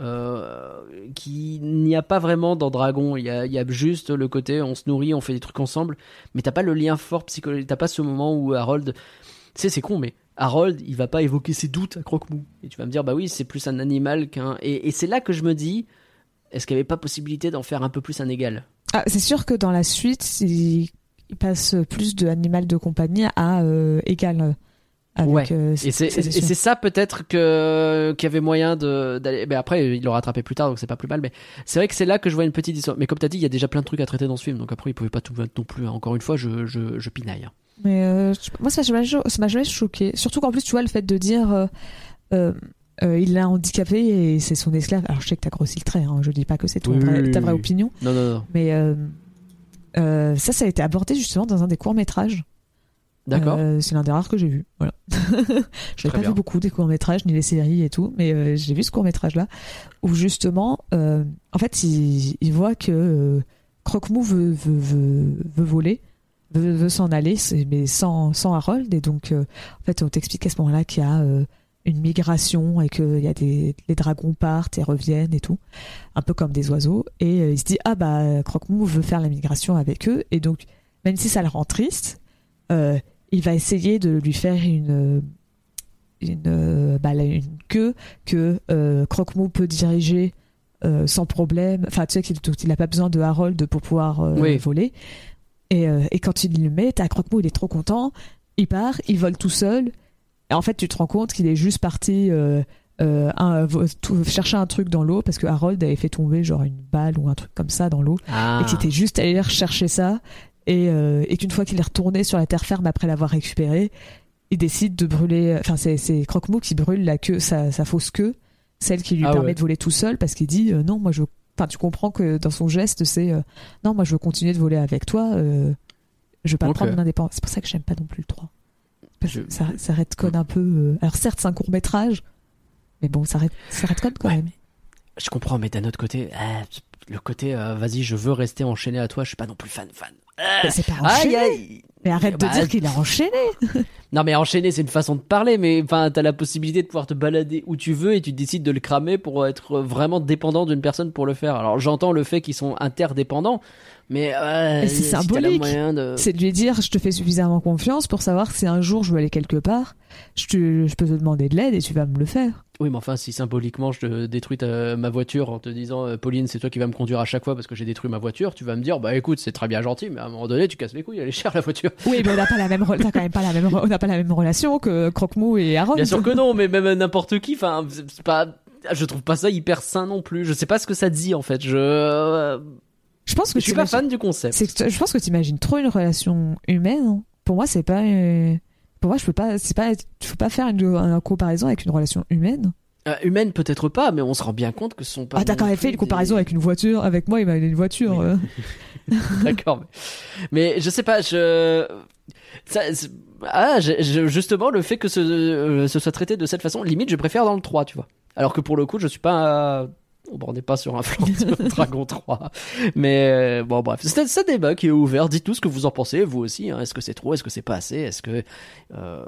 euh, qui n'y a pas vraiment dans Dragon. Il y a, il juste le côté on se nourrit, on fait des trucs ensemble, mais t'as pas le lien fort psychologique. T'as pas ce moment où Harold, tu sais, c'est con, mais Harold, il va pas évoquer ses doutes à Croque-Mou. Et tu vas me dire, bah oui, c'est plus un animal qu'un. Et, c'est là que je me dis, est-ce qu'il n'y avait pas possibilité d'en faire un peu plus un égal? Ah, c'est sûr que dans la suite, il... passe plus de animal de compagnie à euh, égal. Avec, Ouais. euh, Et c'est ça peut-être que qu'il y avait moyen de d'aller. Mais après, il l'a rattrapé plus tard, donc c'est pas plus mal. Mais c'est vrai que c'est là que je vois une petite histoire. Mais comme t'as dit, il y a déjà plein de trucs à traiter dans ce film, donc après, il pouvait pas tout mettre non plus. hein. Encore une fois, je je, je pinaille. hein. Mais euh, moi, ça m'a jamais, choqué. Surtout qu'en plus, tu vois, le fait de dire euh, euh, euh, il l'a handicapé et c'est son esclave. Alors, je sais que t'as grossi le trait, hein, je dis pas que c'est ton Oui, vrai- oui, ta vraie oui. opinion. Non, non, non. Mais euh, euh, ça, ça a été abordé justement dans un des courts-métrages. D'accord. Euh, c'est l'un des rares que j'ai vu. Voilà. je n'ai pas bien. vu beaucoup des courts-métrages, ni les séries et tout, mais euh, j'ai vu ce court-métrage-là où justement, euh, en fait, il, il voit que Croque-Mou veut, veut, veut, veut voler, veut, veut s'en aller, mais sans, sans Harold. Et donc, en fait, on t'explique à ce moment-là qu'il y a une migration et que il y a des, les dragons partent et reviennent et tout, un peu comme des oiseaux. Et il se dit, ah bah, Croque-Mou veut faire la migration avec eux. Et donc, même si ça le rend triste, euh, il va essayer de lui faire une une, euh, bah, une queue que euh, Croque-Mou peut diriger euh, sans problème. Enfin, tu sais qu'il il a pas besoin de Harold pour pouvoir euh, Oui. voler. Et, euh, et quand il le met, t'as Croque-Mou, il est trop content. Il part, il vole tout seul. Et en fait, tu te rends compte qu'il est juste parti euh, euh, un- vo- tout- chercher un truc dans l'eau parce que Harold avait fait tomber genre une balle ou un truc comme ça dans l'eau Ah. et qu'il était juste allé rechercher ça et, euh, et qu'une fois qu'il est retourné sur la terre ferme après l'avoir récupéré, il décide de brûler. Enfin, c'est, Croque-Mou qui brûle la queue, sa, sa fausse queue, celle qui lui Ah permet ouais. de voler tout seul parce qu'il dit euh, non, moi je. Enfin, tu comprends que dans son geste, c'est euh, non, moi je veux continuer de voler avec toi. euh, je veux pas prendre mon indépendance. C'est pour ça que j'aime pas non plus le 3. Parce que ça, ça redconne un peu. Alors certes, c'est un court métrage, mais bon, ça, ça redconne quand Ouais, même. Je comprends, mais d'un autre côté, euh, le côté, vas-y, je veux rester enchaîné à toi, je suis pas non plus fan, fan. Mais c'est pas enchaîné. Mais arrête Bah, de dire qu'il a enchaîné. Non, mais enchaîner, c'est une façon de parler, mais enfin, t'as la possibilité de pouvoir te balader où tu veux et tu décides de le cramer pour être vraiment dépendant d'une personne pour le faire. Alors, j'entends le fait qu'ils sont interdépendants, mais euh, c'est symbolique. de... C'est de lui dire je te fais suffisamment confiance pour savoir que si un jour je veux aller quelque part, je, te- je peux te demander de l'aide et tu vas me le faire. Oui, mais enfin, si symboliquement je te détruis ta- ma voiture en te disant, euh, Pauline, c'est toi qui vas me conduire à chaque fois parce que j'ai détruit ma voiture, tu vas me dire, bah écoute, c'est très bien gentil, mais à un moment donné, tu casses les couilles, elle est chère la voiture. Oui, mais on n'a pas la même, re- t'as quand même pas la même, re- on n'a pas la même relation que Croque-Mou et Harold. Bien sûr que non, mais même n'importe qui, enfin, c'est c'est pas. Je trouve pas ça hyper sain non plus. Je sais pas ce que ça dit en fait. Je, euh, Je pense que je suis pas fan du concept. que- je pense que tu imagines trop une relation humaine. hein. Pour moi, c'est pas. euh, Pour moi, je peux pas. C'est pas. Faut pas faire une, une comparaison avec une relation humaine. Euh, humaine peut-être pas, mais on se rend bien compte que ce sont pas. ah, t'as quand même fait une comparaison des- avec une voiture. Avec moi, il m'a donné une voiture. Euh. D'accord, mais... mais je sais pas. Je. Ça, ah, je- justement, le fait que ce, ce soit traité de cette façon, limite, je préfère dans le 3, tu vois. Alors que pour le coup, je suis pas. On n'est pas sur un flanc de Dragon 3. Mais euh, bon, bref. C'est un- débat qui est ouvert. Dites-nous ce que vous en pensez, vous aussi. hein. Est-ce que c'est trop? Est-ce que c'est pas assez? Est-ce que. Euh,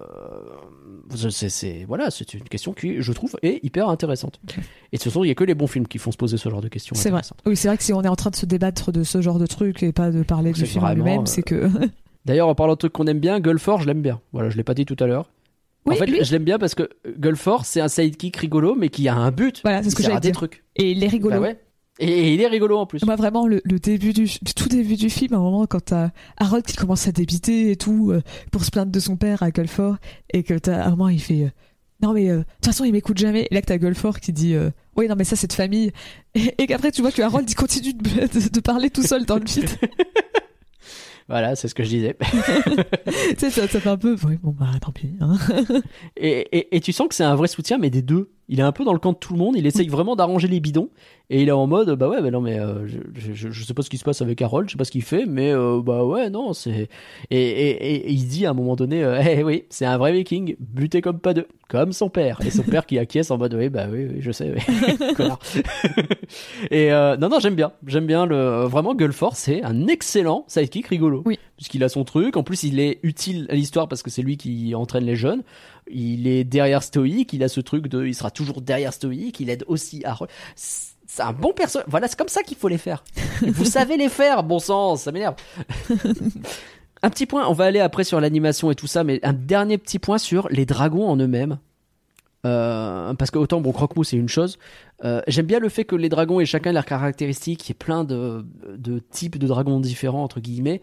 c'est, voilà, c'est une question qui, je trouve, est hyper intéressante. Et de toute façon, il n'y a que les bons films qui font se poser ce genre de questions. C'est vrai. Oui, c'est vrai que si on est en train de se débattre de ce genre de truc et pas de parler du film lui-même, euh, c'est que. D'ailleurs, en parlant de trucs qu'on aime bien, Gulford, je l'aime bien. Voilà, je l'ai pas dit tout à l'heure. Oui, en fait, lui- je l'aime bien parce que Gulford, c'est un sidekick rigolo, mais qui a un but. Voilà, c'est ce que j'allais des dire. trucs. Et il est rigolo. Bah ouais. Et, il est rigolo en plus. Moi, vraiment, le, le début du, le tout début du film, à un moment, quand t'as Harold qui commence à débiter et tout, euh, pour se plaindre de son père à Gulford, et que t'as, à un moment, il fait, euh, non, mais, euh, de toute façon, il m'écoute jamais. Et là, que t'as Gulford qui dit, oui, non, mais ça, c'est de famille. Et, et qu'après, tu vois que Harold, il continue de, de, de parler tout seul dans le vide. Voilà, c'est ce que je disais. tu sais, ça, ça fait un peu, oui, bon, bah, tant pis, hein. Et, et, et tu sens que c'est un vrai soutien, mais des deux. Il est un peu dans le camp de tout le monde. Il essaye vraiment d'arranger les bidons. Et il est en mode, bah ouais, bah non, mais euh, je, je, je- sais pas ce qui se passe avec Harold, je sais pas ce qu'il fait, mais euh, bah ouais, non, c'est. Et, et, et- et il dit à un moment donné, euh, eh oui, c'est un vrai viking, buté comme pas deux, comme son père. Et son père qui acquiesce en mode, oui, bah oui, oui je sais, oui. Et euh, non, non, j'aime bien. J'aime bien le. Vraiment, Gulford, c'est un excellent sidekick rigolo. Oui. Puisqu'il a son truc. En plus, il est utile à l'histoire parce que c'est lui qui entraîne les jeunes. Il est derrière Stoïque. Il a ce truc de. Il sera toujours derrière Stoïque. Il aide aussi. C'est c'est un bon personnage. Voilà, c'est comme ça qu'il faut les faire. Vous savez les faire, bon sens, ça m'énerve. un petit point, on va aller après sur l'animation et tout ça, mais un dernier petit point sur les dragons en eux-mêmes. Euh, parce que autant bon croque-mou c'est une chose. Euh, J'aime bien le fait que les dragons aient chacun leurs caractéristiques, qu'il y ait plein de, de types de dragons différents entre guillemets.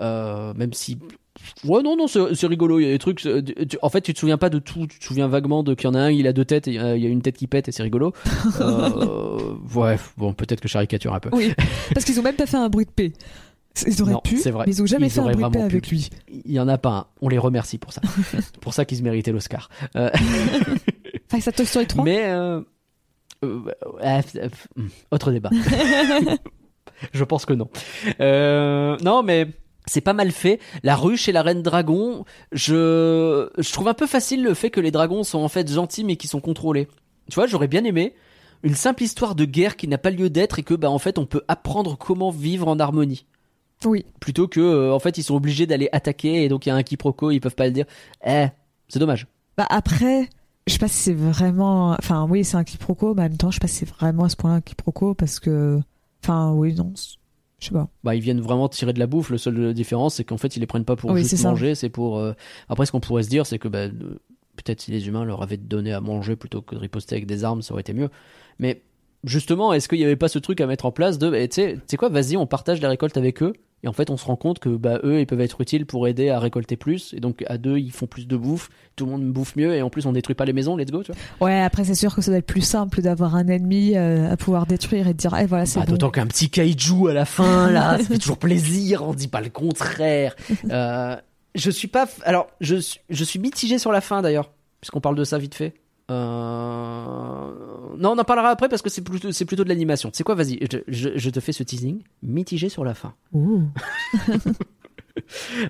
Euh, même si ouais non non c'est rigolo il y a des trucs tu- en fait tu te souviens pas de tout tu te souviens vaguement de qu'il y en a un il a deux têtes et il y a une tête qui pète et c'est rigolo ouais bon peut-être que je caricature un peu Oui, parce qu'ils ont même pas fait un bruit de paix. Ils auraient Non, pu, vrai. mais ils ont jamais Ils fait un bruit de avec lui. il y en a pas un on les remercie pour ça c'est pour ça qu'ils méritaient l'Oscar Euh, Enfin, ça Toy Story 3. Mais euh, euh, euh, autre débat. Je pense que non. Euh, non, mais c'est pas mal fait. La ruche et la reine dragon, je je trouve un peu facile le fait que les dragons sont en fait gentils mais qui sont contrôlés. Tu vois, j'aurais bien aimé une simple histoire de guerre qui n'a pas lieu d'être et que bah en fait on peut apprendre comment vivre en harmonie Oui. plutôt que euh, en fait ils sont obligés d'aller attaquer et donc il y a un quiproquo, ils peuvent pas le dire. Eh, c'est dommage. Bah après, je sais pas si c'est vraiment. Enfin, oui, c'est un quiproquo, mais en même temps, je sais pas si c'est vraiment à ce point-là un quiproquo parce que. Enfin, oui, non. Je sais pas. bah, ils viennent vraiment tirer de la bouffe. Le seul différence, c'est qu'en fait, ils les prennent pas pour Oui, juste manger, c'est pour. euh, Après, ce qu'on pourrait se dire, c'est que bah, euh, peut-être si les humains leur avaient donné à manger plutôt que de riposter avec des armes, ça aurait été mieux. Mais justement, est-ce qu'il y avait pas ce truc à mettre en place de, bah, tu sais, quoi, vas-y, on partage les récoltes avec eux. Et en fait, on se rend compte que bah, eux, ils peuvent être utiles pour aider à récolter plus. Et donc, à deux, ils font plus de bouffe. Tout le monde bouffe mieux. Et en plus, on détruit pas les maisons. Let's go, tu vois. Ouais, après, c'est sûr que ça doit être plus simple d'avoir un ennemi euh, à pouvoir détruire et de dire, eh voilà, c'est Bah, bon. D'autant qu'un petit kaiju à la fin, là, ça fait toujours plaisir, on dit pas le contraire. Euh, je suis pas. f- Alors, je, je suis mitigé sur la fin d'ailleurs, puisqu'on parle de ça vite fait. Euh... Non, on en parlera après parce que c'est plutôt, c'est plutôt de l'animation. C'est quoi, vas-y, je, je- je te fais ce teasing. Mitigé sur la fin.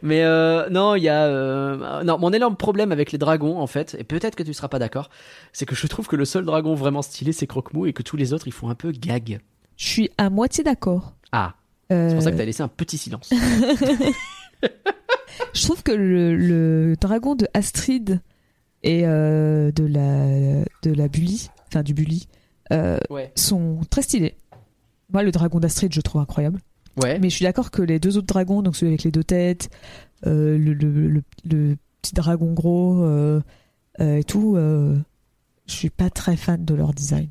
Mais euh, non, il y a euh, non mon énorme problème avec les dragons en fait, et peut-être que tu seras pas d'accord, c'est que je trouve que le seul dragon vraiment stylé c'est Croque-Mou et que tous les autres ils font un peu gag. Je suis à moitié d'accord. Ah, c'est pour ça que t'as laissé un petit silence. Je trouve que le, le dragon de Astrid et euh, de la de la Bully, enfin du Bully, euh, Ouais. sont très stylés. Moi, le dragon d'Astrid, je trouve incroyable. Ouais. Mais je suis d'accord que les deux autres dragons, donc celui avec les deux têtes, euh, le, le, le- le petit dragon gros euh, euh, et tout, je suis pas très fan de leur design.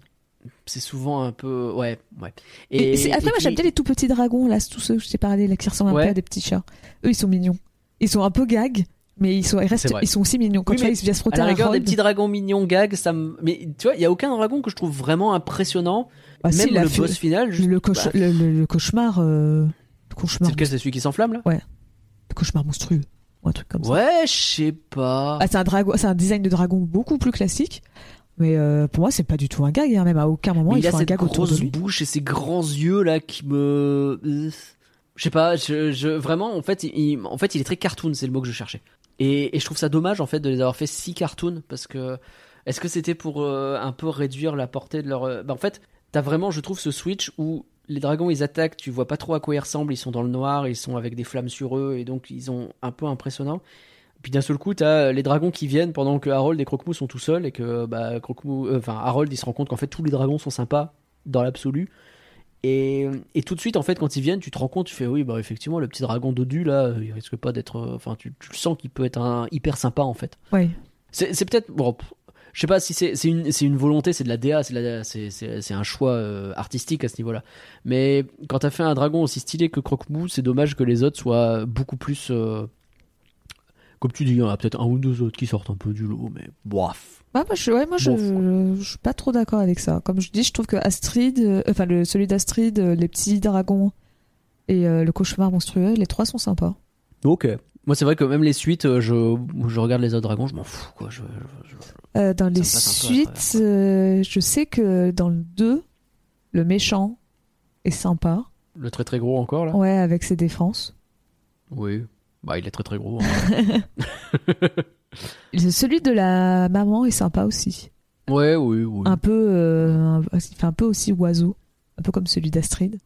c'est souvent un peu ouais ouais Et, après, et moi, j'aime bien les tout petits dragons, là, tous ceux que je t'ai parlé, là, qui ressemblent un peu à des petits chats. Eux, ils sont mignons. Ils sont un peu gags, mais ils, sont, ils, restent, C'est ils sont aussi mignons. Quand Oui, tu vois, ils viennent se à frotter la à rigueur des petits dragons mignons gag ça me mais tu vois il y a aucun dragon que je trouve vraiment impressionnant Ah, même si, la le boss final juste- le, coche- bah, le, le- le cauchemar, euh, le c'est cauchemar, lequel c'est celui qui s'enflamme là? Le cauchemar monstrueux, ou un truc comme ça. ouais je sais pas Ah, c'est un dragon, c'est un design de dragon beaucoup plus classique. Mais euh, pour moi, c'est pas du tout un gag. hein, Même à aucun moment, Mais il il a faut un cette gag autour de lui. bouche et ces grands yeux là qui me euh, je sais pas je, vraiment en fait il, est très cartoon c'est le mot que je cherchais et, je trouve ça dommage en fait de les avoir fait si cartoon parce que est-ce que c'était pour euh, un peu réduire la portée de leur euh, bah, en fait t'as vraiment je trouve ce switch où les dragons ils attaquent tu vois pas trop à quoi ils ressemblent ils sont dans le noir ils sont avec des flammes sur eux et donc ils ont un peu impressionnant puis d'un seul coup, t'as les dragons qui viennent pendant que Harold et Croque-Mou sont tout seuls et que bah, euh, enfin Harold, il se rend compte qu'en fait tous les dragons sont sympas dans l'absolu. Et, et tout de suite, en fait, quand ils viennent, tu te rends compte, tu fais oui, bah effectivement, le petit dragon dodu là, euh, il risque pas d'être, euh, enfin, tu, tu le sens qu'il peut être un hyper sympa en fait. Ouais. C'est peut-être bon. Je sais pas si c'est une, une volonté, c'est de la DA, c'est un choix euh, artistique à ce niveau-là. Mais quand t'as fait un dragon aussi stylé que Croque-Mou, c'est dommage que les autres soient beaucoup plus. euh, comme tu dis, il y en a peut-être un ou deux autres qui sortent un peu du lot, mais bof. Moi, je, ouais, moi, je, je, je suis pas trop d'accord avec ça. Comme je dis, je trouve que Astrid, euh, enfin, le, celui d'Astrid, euh, les petits dragons et euh, le cauchemar monstrueux, les trois sont sympas. Ok. Moi, c'est vrai que même les suites, je, je regarde les autres dragons, je m'en fous, quoi. Je, dans les suites, travers, je sais que dans le 2, le méchant est sympa. Le très très gros encore, là? Ouais, avec ses défenses. Oui. Bah, il est très très gros. hein. Celui de la maman est sympa aussi. ouais, oui, oui. Un peu, euh, un- un peu aussi oiseau, un peu comme celui d'Astrid.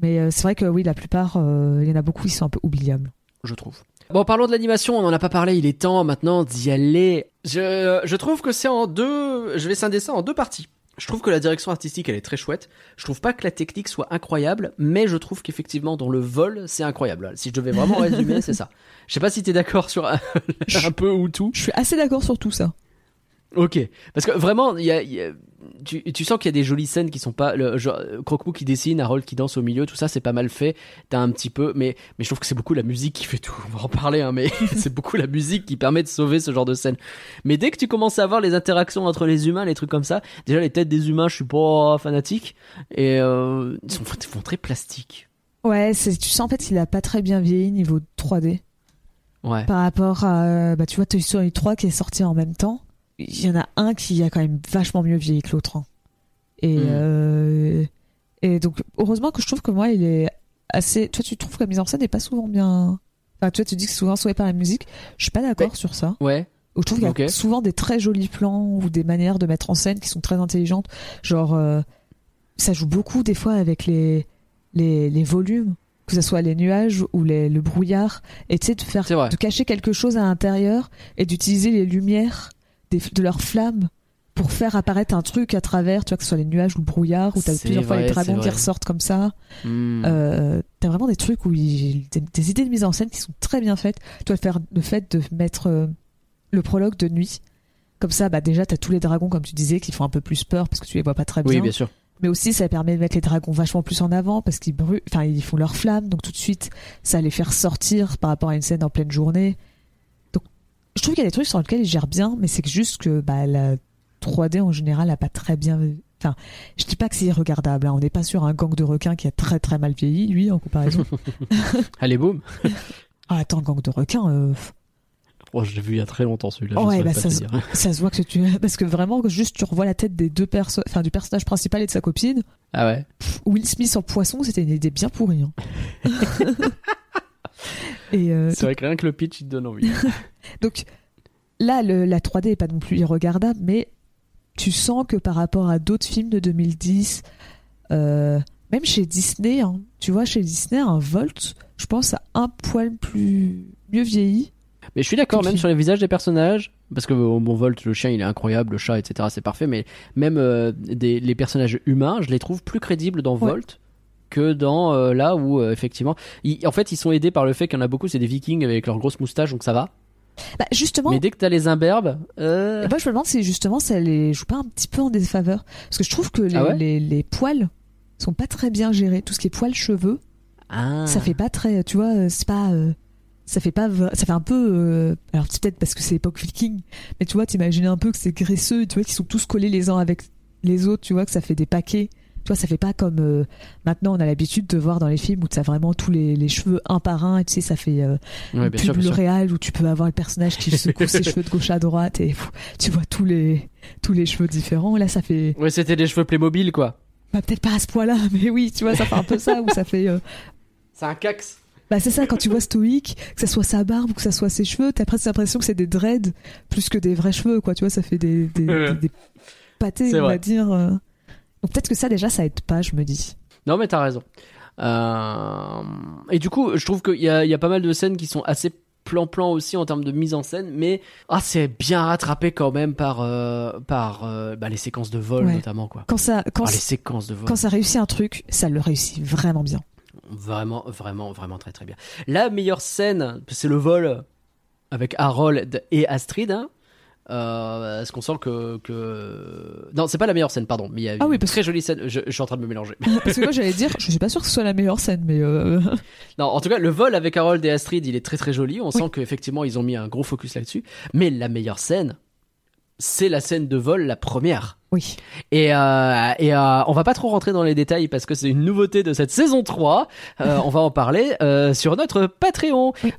Mais euh, c'est vrai que oui, la plupart, euh, il y en a beaucoup qui sont un peu oubliables. je trouve. Bon, parlons de l'animation, on n'en a pas parlé, il est temps maintenant d'y aller. Je, je trouve que c'est en deux... Je vais scinder ça en deux parties. Je trouve que la direction artistique, elle est très chouette. Je trouve pas que la technique soit incroyable, mais je trouve qu'effectivement, dans le vol, c'est incroyable. Si je devais vraiment résumer, c'est ça. Je sais pas si t'es d'accord sur un, un peu ou tout. Je suis assez d'accord sur tout ça. Ok, parce que vraiment, y a, y a- tu, tu sens qu'il y a des jolies scènes qui sont pas le genre euh, Croque-Mou qui dessine, Harold qui danse au milieu, tout ça c'est pas mal fait. T'as un petit peu, mais mais je trouve que c'est beaucoup la musique qui fait tout. On va en parler, hein, mais c'est beaucoup la musique qui permet de sauver ce genre de scène. Mais dès que tu commences à voir les interactions entre les humains, les trucs comme ça, déjà les têtes des humains, je suis pas fanatique et euh, ils sont ils font très plastique. Ouais, tu sens en fait qu'il a pas très bien vieilli niveau 3D Ouais. par rapport à, bah tu vois Toy Story 3 qui est sorti en même temps. Il y en a un qui a quand même vachement mieux vieilli que l'autre. hein. Et Mm. euh, et donc heureusement que je trouve que moi il est assez. Toi tu trouves que la mise en scène n'est pas souvent bien. Enfin tu vois tu dis que c'est souvent sauvé par la musique. Je suis pas d'accord sur ça. Ouais. Je trouve qu'il y a souvent des très jolis plans ou des manières de mettre en scène qui sont très intelligentes. Genre, euh, ça joue beaucoup des fois avec les, les, les volumes, que ce soit les nuages ou les, le brouillard, et tu sais, de faire, de cacher quelque chose à l'intérieur et d'utiliser les lumières des, de leurs flammes pour faire apparaître un truc à travers, tu vois, que ce soit les nuages ou le brouillard, où t'as plusieurs fois les vrai, dragons qui vrai. ressortent comme ça. Hmm. Euh, t'as vraiment des trucs où il, des, des idées de mise en scène qui sont très bien faites. Tu vas faire le fait de mettre euh, le prologue de nuit. Comme ça, bah déjà, t'as tous les dragons, comme tu disais, qui font un peu plus peur parce que tu les vois pas très bien. oui, bien sûr. Mais aussi, ça permet de mettre les dragons vachement plus en avant parce qu'ils brûlent, enfin, ils font leur flamme. Donc tout de suite, ça les fait ressortir par rapport à une scène en pleine journée. Je trouve qu'il y a des trucs sur lesquels ils gèrent bien, mais c'est juste que bah, la 3D en général a pas très bien. Enfin, je dis pas que c'est irregardable. hein. On n'est pas sur un gang de requins qui a très très mal vieilli, lui, en comparaison. Allez, boum. Ah, attends, gang de requins, euh, Oh, je l'ai vu il y a très longtemps celui-là. Ouais, bah, ça se- dire. ça se voit que tu. Parce que vraiment, juste tu revois la tête des deux perso... enfin, du personnage principal et de sa copine. Ah ouais. Pff, Will Smith en poisson, c'était une idée bien pourrie. hein. euh, C'est vrai que rien que le pitch il te donne envie. Donc là, le- la 3D est pas non plus irregardable, mais tu sens que par rapport à d'autres films de 2010, euh, même chez Disney, hein, tu vois, chez Disney, un Volt, je pense, a un poil plus mieux vieilli. Mais je suis d'accord, même film. sur les visages des personnages, parce que bon, Volt, le chien, il est incroyable, le chat, etc., c'est parfait, mais même euh, des, les personnages humains, je les trouve plus crédibles dans Ouais. Volt que dans euh, là où, effectivement, ils- en fait, ils sont aidés par le fait qu'il y en a beaucoup, c'est des vikings avec leurs grosses moustaches, donc ça va. Bah, justement, Mais dès que t'as les imberbes, euh... Je me demande si justement ça les joue pas un petit peu en défaveur. Parce que je trouve que les, Ah ouais les, les poils sont pas très bien gérés. Tout ce qui est poils cheveux, ah. ça fait pas très. Tu vois, euh, c'est pas. euh, ça fait pas. Ça fait un peu. euh, alors, c'est peut-être parce que c'est époque viking. Mais tu vois, t'imagines un peu que c'est graisseux. Tu vois, qu'ils sont tous collés les uns avec les autres. Tu vois, que ça fait des paquets. Tu vois, ça fait pas comme euh, maintenant on a l'habitude de voir dans les films où tu as vraiment tous les, les cheveux un par un. Et tu sais, ça fait. euh, Ouais, bien pub. L'Oréal où tu peux avoir le personnage qui secoue ses cheveux de gauche à droite et pff, tu vois tous les tous les cheveux différents. Là, ça fait Ouais, c'était des cheveux Playmobil, quoi. bah, peut-être pas à ce point-là, mais oui, tu vois, ça fait un peu ça où ça fait. euh, C'est un cax. Bah c'est ça quand tu vois stoïque, que ça soit sa barbe ou que ça soit ses cheveux, t'as presque l'impression que c'est des dreads plus que des vrais cheveux, quoi. Tu vois, ça fait des des, Ouais. des- des pâtés, on va dire. Donc peut-être que ça déjà ça aide pas, je me dis. Non, mais t'as raison. Euh, Et du coup, je trouve qu'il y a, il y a pas mal de scènes qui sont assez plan-plan aussi en termes de mise en scène, mais ah, c'est bien rattrapé quand même par, euh, par euh, bah, les séquences de vol Ouais. notamment. Quoi. Quand ça quand Ah, les c- séquences de vol. quand ça réussit un truc, ça le réussit vraiment bien. Vraiment, vraiment, vraiment très très bien. La meilleure scène, c'est le vol avec Harold et Astrid. Hein. Euh, Est-ce qu'on sent que, que... Non, c'est pas la meilleure scène, pardon. Mais il y a Ah une oui, parce très jolie scène. Je, je suis en train de me mélanger. Parce que moi j'allais dire, je suis pas sûr que ce soit la meilleure scène, mais euh, Non, en tout cas, le vol avec Harold et Astrid, il est très très joli. On Oui. sent qu'effectivement, ils ont mis un gros focus là-dessus. Mais la meilleure scène, c'est la scène de vol, la première. Oui. Et, euh, et euh, on va pas trop rentrer dans les détails parce que c'est une nouveauté de cette saison 3. Euh, on va en parler sur notre Patreon. Oui.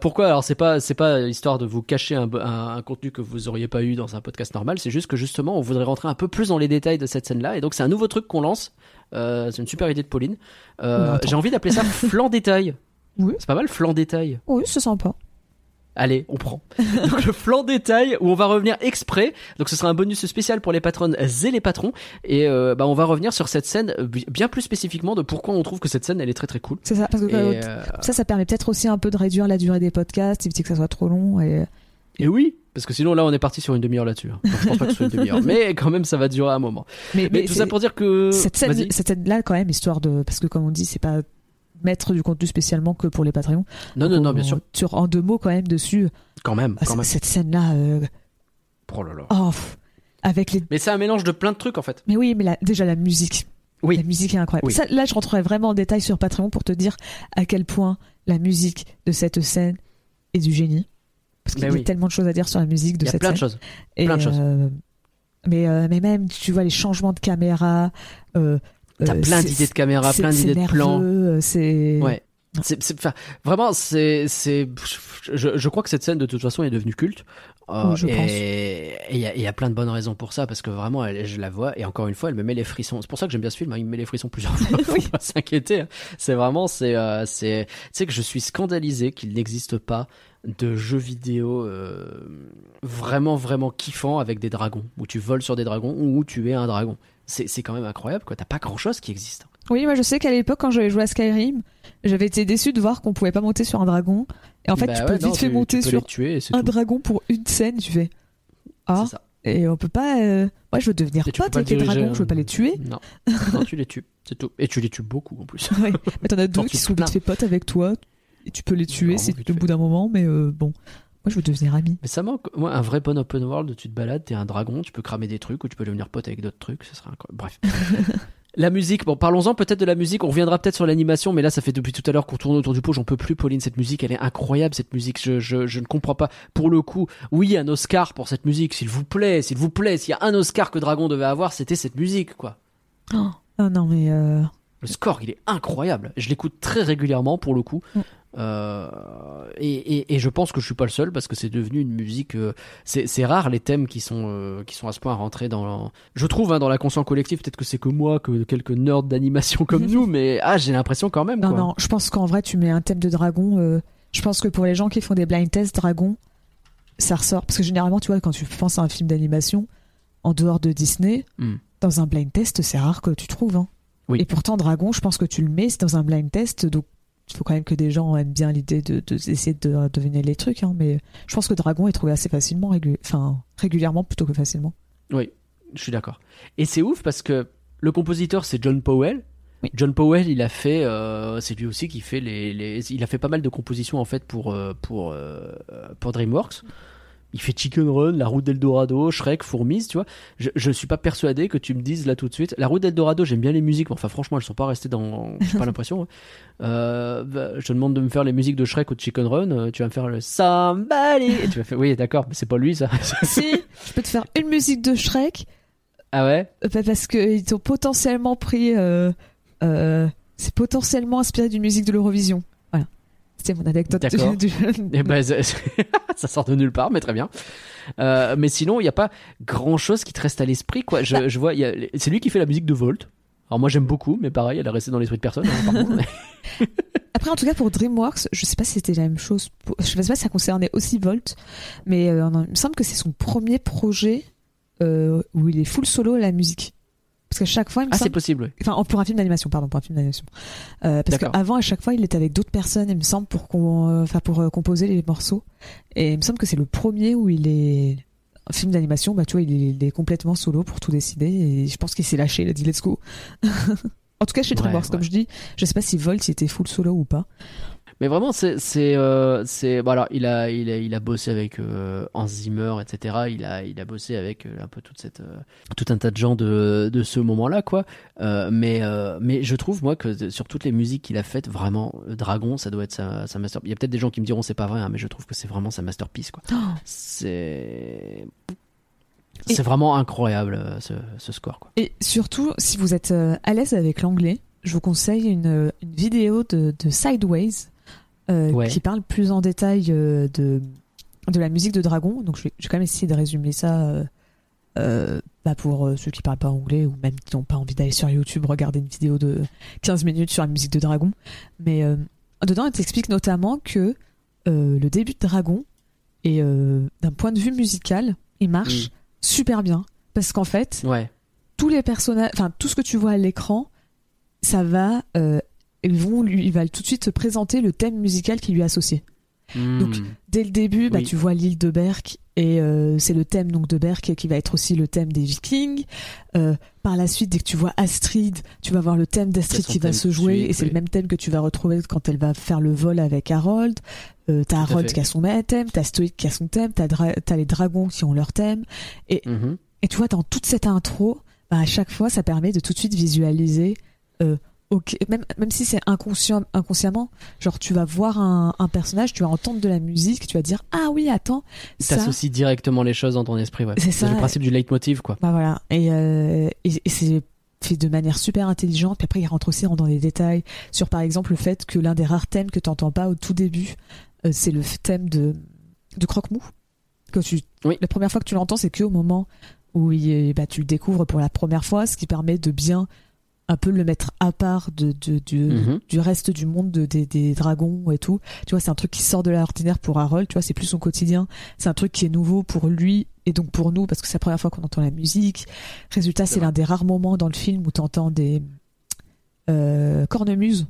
Pourquoi? Alors c'est pas c'est pas histoire de vous cacher un, un, un contenu que vous auriez pas eu dans un podcast normal. C'est juste que justement on voudrait rentrer un peu plus dans les détails de cette scène-là. Et donc c'est un nouveau truc qu'on lance. C'est une super idée de Pauline. J'ai envie d'appeler ça flan détail. Oui. C'est pas mal flan détail. Oui, c'est sympa. Allez, on prend. Donc le flanc détail où on va revenir exprès. Donc ce sera un bonus spécial pour les patronnes et les patrons. Et euh, bah on va revenir sur cette scène bi- bien plus spécifiquement de pourquoi on trouve que cette scène elle est très très cool. C'est ça parce que Et, euh, euh, ça ça permet peut-être aussi un peu de réduire la durée des podcasts, éviter que ça soit trop long et et oui, parce que sinon là on est parti sur une demi-heure là-dessus. hein. Je pense pas que ce soit une demi-heure, mais quand même ça va durer un moment. mais, Mais, tout ça pour dire que cette scène, Vas-y. cette scène là quand même histoire de parce que comme on dit c'est pas mettre du contenu spécialement que pour les Patreons. Non non non On- bien sûr. Sur en deux mots quand même dessus. Quand même ah, quand même. Cette scène là Oh là là. Oh, avec les. Mais c'est un mélange de plein de trucs en fait. Mais oui, mais la- déjà la musique. Oui. La musique est incroyable. Oui. Ça, là, je rentrerai vraiment en détail sur Patreon pour te dire à quel point la musique de cette scène est du génie. Parce qu'il y a tellement de choses à dire sur la musique de Il y a cette plein scène. de choses. Et, plein de choses. euh, mais, euh, mais même, tu vois, les changements de caméra. Euh, T'as euh, plein c'est- d'idées de caméra, plein d'idées de plans. euh, C'est. Ouais. C'est, vraiment, c'est, c'est, je, je crois que cette scène de toute façon est devenue culte. Euh, Oui, je et pense. et il y, a- il y a plein de bonnes raisons pour ça parce que vraiment, elle- je la vois et encore une fois, elle me met les frissons. C'est pour ça que j'aime bien ce film. hein, il me met les frissons plusieurs fois. Faut Oui. pas s'inquiéter. hein. C'est vraiment, c'est, euh, c'est, tu sais que je suis scandalisé qu'il n'existe pas de jeux vidéo euh, vraiment vraiment kiffant avec des dragons où tu voles sur des dragons ou où tu es un dragon. C'est, c'est quand même incroyable quoi. T'as pas grand chose qui existe. Oui, moi je sais qu'à l'époque, quand j'avais joué à Skyrim, j'avais été déçu de voir qu'on pouvait pas monter sur un dragon. Et en fait, Bah tu ouais, peux vite non, fait tu- monter tu sur tuer c'est un tout. dragon pour une scène. Tu fais Ah, C'est ça. et on peut pas. euh, Moi, je veux devenir Et pote avec les dragons, je veux pas les tuer. Non, non tu les tues, c'est tout. Et tu les tues beaucoup en plus. Ouais. Mais t'en as deux qui sont vite fait potes avec toi. Et tu peux les tuer vite au bout d'un moment, mais euh, bon. Moi, je veux devenir ami. Mais ça manque, moi, un vrai bon open world, tu te balades, t'es un dragon, tu peux cramer des trucs ou tu peux devenir pote avec d'autres trucs, ce serait incroyable. Bref. la musique, bon, parlons-en peut-être de la musique, on reviendra peut-être sur l'animation, mais là, ça fait depuis tout à l'heure qu'on tourne autour du pot, j'en peux plus, Pauline, cette musique, elle est incroyable, cette musique, je, je, je ne comprends pas. Pour le coup, oui, un Oscar pour cette musique, s'il vous plaît, s'il vous plaît, s'il y a un Oscar que Dragon devait avoir, c'était cette musique, quoi. Oh, oh non, mais. euh, Le score, il est incroyable. Je l'écoute très régulièrement pour le coup. Euh, et, et, et je pense que je suis pas le seul parce que c'est devenu une musique. euh, c'est rare les thèmes qui sont euh, qui sont à ce point rentrés dans. Je trouve hein, dans la conscience collective. Peut-être que c'est que moi, que quelques nerds d'animation comme nous, mais ah, j'ai l'impression quand même. Non, quoi. non, je pense qu'en vrai, tu mets un thème de dragon. Je pense que pour les gens qui font des blind tests dragon, ça ressort. Parce que généralement, tu vois, quand tu penses à un film d'animation, en dehors de Disney, Mm. dans un blind test, c'est rare que tu trouves. hein. Oui. Et pourtant, dragon, je pense que tu le mets dans un blind test, donc faut quand même que des gens aiment bien l'idée de, de essayer de deviner les trucs. hein, mais je pense que dragon est trouvé assez facilement, enfin régulièrement plutôt que facilement. Oui, je suis d'accord. Et c'est ouf parce que le compositeur c'est John Powell. Oui. John Powell, il a fait, euh, c'est lui aussi qui fait les, les, il a fait pas mal de compositions en fait pour euh, pour euh, pour DreamWorks. Il fait Chicken Run, La Route d'Eldorado, Shrek, Fourmise, tu vois. Je, je suis pas persuadé que tu me dises là tout de suite. La Route d'Eldorado, j'aime bien les musiques, mais enfin franchement, elles sont pas restées dans. J'ai pas l'impression. hein. Euh, bah, je te demande de me faire les musiques de Shrek ou de Chicken Run. euh, Tu vas me faire le Somebody. Et tu vas faire, oui, d'accord, mais c'est pas lui ça. si, je peux te faire une musique de Shrek ah ouais? Euh, bah, parce qu'ils ont potentiellement pris. euh, euh, c'est potentiellement inspiré d'une musique de l'Eurovision. C'était mon anecdote. D'accord. du- Eh ben, ça, sort de nulle part, mais très bien. Euh, mais sinon, il n'y a pas grand chose qui te reste à l'esprit, quoi. Je, Bah. je vois, a- c'est lui qui fait la musique de Volt. Alors moi j'aime beaucoup, mais pareil, elle est restée dans l'esprit de personne. hein. Après, en tout cas, pour DreamWorks, je sais pas si c'était la même chose. pour- Je sais pas si ça concernait aussi Volt, mais euh, il me semble que c'est son premier projet euh, où il est full solo à la musique. Parce qu'à chaque fois, il me ah, c'est possible. oui. Enfin, pour un film d'animation, pardon, pour un film d'animation. Euh, parce qu'avant, à chaque fois, il était avec d'autres personnes, il me semble, pour, qu'on, euh, enfin, pour euh, composer les morceaux. Et il me semble que c'est le premier où il est. Un film d'animation, bah, tu vois, il est, il est complètement solo pour tout décider. Et je pense qu'il s'est lâché, il a dit let's go. en tout cas, chez Ouais, DreamWorks, ouais. comme je dis, je sais pas si Volt il était full solo ou pas. Mais vraiment, c'est, c'est, euh, c'est, voilà, il a, il a, il a bossé avec euh, Hans Zimmer, etc. Il a, il a bossé avec euh, un peu toute cette, euh, tout un tas de gens de, de ce moment-là, quoi. Euh, mais, mais je trouve moi que sur toutes les musiques qu'il a faites, vraiment, Dragon, ça doit être sa, sa master. Il y a peut-être des gens qui me diront c'est pas vrai, hein, mais je trouve que c'est vraiment sa masterpiece, quoi. C'est, Et- c'est vraiment incroyable ce, ce score, quoi. Et surtout, si vous êtes à l'aise avec l'anglais, je vous conseille une, une vidéo de, de Sideways Ouais. qui parle plus en détail euh, de, de la musique de Dragon. Donc je vais, je vais quand même essayer de résumer ça euh, euh, bah, pour euh, ceux qui parlent pas anglais ou même qui n'ont pas envie d'aller sur YouTube regarder une vidéo de 15 minutes sur la musique de Dragon. Mais euh, dedans, elle t'explique notamment que euh, le début de Dragon, et euh, d'un point de vue musical, il marche super bien. Parce qu'en fait, Ouais. tous les personnages, enfin tout ce que tu vois à l'écran, ça va, euh, ils vont lui, il va tout de suite te présenter le thème musical qui lui est associé. Hmm. Donc, Dès le début, bah, Oui. tu vois l'île de Berck et euh, c'est le thème donc de Berk qui va être aussi le thème des Vikings. Euh, par la suite, dès que tu vois Astrid, tu vas voir le thème d'Astrid qui va se jouer suite, et c'est oui. le même thème que tu vas retrouver quand elle va faire le vol avec Harold. Euh, t'as Harold qui a son thème, t'as Stoic qui a son thème, t'as dra- t'as les dragons qui ont leur thème. Mhm. Et tu vois, dans toute cette intro, bah, à chaque fois, ça permet de tout de suite visualiser. Euh, ok, même, même si c'est inconscient, inconsciemment, genre tu vas voir un, un personnage, tu vas entendre de la musique, tu vas dire ah oui attends ça. T'associes directement les choses dans ton esprit, ouais. C'est ça. le principe du leitmotiv, quoi. Bah voilà. Et, euh, et, et c'est fait de manière super intelligente. Puis après, il rentre aussi dans des détails sur, par exemple, le fait que l'un des rares thèmes que t'entends pas au tout début, euh, c'est le thème de, de Croque-Mou. Que tu, Oui. La première fois que tu l'entends, c'est que au moment où il est- bah, tu le découvres pour la première fois, ce qui permet de bien un peu le mettre à part de, de, du, Mhm. du reste du monde de- des, des dragons et tout. Tu vois, c'est un truc qui sort de l'ordinaire pour Harold, tu vois, c'est plus son quotidien. C'est un truc qui est nouveau pour lui et donc pour nous parce que c'est la première fois qu'on entend la musique. Résultat, C'est l'un des rares moments dans le film où tu entends des euh, cornemuses.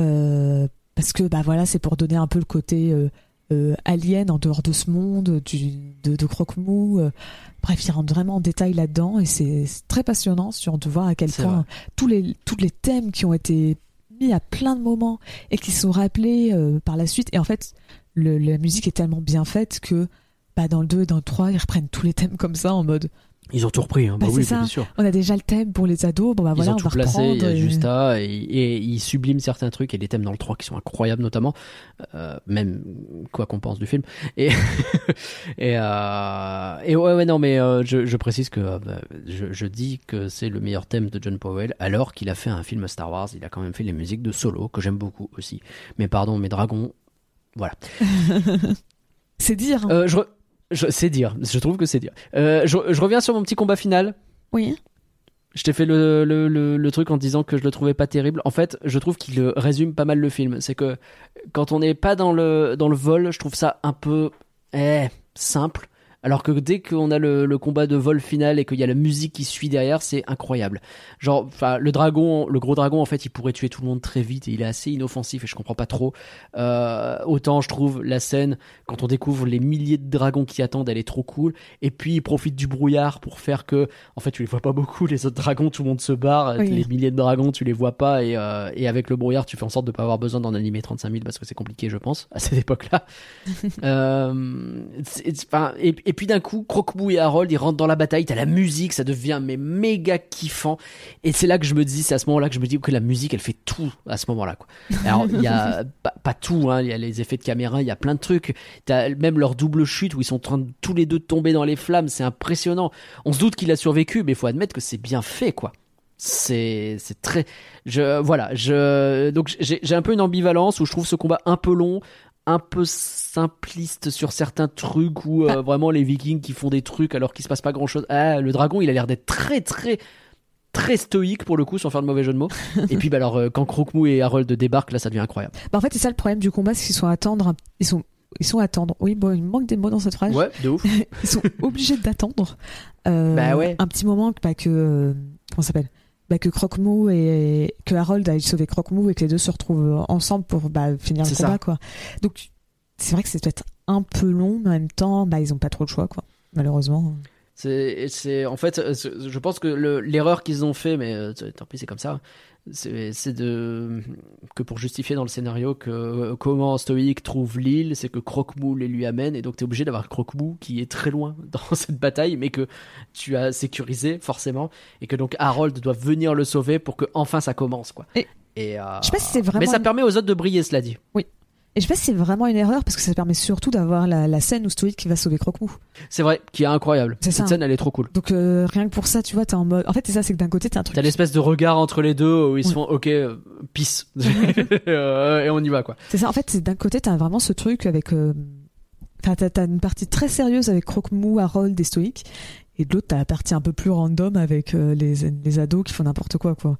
Euh, parce que bah voilà, c'est pour donner un peu le côté euh, euh, alien en dehors de ce monde, du, de, de croque-mou. euh. bref, il rentre vraiment en détail là-dedans et c'est très passionnant sur de voir à quel point vrai. tous les, tous les thèmes qui ont été mis à plein de moments et qui sont rappelés euh, par la suite. Et en fait, le- la musique est tellement bien faite que bah, dans le 2 et dans le 3, ils reprennent tous les thèmes comme ça en mode Ils ont tout repris, hein. bah, Bah, oui, ça. bien sûr. on a déjà le thème pour les ados, bon bah Ils voilà, ont on tout va placé, il y reprendre. a juste à, et, et ils subliment certains trucs, et les thèmes dans le 3 qui sont incroyables notamment, euh, même quoi qu'on pense du film. Et, et, euh, et ouais, ouais, non, mais euh, je, je précise que euh, bah, je, je dis que c'est le meilleur thème de John Powell, alors qu'il a fait un film Star Wars, il a quand même fait les musiques de Solo, que j'aime beaucoup aussi. Mais pardon, mes dragons, voilà. C'est dire. hein. Euh, je, re- c'est dire, je trouve que c'est dire. Euh, je, je reviens sur mon petit combat final. Oui. Je t'ai fait le, le, le, le truc en disant que je le trouvais pas terrible. En fait, je trouve qu'il résume pas mal le film. C'est que quand on n'est pas dans le, dans le vol, je trouve ça un peu eh, simple. Alors que dès qu'on a le, le combat de vol final et qu'il y a la musique qui suit derrière, c'est incroyable. Genre, enfin, le dragon, le gros dragon, en fait, il pourrait tuer tout le monde très vite et il est assez inoffensif et je comprends pas trop. Euh, autant je trouve la scène quand on découvre les milliers de dragons qui attendent, elle est trop cool. Et puis il profite du brouillard pour faire que, en fait, tu les vois pas beaucoup. Les autres dragons, tout le monde se barre. Oui. Les milliers de dragons, tu les vois pas. Et, euh, et avec le brouillard, tu fais en sorte de pas avoir besoin d'en animer 35 000 parce que c'est compliqué, je pense, à cette époque-là. euh, et puis d'un coup, Croque-Mou et Harold, ils rentrent dans la bataille. T'as la musique, ça devient mais méga kiffant. Et c'est là que je me dis, c'est à ce moment-là que je me dis que la musique, elle fait tout à ce moment-là. Quoi. Alors, il y a pas, pas tout, hein, il y a les effets de caméra, il y a plein de trucs. T'as même leur double chute où ils sont en train de tous les deux de tomber dans les flammes, c'est impressionnant. On se doute qu'il a survécu, mais il faut admettre que c'est bien fait, quoi. C'est c'est très je voilà je donc j'ai un peu une ambivalence où je trouve ce combat un peu long un peu simpliste sur certains trucs où euh, vraiment les vikings qui font des trucs alors qu'il se passe pas grand chose ah le dragon il a l'air d'être très très très stoïque pour le coup sans faire de mauvais jeu de mots et puis bah alors euh, quand Croque-Mou et Harold débarquent là ça devient incroyable Bah, en fait, c'est ça le problème du combat, c'est qu'ils sont à attendre. Ils sont, ils sont à attendre. Oui, bon, il manque des mots dans cette phrase. ouais de ouf Ils sont obligés d'attendre. euh, Bah ouais. Un petit moment que, bah, que comment ça s'appelle? Bah, que Croque-Mou et que Harold aille sauver Croque-Mou et que les deux se retrouvent ensemble pour bah, finir le combat, ça. quoi. Donc, c'est vrai que c'est peut-être un peu long, mais en même temps, bah, ils ont pas trop le choix, quoi. Malheureusement. C'est, en fait, euh, je pense que le- l'erreur qu'ils ont fait, mais euh, tant pis, c'est comme ça. C'est, de que pour justifier dans le scénario que euh, comment Stoïque trouve l'île, c'est que Croque-Mou les lui amène, et donc t'es obligé d'avoir Croque-Mou qui est très loin dans cette bataille, mais que tu as sécurisé forcément, et que donc Harold doit venir le sauver pour que enfin ça commence, quoi. Et- Et, euh, Je sais pas si c'est vraiment Mais ça permet aux autres de briller, cela dit. Et je sais pas si c'est vraiment une erreur parce que ça permet surtout d'avoir la, la scène où Stoïc qui va sauver Croque-Mou. C'est vrai, qui est incroyable. C'est Cette ça. scène, elle est trop cool. Donc euh, rien que pour ça, tu vois, t'es en mode. En fait, c'est ça, c'est que d'un côté, t'as un truc. T'as l'espèce de regard entre les deux où ils se font ok, euh, peace. Euh, et on y va quoi. C'est ça. En fait, c'est d'un côté, t'as vraiment ce truc avec. euh, Enfin, t'as, une partie très sérieuse avec Croque-Mou, Harold et Stoïc. Et de l'autre, t'as la partie un peu plus random avec les, les ados qui font n'importe quoi, quoi.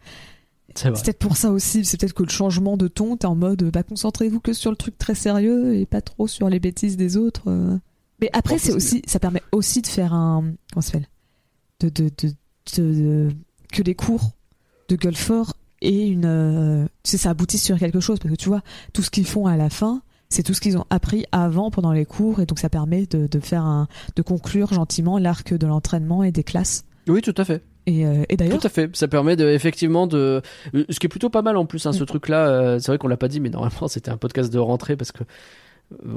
C'est peut-être pour ça aussi. C'est peut-être que le changement de ton, t'es en mode, bah, concentrez-vous que sur le truc très sérieux et pas trop sur les bêtises des autres. euh. Mais après, c'est aussi, ça permet aussi de faire un, comment ça s'appelle, de, de, de, de- que les cours de Guilford et une, euh, tu sais, ça aboutit sur quelque chose parce que tu vois, tout ce qu'ils font à la fin, c'est tout ce qu'ils ont appris avant pendant les cours et donc ça permet de, de faire un, de conclure gentiment l'arc de l'entraînement et des classes. Oui, tout à fait. Et, euh, et d'ailleurs, Tout à fait. Ça permet de, effectivement de. euh, Ce qui est plutôt pas mal en plus, hein, ce Mm. truc-là. euh, c'est vrai qu'on l'a pas dit, mais normalement c'était un podcast de rentrée parce que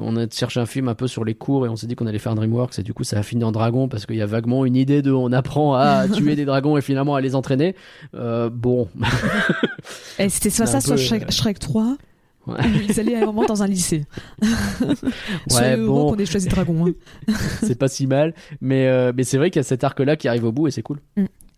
on a cherché un film un peu sur les cours et on s'est dit qu'on allait faire un DreamWorks et du coup ça a fini en dragon parce qu'il y a vaguement une idée de on apprend à tuer des dragons et finalement à les entraîner. Euh, bon. et c'était soit ça, soit peu, Shrek, Shrek 3, Ouais. ils allaient à un moment dans un lycée. Ouais, bon. qu'on ait choisi Dragon. hein. c'est pas si mal, mais euh, mais c'est vrai qu'il y a cet arc-là qui arrive au bout et c'est cool.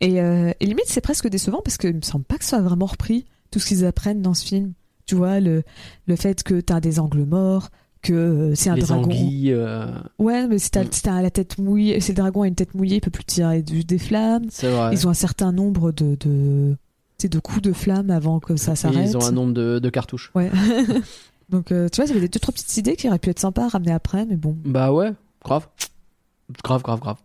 Et, euh, et limite, c'est presque décevant parce qu'il me semble pas que ça soit vraiment repris tout ce qu'ils apprennent dans ce film. Tu vois, le, le fait que t'as des angles morts, que euh, c'est un les dragon. anguilles, euh, Ouais, mais si t'as Mm. si t'as la tête mouillée, si le dragon a une tête mouillée, il peut plus tirer du- des flammes. c'est vrai. Ils ont un certain nombre de, de, de coups de flamme avant que ça s'arrête. ils ont un nombre de, de cartouches. Ouais. Donc, euh, tu vois, il y avait des deux, trois petites idées qui auraient pu être sympas à ramener après, mais bon. Bah ouais, grave. Grave, grave, grave.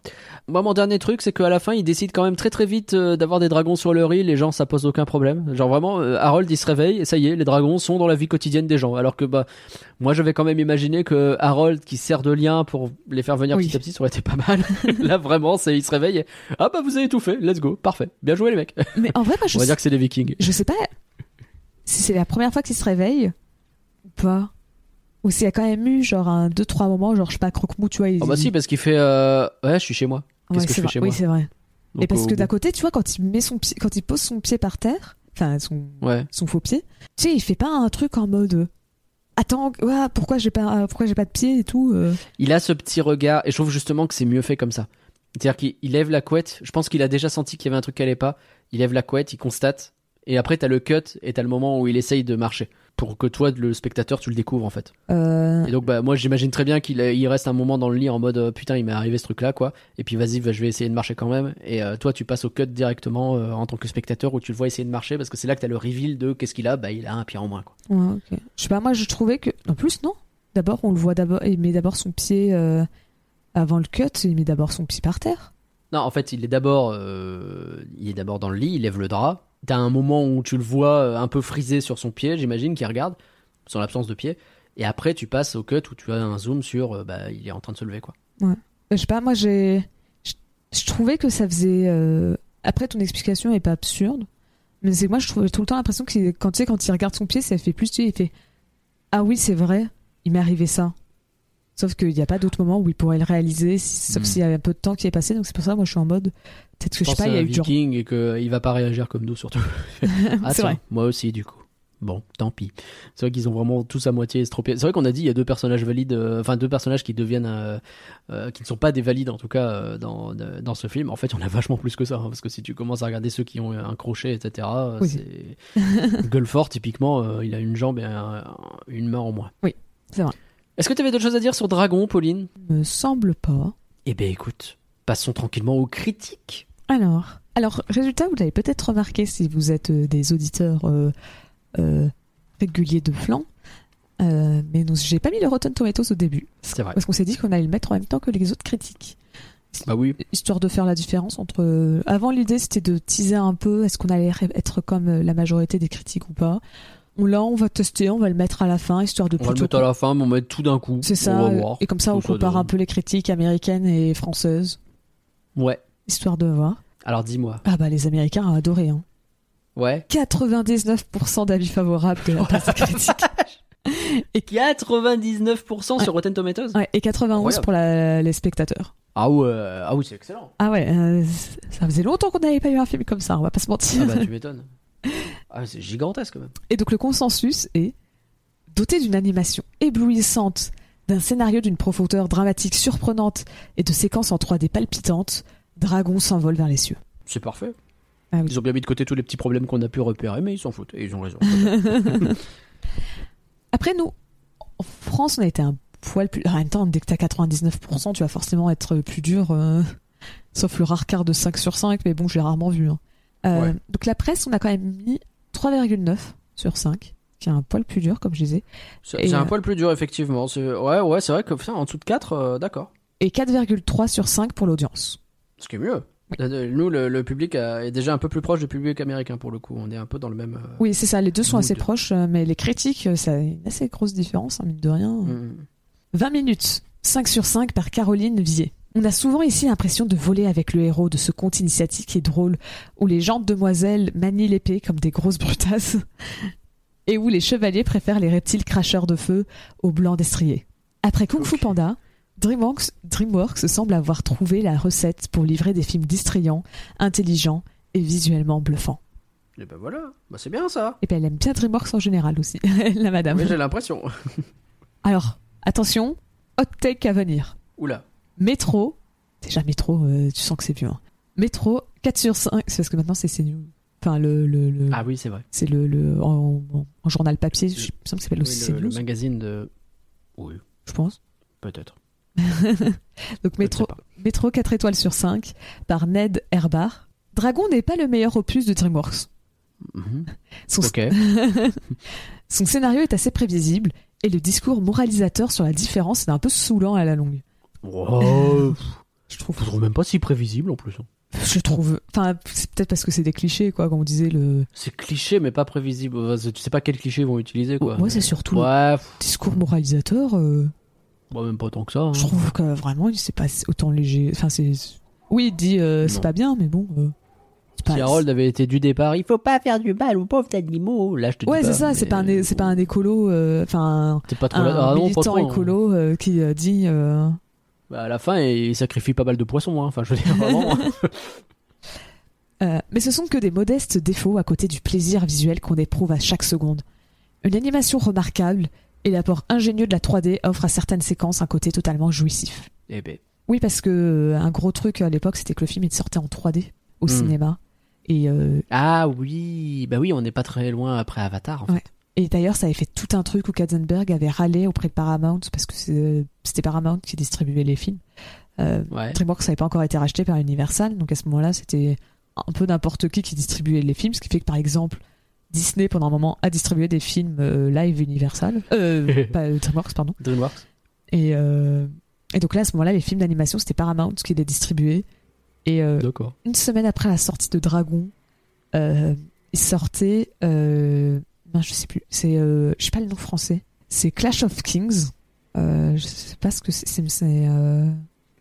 Moi, mon dernier truc, c'est qu'à la fin, ils décident quand même très très vite euh, d'avoir des dragons sur leur île. Les gens, ça pose aucun problème. Genre vraiment, euh, Harold, il se réveille et ça y est, les dragons sont dans la vie quotidienne des gens. Alors que, bah, moi, j'avais quand même imaginé que Harold, qui sert de lien pour les faire venir Oui. petit à petit, ça aurait été pas mal. Là, vraiment, c'est, il se réveille et, ah bah, vous avez tout fait, let's go, parfait. Bien joué, les mecs. Mais en vrai, je, On va sais, dire que c'est des vikings. je sais pas si c'est la première fois qu'ils se réveillent ou pas. Ou s'il y a quand même eu, genre, un, deux, trois moments, genre, je sais pas, croque-mou, tu vois. ils- Oh bah si, parce qu'il fait, euh, ouais, je suis chez moi. Ouais, qu'est-ce que c'est je fais vrai. chez Oui, moi c'est vrai. et parce au que d'un bout- côté, tu vois, quand il met son pied, quand il pose son pied par terre, enfin, son, Ouais. son faux pied, tu sais, il fait pas un truc en mode, euh, attends, ouais, pourquoi j'ai pas, pourquoi j'ai pas de pied et tout, euh. il a ce petit regard et je trouve justement que c'est mieux fait comme ça. C'est-à-dire qu'il il lève la couette, je pense qu'il a déjà senti qu'il y avait un truc qui allait pas, il lève la couette, il constate et après t'as le cut et t'as le moment où il essaye de marcher pour que toi le spectateur tu le découvres en fait. Euh, Et donc bah moi j'imagine très bien qu'il il reste un moment dans le lit en mode euh, putain il m'est arrivé ce truc là quoi et puis vas-y bah, je vais essayer de marcher quand même et euh, toi tu passes au cut directement euh, en tant que spectateur où tu le vois essayer de marcher parce que c'est là que t'as le reveal de qu'est-ce qu'il a bah il a un pied en moins quoi. Ouais, ok. Je sais pas, moi je trouvais que. En plus, non. D'abord, on le voit d'abord. Il met d'abord son pied avant le cut, il met d'abord son pied par terre. Non, en fait, il est d'abord, il est d'abord dans le lit, il lève le drap. T'as un moment où tu le vois euh, un peu frisé sur son pied, j'imagine, qui regarde, son absence de pied. Et après, tu passes au cut où tu as un zoom sur, euh, bah, il est en train de se lever, quoi. Euh, Je sais pas, moi j'ai. Je, trouvais que ça faisait. Après, ton explication est pas absurde. Mais c'est moi, je trouvais tout le temps l'impression que quand, tu sais, quand il regarde son pied, ça fait plus. Tu il fait Ah oui, c'est vrai, il m'est arrivé ça. Sauf qu'il n'y a pas d'autre moment où il pourrait le réaliser, si- sauf Mm. s'il y avait un peu de temps qui est passé. Donc c'est pour ça, moi je suis en mode. Peut-être que je sais pas, il y a eu genre. Viking et qu'il va pas réagir comme nous, surtout. ah, C'est vrai. moi aussi, du coup. Bon, tant pis. C'est vrai qu'ils ont vraiment tous à moitié estropié. C'est vrai qu'on a dit il y a deux personnages valides, euh, enfin deux personnages qui deviennent, euh, euh, qui ne sont pas des valides en tout cas euh, dans, dans ce film. En fait, on a vachement plus que ça, hein, parce que si tu commences à regarder ceux qui ont un crochet, etc., euh, Oui. c'est Gullford typiquement, euh, il a une jambe et un- une main en moins. Oui, c'est vrai. Est-ce que tu avais d'autres choses à dire sur Dragon, Pauline? Me semble pas. Eh ben écoute, passons tranquillement aux critiques. Alors, alors résultat, vous l'avez peut-être remarqué si vous êtes euh, des auditeurs euh, euh, réguliers de flanc. Euh, mais nous, j'ai pas mis le Rotten Tomatoes au début C'est vrai. parce qu'on s'est dit qu'on allait le mettre en même temps que les autres critiques, Bah oui. histoire de faire la différence entre. Avant, l'idée c'était de teaser un peu est-ce qu'on allait être comme la majorité des critiques ou pas. Là, on va tester, on va le mettre à la fin, histoire de On va le mettre à la fin, mais on va mettre tout d'un coup. C'est ça. On va euh, voir. Et comme ça, on compare un peu les critiques américaines et françaises, Ouais. histoire de voir. Alors dis-moi. Ah bah les Américains ont adoré. Hein. Ouais. 99% d'avis favorables de la part des critiques. Et 99% sur Rotten Tomatoes Ouais, et 91 Incroyable. pour la- les spectateurs. Ah ouais, ah oui, c'est excellent. Ah ouais, euh, ça faisait longtemps qu'on n'avait pas eu un film comme ça, on va pas se mentir. Ah bah tu m'étonnes. Ah, c'est gigantesque quand même. Et donc le consensus est doté d'une animation éblouissante, d'un scénario d'une profondeur dramatique surprenante et de séquences en 3D palpitantes, Dragon s'envole vers les cieux. C'est parfait. Ah oui. Ils ont bien mis de côté tous les petits problèmes qu'on a pu repérer, mais ils s'en foutent. Et ils ont raison. Après nous, en France, on a été un poil plus... En même temps, dès que t'as 99%, tu vas forcément être plus dur, euh, sauf le rare quart de 5 sur 5, mais bon, j'ai rarement vu. hein. Euh, Ouais. Donc la presse, on a quand même mis 3,9 sur 5, qui est un poil plus dur, comme je disais, C'est un euh, poil plus dur, effectivement. Ouais, ouais, c'est vrai que putain, en dessous de 4, d'accord. et 4,3 sur 5 pour l'audience. Ce qui est mieux. Euh, Nous, le, le public euh, est déjà un peu plus proche du public américain pour le coup. On est un peu dans le même. euh, Oui, c'est ça, les deux sont assez proches, euh, mais les critiques, euh, ça a une assez grosse différence, hein, mine de rien. mm. 20 minutes, 5 sur 5 par Caroline Vier. On a souvent ici l'impression de voler avec le héros de ce conte initiatique et drôle, où les gentes demoiselles manient l'épée comme des grosses brutasses, et où les chevaliers préfèrent les reptiles cracheurs de feu aux blancs destriers. Après Kung Fu. Panda, DreamWorks, DreamWorks semble avoir trouvé la recette pour livrer des films distrayants, intelligents et visuellement bluffants. Et ben voilà, bah, c'est bien ça. Et puis elle aime bien DreamWorks en général aussi, la madame. Oui, j'ai l'impression. Alors, attention, hot take à venir. Oula. Métro, déjà Métro, euh, tu sens que c'est vieux. hein. Métro, 4 sur 5, c'est parce que maintenant c'est CNews. Enfin, le, le, le- Ah oui, c'est vrai. c'est le, le en, en- en journal papier, je, semble que ça s'appelle aussi le, le magazine de. Oui, je pense. peut-être. Donc Métro. Métro 4 étoiles sur 5 par Ned Herbar. Dragon n'est pas le meilleur opus de DreamWorks. Mhm. Son, son scénario est assez prévisible et le discours moralisateur sur la différence est un peu saoulant à la longue. Je trouve. je trouve même pas si prévisible en plus. hein. Je trouve. Enfin, c'est peut-être parce que c'est des clichés, quoi, comme on disait le. C'est cliché, mais pas prévisible. Enfin, Tu sais pas quels clichés ils vont utiliser, quoi. Moi, c'est surtout Ouais, discours moralisateur. euh, bah, même pas tant que ça. hein. Je trouve que vraiment, c'est pas autant léger. Enfin, c'est. Oui, il dit euh, c'est pas bien, mais bon. euh, c'est Si pas- Harold avait été du départ, il faut pas faire du mal aux pauvres animaux. Là, je te dis Ouais, pas, c'est ça. C'est mais pas un, c'est pas un écolo. euh, Enfin, T'es pas trop un, là. Ah non, pas militant trop. hein. écolo euh, qui euh, dit. Bah, à la fin, il sacrifie pas mal de poissons. Hein. Enfin, je veux dire, vraiment. euh, mais ce sont que des modestes défauts à côté du plaisir visuel qu'on éprouve à chaque seconde. Une animation remarquable et l'apport ingénieux de la 3D offre à certaines séquences un côté totalement jouissif. eh ben, Oui, parce que euh, un gros truc à l'époque, c'était que le film il sortait en 3D au Hmm. cinéma. Et, euh, Ah oui, bah oui, on n'est pas très loin après Avatar. En fait. Et d'ailleurs, ça avait fait tout un truc où Katzenberg avait râlé auprès de Paramount, parce que c'est- c'était Paramount qui distribuait les films. Euh, Ouais. DreamWorks n'avait pas encore été racheté par Universal, donc à ce moment-là, c'était un peu n'importe qui qui distribuait les films, ce qui fait que par exemple, Disney pendant un moment a distribué des films euh, live Universal, euh, pas euh, DreamWorks, pardon. DreamWorks. Et, euh, et donc là, à ce moment-là, les films d'animation, c'était Paramount qui les distribuait. Et euh, une semaine après la sortie de Dragon, euh, il sortait. Non, je sais plus. C'est, euh, je sais pas le nom français. C'est Clash of Kings. Euh, je sais pas ce que c'est. C'est, c'est, euh... non,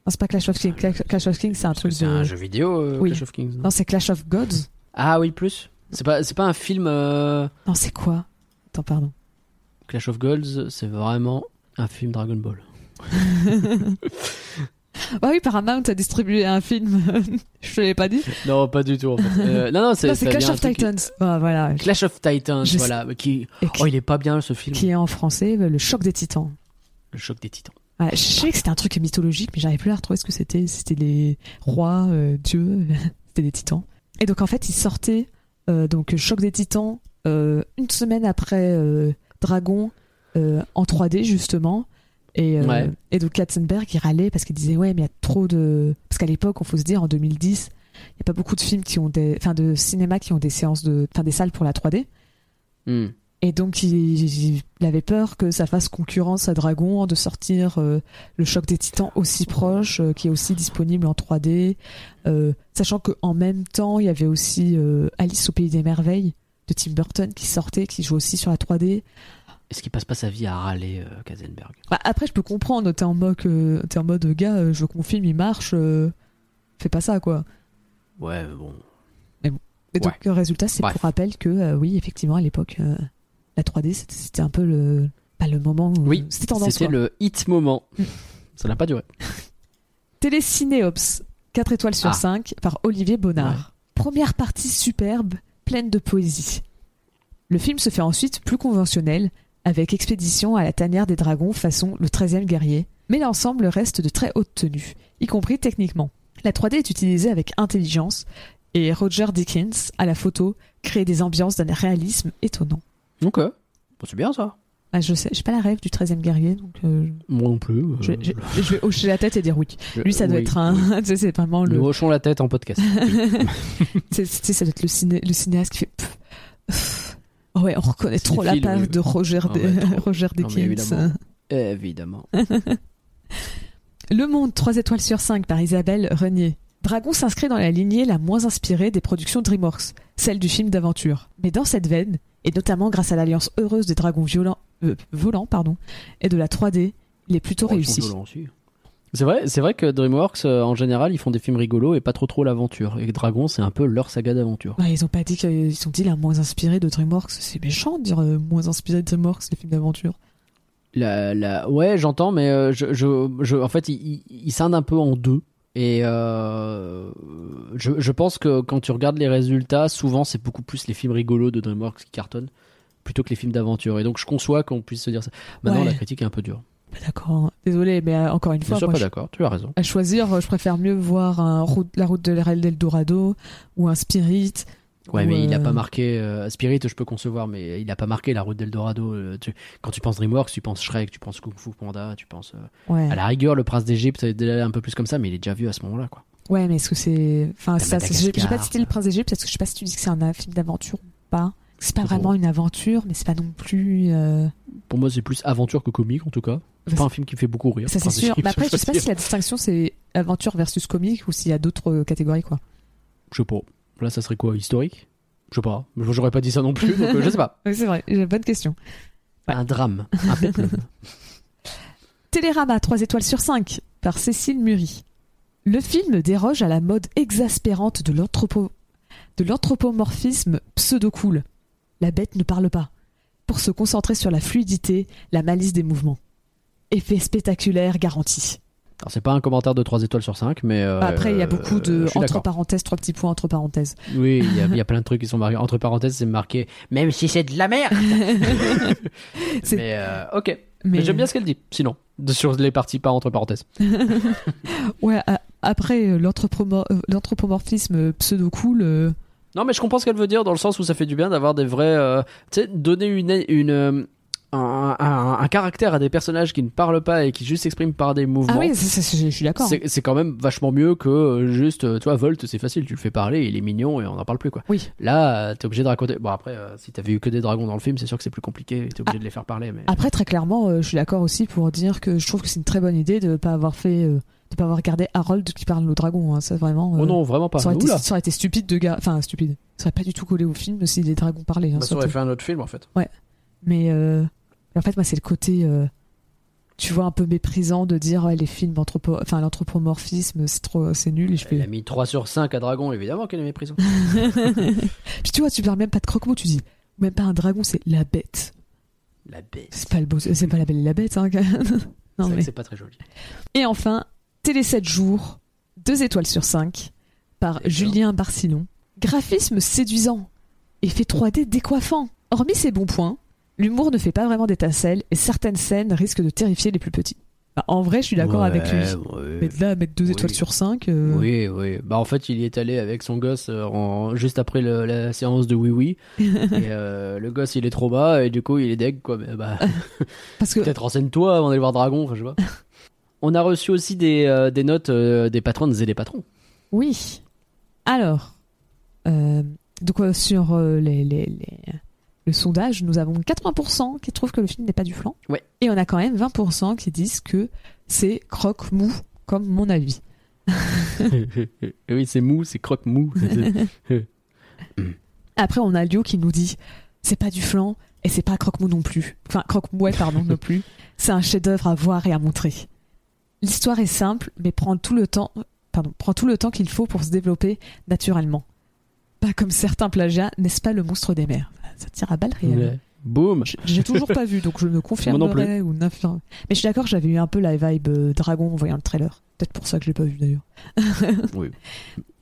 c'est pas Clash of Kings. Clash, of Kings, c'est un truc C'est de. un jeu vidéo, Oui. Clash of Kings. non c'est Clash of Gods. Ah oui, plus. C'est pas, c'est pas un film Non, c'est quoi? Attends, pardon. Clash of Gods, c'est vraiment un film Dragon Ball. Ah oui, Paramount a distribué un film. je te l'ai pas dit. Non, pas du tout. En fait. Euh, non, non, c'est Clash of Titans. Ah, voilà. Clash of Titans, Je voilà. Qui... Qui, Oh, il est pas bien ce film. qui est en français euh, Le choc des titans. Le choc des titans. Je sais que c'était un truc mythologique, mais j'arrivais plus à retrouver ce que c'était. C'était les rois, euh, dieux, c'était des titans. Et donc en fait, il sortait euh, donc Choc des Titans euh, une semaine après Dragon en 3D justement. Et, euh, Ouais. et donc Katzenberg il râlait parce qu'il disait ouais mais il y a trop de parce qu'à l'époque on faut se dire en 2010 il y a pas beaucoup de films qui ont des enfin de cinéma qui ont des séances de enfin des salles pour la 3D Hmm. et donc il, il avait peur que ça fasse concurrence à Dragon de sortir euh, le choc des titans aussi proche, euh, qui est aussi disponible en 3D, euh, sachant qu'en même temps il y avait aussi euh, Alice au pays des merveilles de Tim Burton qui sortait, qui joue aussi sur la 3D. Est-ce qu'il passe pas sa vie à râler, euh, Katzenberg Bah, après je peux comprendre, t'es en mode, euh, t'es en mode gars, euh, je veux que mon film il marche, euh, fais pas ça quoi. Ouais, mais bon. Et donc Ouais. euh, résultat c'est pour rappel que euh, oui effectivement à l'époque euh, la 3D c'était un peu le, pas le moment où Oui, c'était tendance. C'était le hit moment. Mm. Ça n'a pas duré. Télécinéops, 4 étoiles sur Ah. 5 par Olivier Bonnard. Première partie superbe, pleine de poésie. Le film se fait ensuite plus conventionnel, avec expédition à la tanière des dragons façon le 13e guerrier, mais l'ensemble reste de très haute tenue, y compris techniquement. La 3D est utilisée avec intelligence, et Roger Dickens, à la photo, crée des ambiances d'un réalisme étonnant. Ok. Bon, c'est bien ça. Ah, je sais, j'ai pas la rêve du 13e guerrier, donc euh, Moi non plus. euh, je, je- je vais hocher la tête et dire oui. Lui, ça doit oui, être un. oui. c'est vraiment le. Nous hochons la tête en podcast. Sais, ça doit être le, ciné, le cinéaste qui fait. Oh ouais, on reconnaît trop la part de Roger, Ah de- Non, évidemment. Évidemment. Le Monde, 3 étoiles sur 5 par Isabelle Renier. Dragon s'inscrit dans la lignée la moins inspirée des productions DreamWorks, celle du film d'aventure. Mais dans cette veine, et notamment grâce à l'alliance heureuse des dragons violents, euh, volants pardon, et de la 3D, il est plutôt Oh, réussi. Sont. C'est vrai, c'est vrai que DreamWorks, euh, en général, ils font des films rigolos et pas trop trop l'aventure. Et Dragon, c'est un peu leur saga d'aventure. Ouais, ils ont pas dit qu'ils ils ont dit la moins inspirée de DreamWorks. C'est méchant de dire euh, moins inspiré de DreamWorks, les films d'aventure. La, la... Ouais, j'entends, mais euh, je, je, je- en fait, ils il, il scindent un peu en deux. Et euh, je, je pense que quand tu regardes les résultats, souvent c'est beaucoup plus les films rigolos de DreamWorks qui cartonnent plutôt que les films d'aventure. Et donc je conçois qu'on puisse se dire ça. Maintenant, Ouais. la critique est un peu dure. Pas d'accord. hein. Désolé, mais euh, encore une Je fois, suis moi, pas je- d'accord, tu as raison. à choisir, euh, je préfère mieux voir un route, la route de l'Eldorado ou un Spirit. Ouais, ou, mais il a euh, pas marqué euh, Spirit, je peux concevoir, mais il a pas marqué la route d'Eldorado. euh, tu- Quand tu penses DreamWorks, tu penses Shrek, tu penses Kung Fu Panda, tu penses Ouais. à la rigueur le Prince d'Égypte, un peu plus comme ça, mais il est déjà vu à ce moment-là, quoi. Ouais, mais est-ce que c'est. Enfin, ça, j'ai pas cité le prince d'Égypte parce que je sais pas si tu dis que c'est un film d'aventure ou pas. C'est pas vraiment une aventure, mais c'est pas non plus. euh, Pour moi, c'est plus aventure que comique en tout cas. C'est pas un film qui me fait beaucoup rire. Ça, c'est sûr. Mais après, je sais pas si la distinction c'est aventure versus comique ou s'il y a d'autres euh, catégories, quoi. Je sais pas. Là, ça serait quoi Historique? Je sais pas. J'aurais pas dit ça non plus, donc euh, je sais pas. C'est vrai. J'ai bonne question. Un drame, un. Télérama, 3 étoiles sur 5, par Cécile Muri. Le film déroge à la mode exaspérante de l'anthropo- de l'anthropomorphisme pseudo-cool. La bête ne parle pas. Pour se concentrer sur la fluidité, la malice des mouvements. Effet spectaculaire garanti. Alors, c'est pas un commentaire de 3 étoiles sur 5, mais. euh, Après, il y a beaucoup de suis entre parenthèses, trois petits points entre parenthèses. Oui, il y, a- il y a plein de trucs qui sont marqués. Entre parenthèses, c'est marqué. Même si c'est de la merde Mais euh, ok. Mais, j'aime bien ce qu'elle dit, sinon. Sur les parties pas entre parenthèses. Ouais, après euh, l'anthropomo- euh, l'anthropomorphisme pseudo-cool, euh, Non, mais je comprends ce qu'elle veut dire dans le sens où ça fait du bien d'avoir des vrais. euh, tu sais, donner une, une, euh, un, un- un caractère à des personnages qui ne parlent pas et qui juste s'expriment par des mouvements. Ah oui, je je suis d'accord. c'est quand même vachement mieux que euh, juste, euh, tu vois, Volt, c'est facile, tu le fais parler, il est mignon et on n'en parle plus, quoi. Oui. Là, euh, t'es obligé de raconter. Bon, après, euh, si t'avais eu que des dragons dans le film, c'est sûr que c'est plus compliqué, t'es obligé de les faire parler, mais. Après, très clairement, euh, je suis d'accord aussi pour dire que je trouve que c'est une très bonne idée de pas avoir fait, euh, de pas avoir regardé Harold qui parle au dragon. hein. Ça vraiment. euh, Oh non, vraiment pas. ça aurait, été, ça aurait été stupide de gars, enfin stupide. Ça aurait pas du tout collé au film si les dragons parlaient. hein, Bah, ça aurait fait un autre film, en fait. Mais euh, en fait, moi, c'est le côté, euh, tu vois, un peu méprisant de dire ouais, les films anthropo, enfin l'anthropomorphisme, c'est trop, c'est nul. Et je a mis 3 sur 5 à Dragon, évidemment qu'elle est méprisante. Puis tu vois, tu parles même pas de croque-mot, tu dis même pas un dragon, c'est la bête. La bête. C'est pas le beau, c'est pas la belle et la bête. Hein, quand même. C'est non mais. c'est pas très joli. Et enfin, Télé 7 jours, 2 étoiles sur 5, par. Julien Barcillon. Graphisme séduisant, effet 3D décoiffant. Hormis ses bons points, l'humour ne fait pas vraiment d'étincelles et certaines scènes risquent de terrifier les plus petits. Bah, en vrai, je suis d'accord Ouais, avec lui. ouais. Mais de là, mettre 2 Oui. étoiles sur 5, euh, Oui, oui. Bah en fait, il y est allé avec son gosse euh, en... juste après le- la séance de Oui Oui. et euh, le gosse, il est trop bas et du coup, il est deg quoi. Mais bah, parce que peut-être renseigne-toi avant d'aller voir Dragon. Je sais pas. On a reçu aussi des, euh, des notes des patronnes et des patrons. oui. Alors, donc sur les, les- les- le sondage, nous avons 80% qui trouvent que le film n'est pas du flan. Ouais. Et on a quand même 20% qui disent que c'est croque-mou, comme mon avis. Oui, c'est mou, c'est croque mou. Après, on a Lio qui nous dit c'est pas du flan et c'est pas croque-mou non plus. Enfin, croque-mouet, pardon, non plus. C'est un chef-d'œuvre à voir et à montrer. L'histoire est simple, mais prend tout le temps, pardon, prend tout le temps qu'il faut pour se développer naturellement. Pas comme certains plagiats, n'est-ce pas le monstre des mers Ça tire à balles réelles. Ouais. Boum. J'ai toujours pas vu, donc je ne confirmerai ou n'infirme. Mais je suis d'accord, j'avais eu un peu la vibe euh, dragon en voyant le trailer. Peut-être pour ça que je l'ai pas vu d'ailleurs. Oui.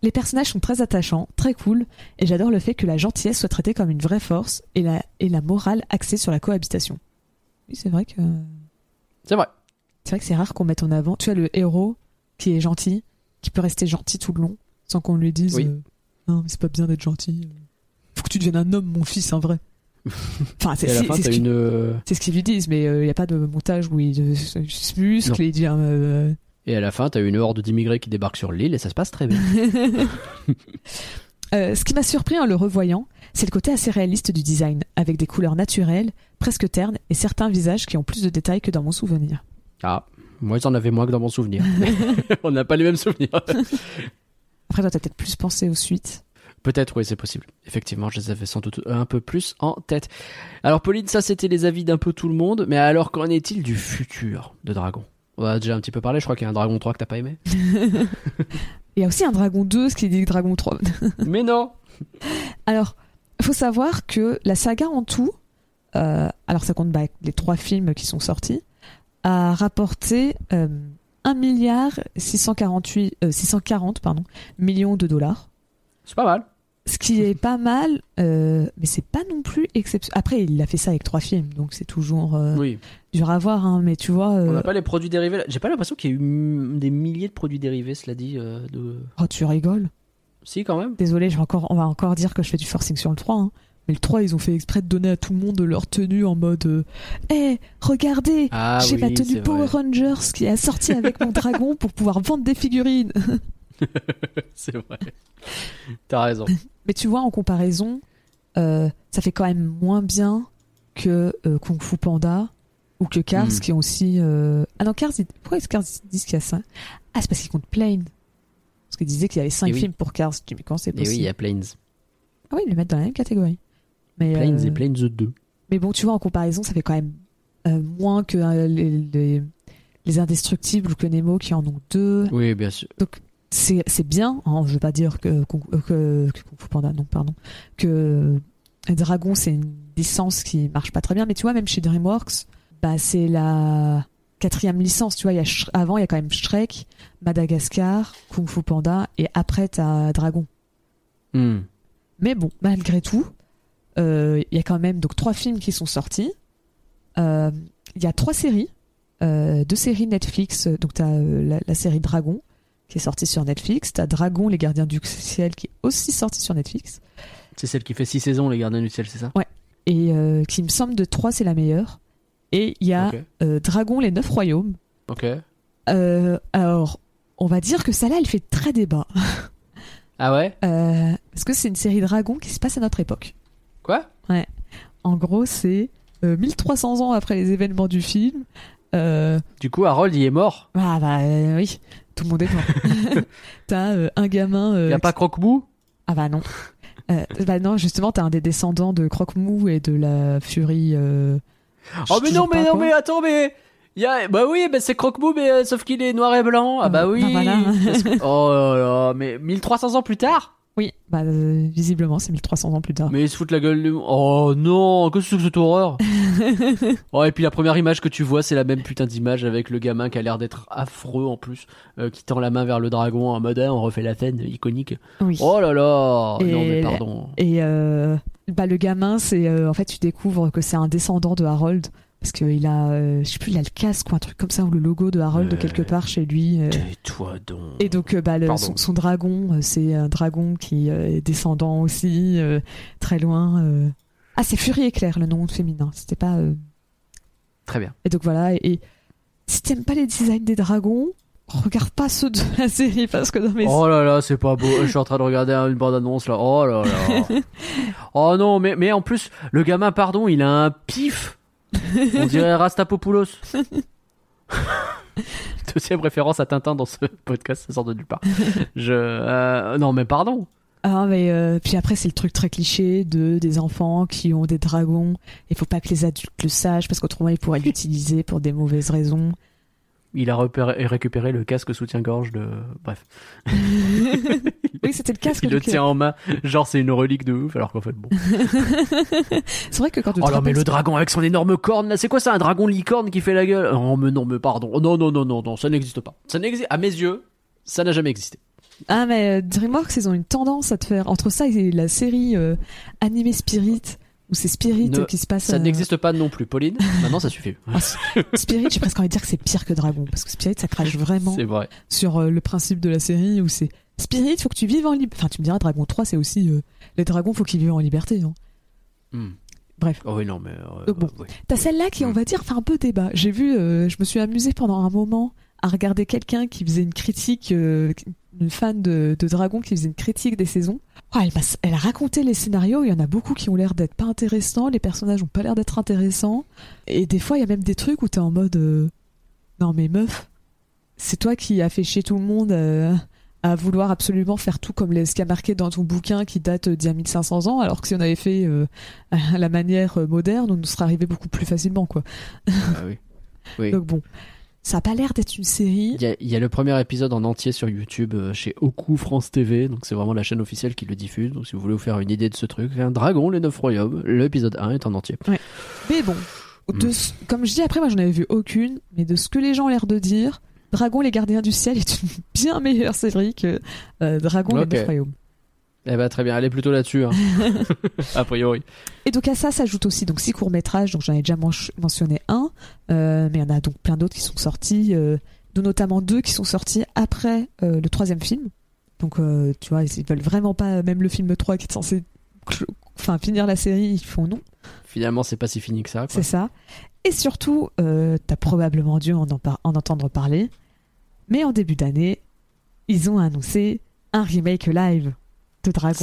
Les personnages sont très attachants, très cool, et j'adore le fait que la gentillesse soit traitée comme une vraie force et la, et la morale axée sur la cohabitation. Oui, c'est vrai que C'est vrai. c'est vrai que c'est rare qu'on mette en avant. Tu vois le héros qui est gentil, qui peut rester gentil tout le long, sans qu'on lui dise Oui. euh, non mais c'est pas bien d'être gentil. Faut que tu deviennes un homme, mon fils, un vrai. enfin, c'est la c'est- ce qu'ils une. euh, ce qu'ils lui disent, mais il n'y a pas de montage où il euh, se muscle et il dit euh, Et à la fin, t'as une horde d'immigrés qui débarquent sur l'île et ça se passe très bien. Euh, ce qui m'a surpris en le revoyant, c'est le côté assez réaliste du design, avec des couleurs naturelles, presque ternes, et certains visages qui ont plus de détails que dans mon souvenir. Ah, moi j'en avais moins que dans mon souvenir. On n'a pas les mêmes souvenirs. Après, toi, t'as peut-être plus pensé aux suites. Peut-être, oui, c'est possible. Effectivement, je les avais sans doute un peu plus en tête. Alors, Pauline, ça, c'était les avis d'un peu tout le monde. Mais alors, qu'en est-il du futur de Dragon? On a déjà un petit peu parlé. Je crois qu'il y a un Dragon 3 que t'as pas aimé. Il y a aussi un Dragon 2, ce qui dit Dragon 3. mais non Alors, il faut savoir que la saga en tout, euh, alors ça compte bah, les trois films qui sont sortis, a rapporté euh, 1 milliard 648, euh, 640 pardon, millions de dollars. C'est pas mal. Ce qui est pas mal, euh, mais c'est pas non plus exceptionnel. Après, il a fait ça avec trois films, donc c'est toujours euh, Oui. dur à voir. Hein, mais tu vois, On euh, n'a pas les produits dérivés. J'ai pas l'impression qu'il y ait eu des milliers de produits dérivés, cela dit. euh, de... oh, tu rigoles. Si, quand même. Désolé, je vais encore, on va encore dire que je fais du forcing sur le 3. hein. Mais le 3, ils ont fait exprès de donner à tout le monde leur tenue en mode euh, Eh, regardez, Ah, j'ai oui, ma tenue Power vrai. Rangers qui est assortie avec mon dragon pour pouvoir vendre des figurines. C'est vrai. T'as raison. Mais tu vois, en comparaison, euh, ça fait quand même moins bien que euh, Kung Fu Panda ou que Cars Hmm. qui ont aussi. euh, Ah non, Cars, pourquoi est-ce Cars disent qu'il y a ça Ah, c'est parce qu'ils comptent Plane. Parce qu'ils disaient qu'il y avait 5 Eh oui. films pour Cars. Dis, mais comment c'est Et oui, possible il y a Planes. Ah oui, ils le mettent dans la même catégorie. Mais, Planes euh, et Planes 2. mais bon, tu vois, en comparaison, ça fait quand même euh, moins que euh, les, les, les Indestructibles ou que Nemo qui en ont deux. Oui, bien sûr. c'est c'est bien, hein, je veux pas dire que, Kung- euh, que, que Panda, non, pardon, que Dragon c'est une licence qui marche pas très bien, mais tu vois, même chez DreamWorks, bah, c'est la quatrième licence, tu vois, y a avant il y a quand même Shrek, Madagascar, Kung Fu Panda, et après t'as Dragon. Hmm. Mais bon, malgré tout, euh, il y a quand même donc trois films qui sont sortis. Euh, Il y a trois séries, euh, deux séries Netflix. Donc t'as la, la série Dragon qui est sortie sur Netflix. T'as Dragon, les Gardiens du ciel qui est aussi sorti sur Netflix. C'est celle qui fait 6 saisons, Les Gardiens du Ciel, c'est ça? Et euh, qui me semble de trois c'est la meilleure. Et il y a euh, Dragon, les neuf royaumes. Ok. Euh, alors, on va dire que celle-là, elle fait très débat. Ah ouais? Euh, parce que c'est une série Dragon qui se passe à notre époque. Quoi? En gros, c'est euh, 1300 ans après les événements du film. Euh, Du coup, Harold, il est mort. ah bah euh, oui, tout le monde est mort. t'as euh, un gamin. euh, y a pas Croque-Mou? Ah bah non. Euh, bah non, justement, t'as un des descendants de Croque-Mou et de la Furie. euh, Oh, mais non, mais non, mais attends, mais. Y a... Bah oui, bah c'est Croque-Mou, mais euh, sauf qu'il est noir et blanc. Ah bah Ah, oui. bah voilà. Parce que- Oh là là, mais 1300 ans plus tard? Oui, bah euh, visiblement, c'est 1300 ans plus tard. Mais ils se foutent la gueule du... Oh non, qu'est-ce que c'est que cette horreur? Oh, et puis la première image que tu vois, c'est la même putain d'image avec le gamin qui a l'air d'être affreux en plus, euh, qui tend la main vers le dragon en mode Ah, on refait la scène iconique. Oui. Oh là là Et- Non mais pardon. Et euh, bah, le gamin, c'est euh, en fait, tu découvres que c'est un descendant de Harold. Parce qu'il a, euh, je sais plus, il a le casque ou un truc comme ça, ou le logo de Harold quelque part chez lui. euh. Tais-toi donc. Et donc, euh, bah, le- son, son dragon, euh, c'est un dragon qui euh, est descendant aussi, euh, très loin. Ah, c'est Furie Éclair, le nom féminin. C'était pas. euh, Très bien. Et donc voilà. Et, et si t'aimes pas les designs des dragons, regarde pas ceux de la série parce que dans mes Oh là là, c'est pas beau. Je suis en train de regarder une bande-annonce là. Oh là là. oh non, mais, mais en plus, le gamin, pardon, il a un pif. On dirait Rastapopoulos. Deuxième référence à Tintin dans ce podcast, ça sort de nulle part. Je, euh, non mais pardon. Ah mais euh, puis après c'est le truc très cliché de des enfants qui ont des dragons. Il faut pas que les adultes le sachent parce qu'autrement ils pourraient l'utiliser pour des mauvaises raisons. Il a repéré- récupéré le casque soutien-gorge de. Bref. Oui c'était le casque. Il le tient en main, genre c'est une relique de ouf, alors qu'en fait bon. C'est vrai que quand tu te Oh non, mais le dragon avec son énorme corne là, c'est quoi ça Un dragon licorne qui fait la gueule? Oh, mais non, mais pardon. Oh, non, non, non, non, non, ça n'existe pas. Ça n'existe. À mes yeux, ça n'a jamais existé. Ah mais euh, DreamWorks ils ont une tendance à te faire entre ça et la série euh, animée Spirit où c'est Spirit Ne- qui se passe. Ça euh, n'existe pas non plus, Pauline. Maintenant, ça suffit. ah, Spirit j'ai presque envie de dire que c'est pire que Dragon parce que Spirit ça crache vraiment vrai. sur euh, le principe de la série où c'est Spirit faut que tu vives en liberté. Enfin tu me diras Dragon 3 c'est aussi les dragons faut qu'ils vivent en liberté. Hein. Hmm. Bref. Oh oui, non, mais. Donc bon. ouais. T'as celle-là qui, on Mm. va dire, fait un peu débat. J'ai vu, je me suis amusée pendant un moment à regarder quelqu'un qui faisait une critique, euh, une fan de, de Dragon qui faisait une critique des saisons. Oh, elle, a raconté les scénarios, il y en a beaucoup qui ont l'air d'être pas intéressants, les personnages ont pas l'air d'être intéressants. Et des fois, il y a même des trucs où t'es en mode euh, Non mais meuf, c'est toi qui as fait chier tout le monde euh, à vouloir absolument faire tout comme les, ce qui a marqué dans ton bouquin qui date d'il y a 1500 ans, alors que si on avait fait à la manière moderne, on nous serait arrivé beaucoup plus facilement, quoi. Ah oui. Oui. Donc bon, ça a pas l'air d'être une série. Il y, a, il y a le premier épisode en entier sur YouTube euh, chez Oku France TV, donc c'est vraiment la chaîne officielle qui le diffuse. Donc si vous voulez vous faire une idée de ce truc, un dragon, les neuf royaumes, l'épisode 1 est en entier. Mais bon, de ce- comme je dis après, moi j'en avais vu aucune, mais de ce que les gens ont l'air de dire, Dragon les gardiens du ciel est une bien meilleure série que euh, Dragon les neuf royaumes. Eh ben très bien, elle est plutôt là-dessus, hein. a priori. Et donc à ça s'ajoute aussi donc six courts métrages, donc j'en ai déjà mentionné un, euh, mais il y en a donc plein d'autres qui sont sortis, euh, dont notamment deux qui sont sortis après euh, le troisième film. Donc euh, tu vois, ils veulent vraiment pas, même le film 3 qui est censé enfin, finir la série, ils font non. Finalement, c'est pas si fini que ça. Quoi. C'est ça. Et surtout, euh, t'as probablement dû en, en par- en entendre parler, mais en début d'année, ils ont annoncé un remake live de Dragon.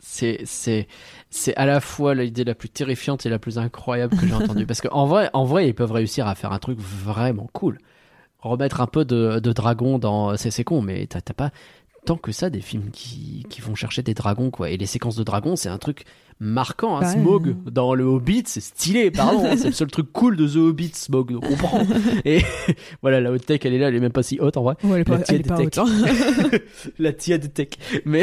C'est- à la fois l'idée la plus terrifiante et la plus incroyable que j'ai entendue parce qu'en vrai en vrai ils peuvent réussir à faire un truc vraiment cool remettre un peu de, de dragon dans c'est con mais t'as pas tant que ça des films qui qui vont chercher des dragons quoi et les séquences de dragons c'est un truc marquant hein. Bah. Smog dans le Hobbit c'est stylé pardon hein, c'est le seul truc cool de The Hobbit Smog donc on prend et voilà la haute tech elle est là elle est même pas si haute en vrai Ouais, elle est pas, La tiède pas tech. haute, hein. la tiède tech. Mais,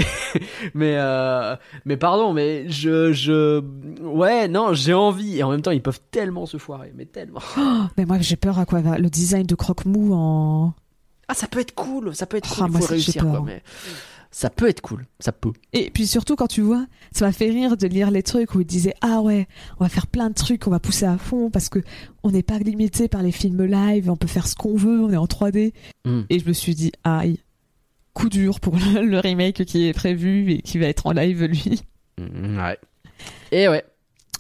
mais, euh, mais pardon, mais je, je, ouais, non, j'ai envie. Et en même temps, ils peuvent tellement se foirer, mais tellement. Mais moi, j'ai peur à quoi va le design de Croque-Mou en. Ah, ça peut être cool, ça peut être Ah, cool. Moi, faut réussir, quoi. Mais ça peut être cool, ça peut. Et puis surtout, quand tu vois, ça m'a fait rire de lire les trucs où ils disaient Ah ouais, on va faire plein de trucs, on va pousser à fond parce que on n'est pas limité par les films live, on peut faire ce qu'on veut, on est en 3D. Mm. Et je me suis dit Aïe, coup dur pour le, le remake qui est prévu et qui va être en live lui. Mm, Ouais. Et ouais.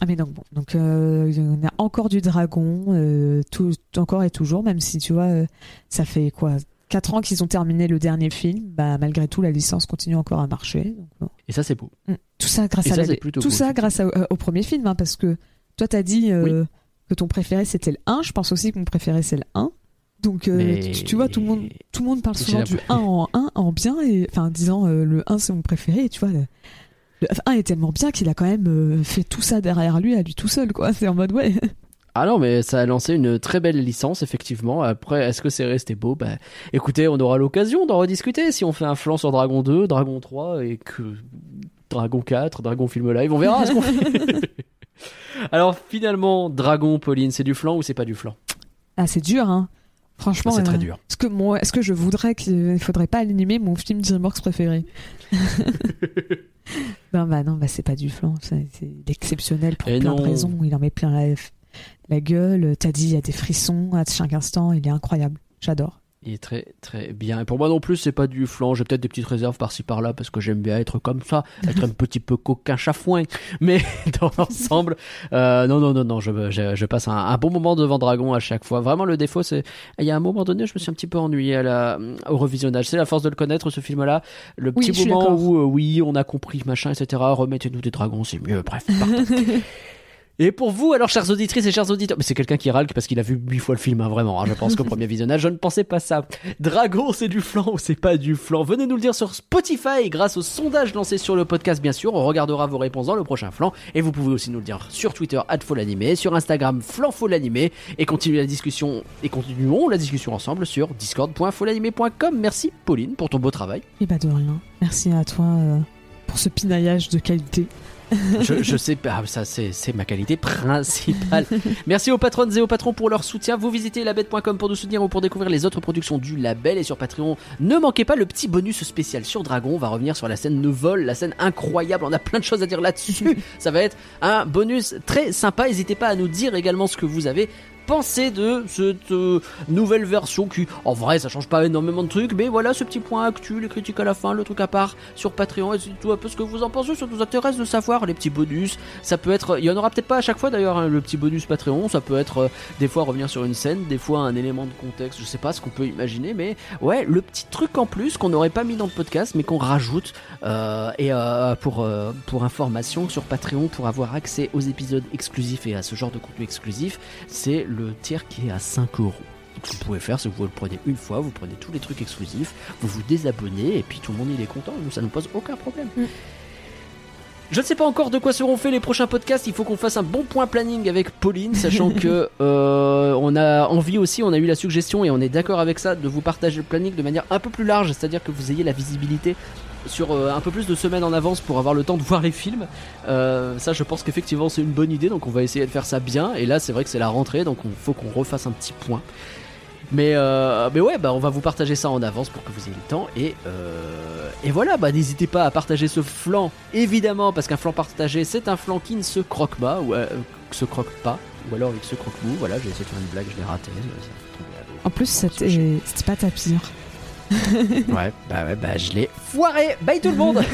Ah mais donc bon, donc euh, on a encore du dragon, euh, tout, encore et toujours, même si tu vois, euh, ça fait quoi 4 ans qu'ils ont terminé le dernier film, bah malgré tout la licence continue encore à marcher. Donc, bon. Et ça, c'est beau. Mm. Tout ça grâce Et à ça, la- tout ça grâce à- euh, au premier film, hein, parce que toi t'as dit euh, que ton préféré c'était le 1, je pense aussi que mon préféré c'est le 1. Donc euh, Mais- tu, tu vois tout le monde tout le monde parle souvent du 1 en 1 en bien et enfin en disant euh, le 1 c'est mon préféré et tu vois le, le 1 est tellement bien qu'il a quand même euh, fait tout ça derrière lui à lui tout seul quoi, c'est en mode ouais. Ah non, mais ça a lancé une très belle licence, effectivement. Après, est-ce que c'est resté beau? Bah, écoutez, on aura l'occasion d'en rediscuter si on fait un flanc sur Dragon 2, Dragon 3 et que Dragon 4, Dragon film live, on verra ce qu'on fait. Alors finalement, Dragon, Pauline, c'est du flanc ou c'est pas du flanc? Ah c'est dur hein. Franchement, C'est très euh, dur. Est-ce que moi, est-ce que je voudrais qu'il faudrait pas animer mon film DreamWorks préféré Non bah non bah c'est pas du flan, c'est c'est exceptionnel pour Et plein de non. raisons. Il en met plein la, la gueule. T'as dit il y a des frissons à chaque instant. Il est incroyable. J'adore. Il est très très bien. Et pour moi non plus, c'est pas du flan. J'ai peut-être des petites réserves par-ci par-là parce que j'aime bien être comme ça, être un petit peu coquin chafouin. Mais dans l'ensemble, euh, non non non non, je, je, je passe un, un bon moment devant Dragon à chaque fois. Vraiment, le défaut, c'est il y a un moment donné, je me suis un petit peu ennuyé à la, au revisionnage. C'est la force de le connaître ce film-là. Le Oui, petit suis moment où euh, oui, on a compris machin, etc. Remettez-nous des dragons, c'est mieux. Bref. Et pour vous, alors, chères auditrices et chers auditeurs, mais c'est quelqu'un qui râle parce qu'il a vu huit fois le film, hein, vraiment. hein, je pense qu'au premier visionnage, je ne pensais pas ça. Dragon, c'est du flan ou c'est pas du flan? Venez nous le dire sur Spotify grâce au sondage lancé sur le podcast, bien sûr. On regardera vos réponses dans le prochain flan. Et vous pouvez aussi nous le dire sur Twitter, @folanimé, sur Instagram, flanfolanimé, et continuer la discussion, et continuons la discussion ensemble sur discord.folanimé.com. Merci, Pauline, pour ton beau travail. Et bah de rien. Merci à toi euh, pour ce pinaillage de qualité. Je, je sais pas, ça c'est c'est ma qualité principale. Merci aux patronnes et aux patrons pour leur soutien. Vous visitez labette.com pour nous soutenir ou pour découvrir les autres productions du label. Et sur Patreon, ne manquez pas le petit bonus spécial sur Dragon. On va revenir sur la scène de vol, la scène incroyable. On a plein de choses à dire là-dessus. Ça va être un bonus très sympa. N'hésitez pas à nous dire également ce que vous avez pensé de cette euh, nouvelle version qui, en vrai, ça change pas énormément de trucs, mais voilà ce petit point actu, les critiques à la fin, le truc à part sur Patreon, et tout un peu ce que vous en pensez, ça nous intéresse de savoir, les petits bonus, ça peut être, il y en aura peut-être pas à chaque fois d'ailleurs, hein, le petit bonus Patreon, ça peut être euh, des fois revenir sur une scène, des fois un élément de contexte, je sais pas ce qu'on peut imaginer, mais ouais, le petit truc en plus qu'on n'aurait pas mis dans le podcast, mais qu'on rajoute, euh, et pour, pour information sur Patreon, pour avoir accès aux épisodes exclusifs et à ce genre de contenu exclusif, c'est le tiers qui est à 5 euros. Ce que vous pouvez faire, c'est que vous le prenez une fois, vous prenez tous les trucs exclusifs, vous vous désabonnez et puis tout le monde il est content. Nous, ça nous pose aucun problème. Mm. Je ne sais pas encore de quoi seront faits les prochains podcasts. Il faut qu'on fasse un bon point planning avec Pauline, sachant que euh, on a envie aussi, on a eu la suggestion et on est d'accord avec ça de vous partager le planning de manière un peu plus large, c'est-à-dire que vous ayez la visibilité sur euh, un peu plus de semaines en avance pour avoir le temps de voir les films. Euh, ça, je pense qu'effectivement c'est une bonne idée, donc on va essayer de faire ça bien. Et là, c'est vrai que c'est la rentrée, donc il faut qu'on refasse un petit point. Mais, euh, mais ouais, bah, on va vous partager ça en avance pour que vous ayez le temps. Et, euh, et voilà, bah, n'hésitez pas à partager ce flanc, évidemment, parce qu'un flanc partagé, c'est un flanc qui ne se croque pas, ou euh, se croque pas, ou alors il se croque mou. Voilà, j'ai essayé de faire une blague, je l'ai raté. En plus, c'était c'était pas ta pire ouais, bah ouais, bah je l'ai foiré. Bye tout le monde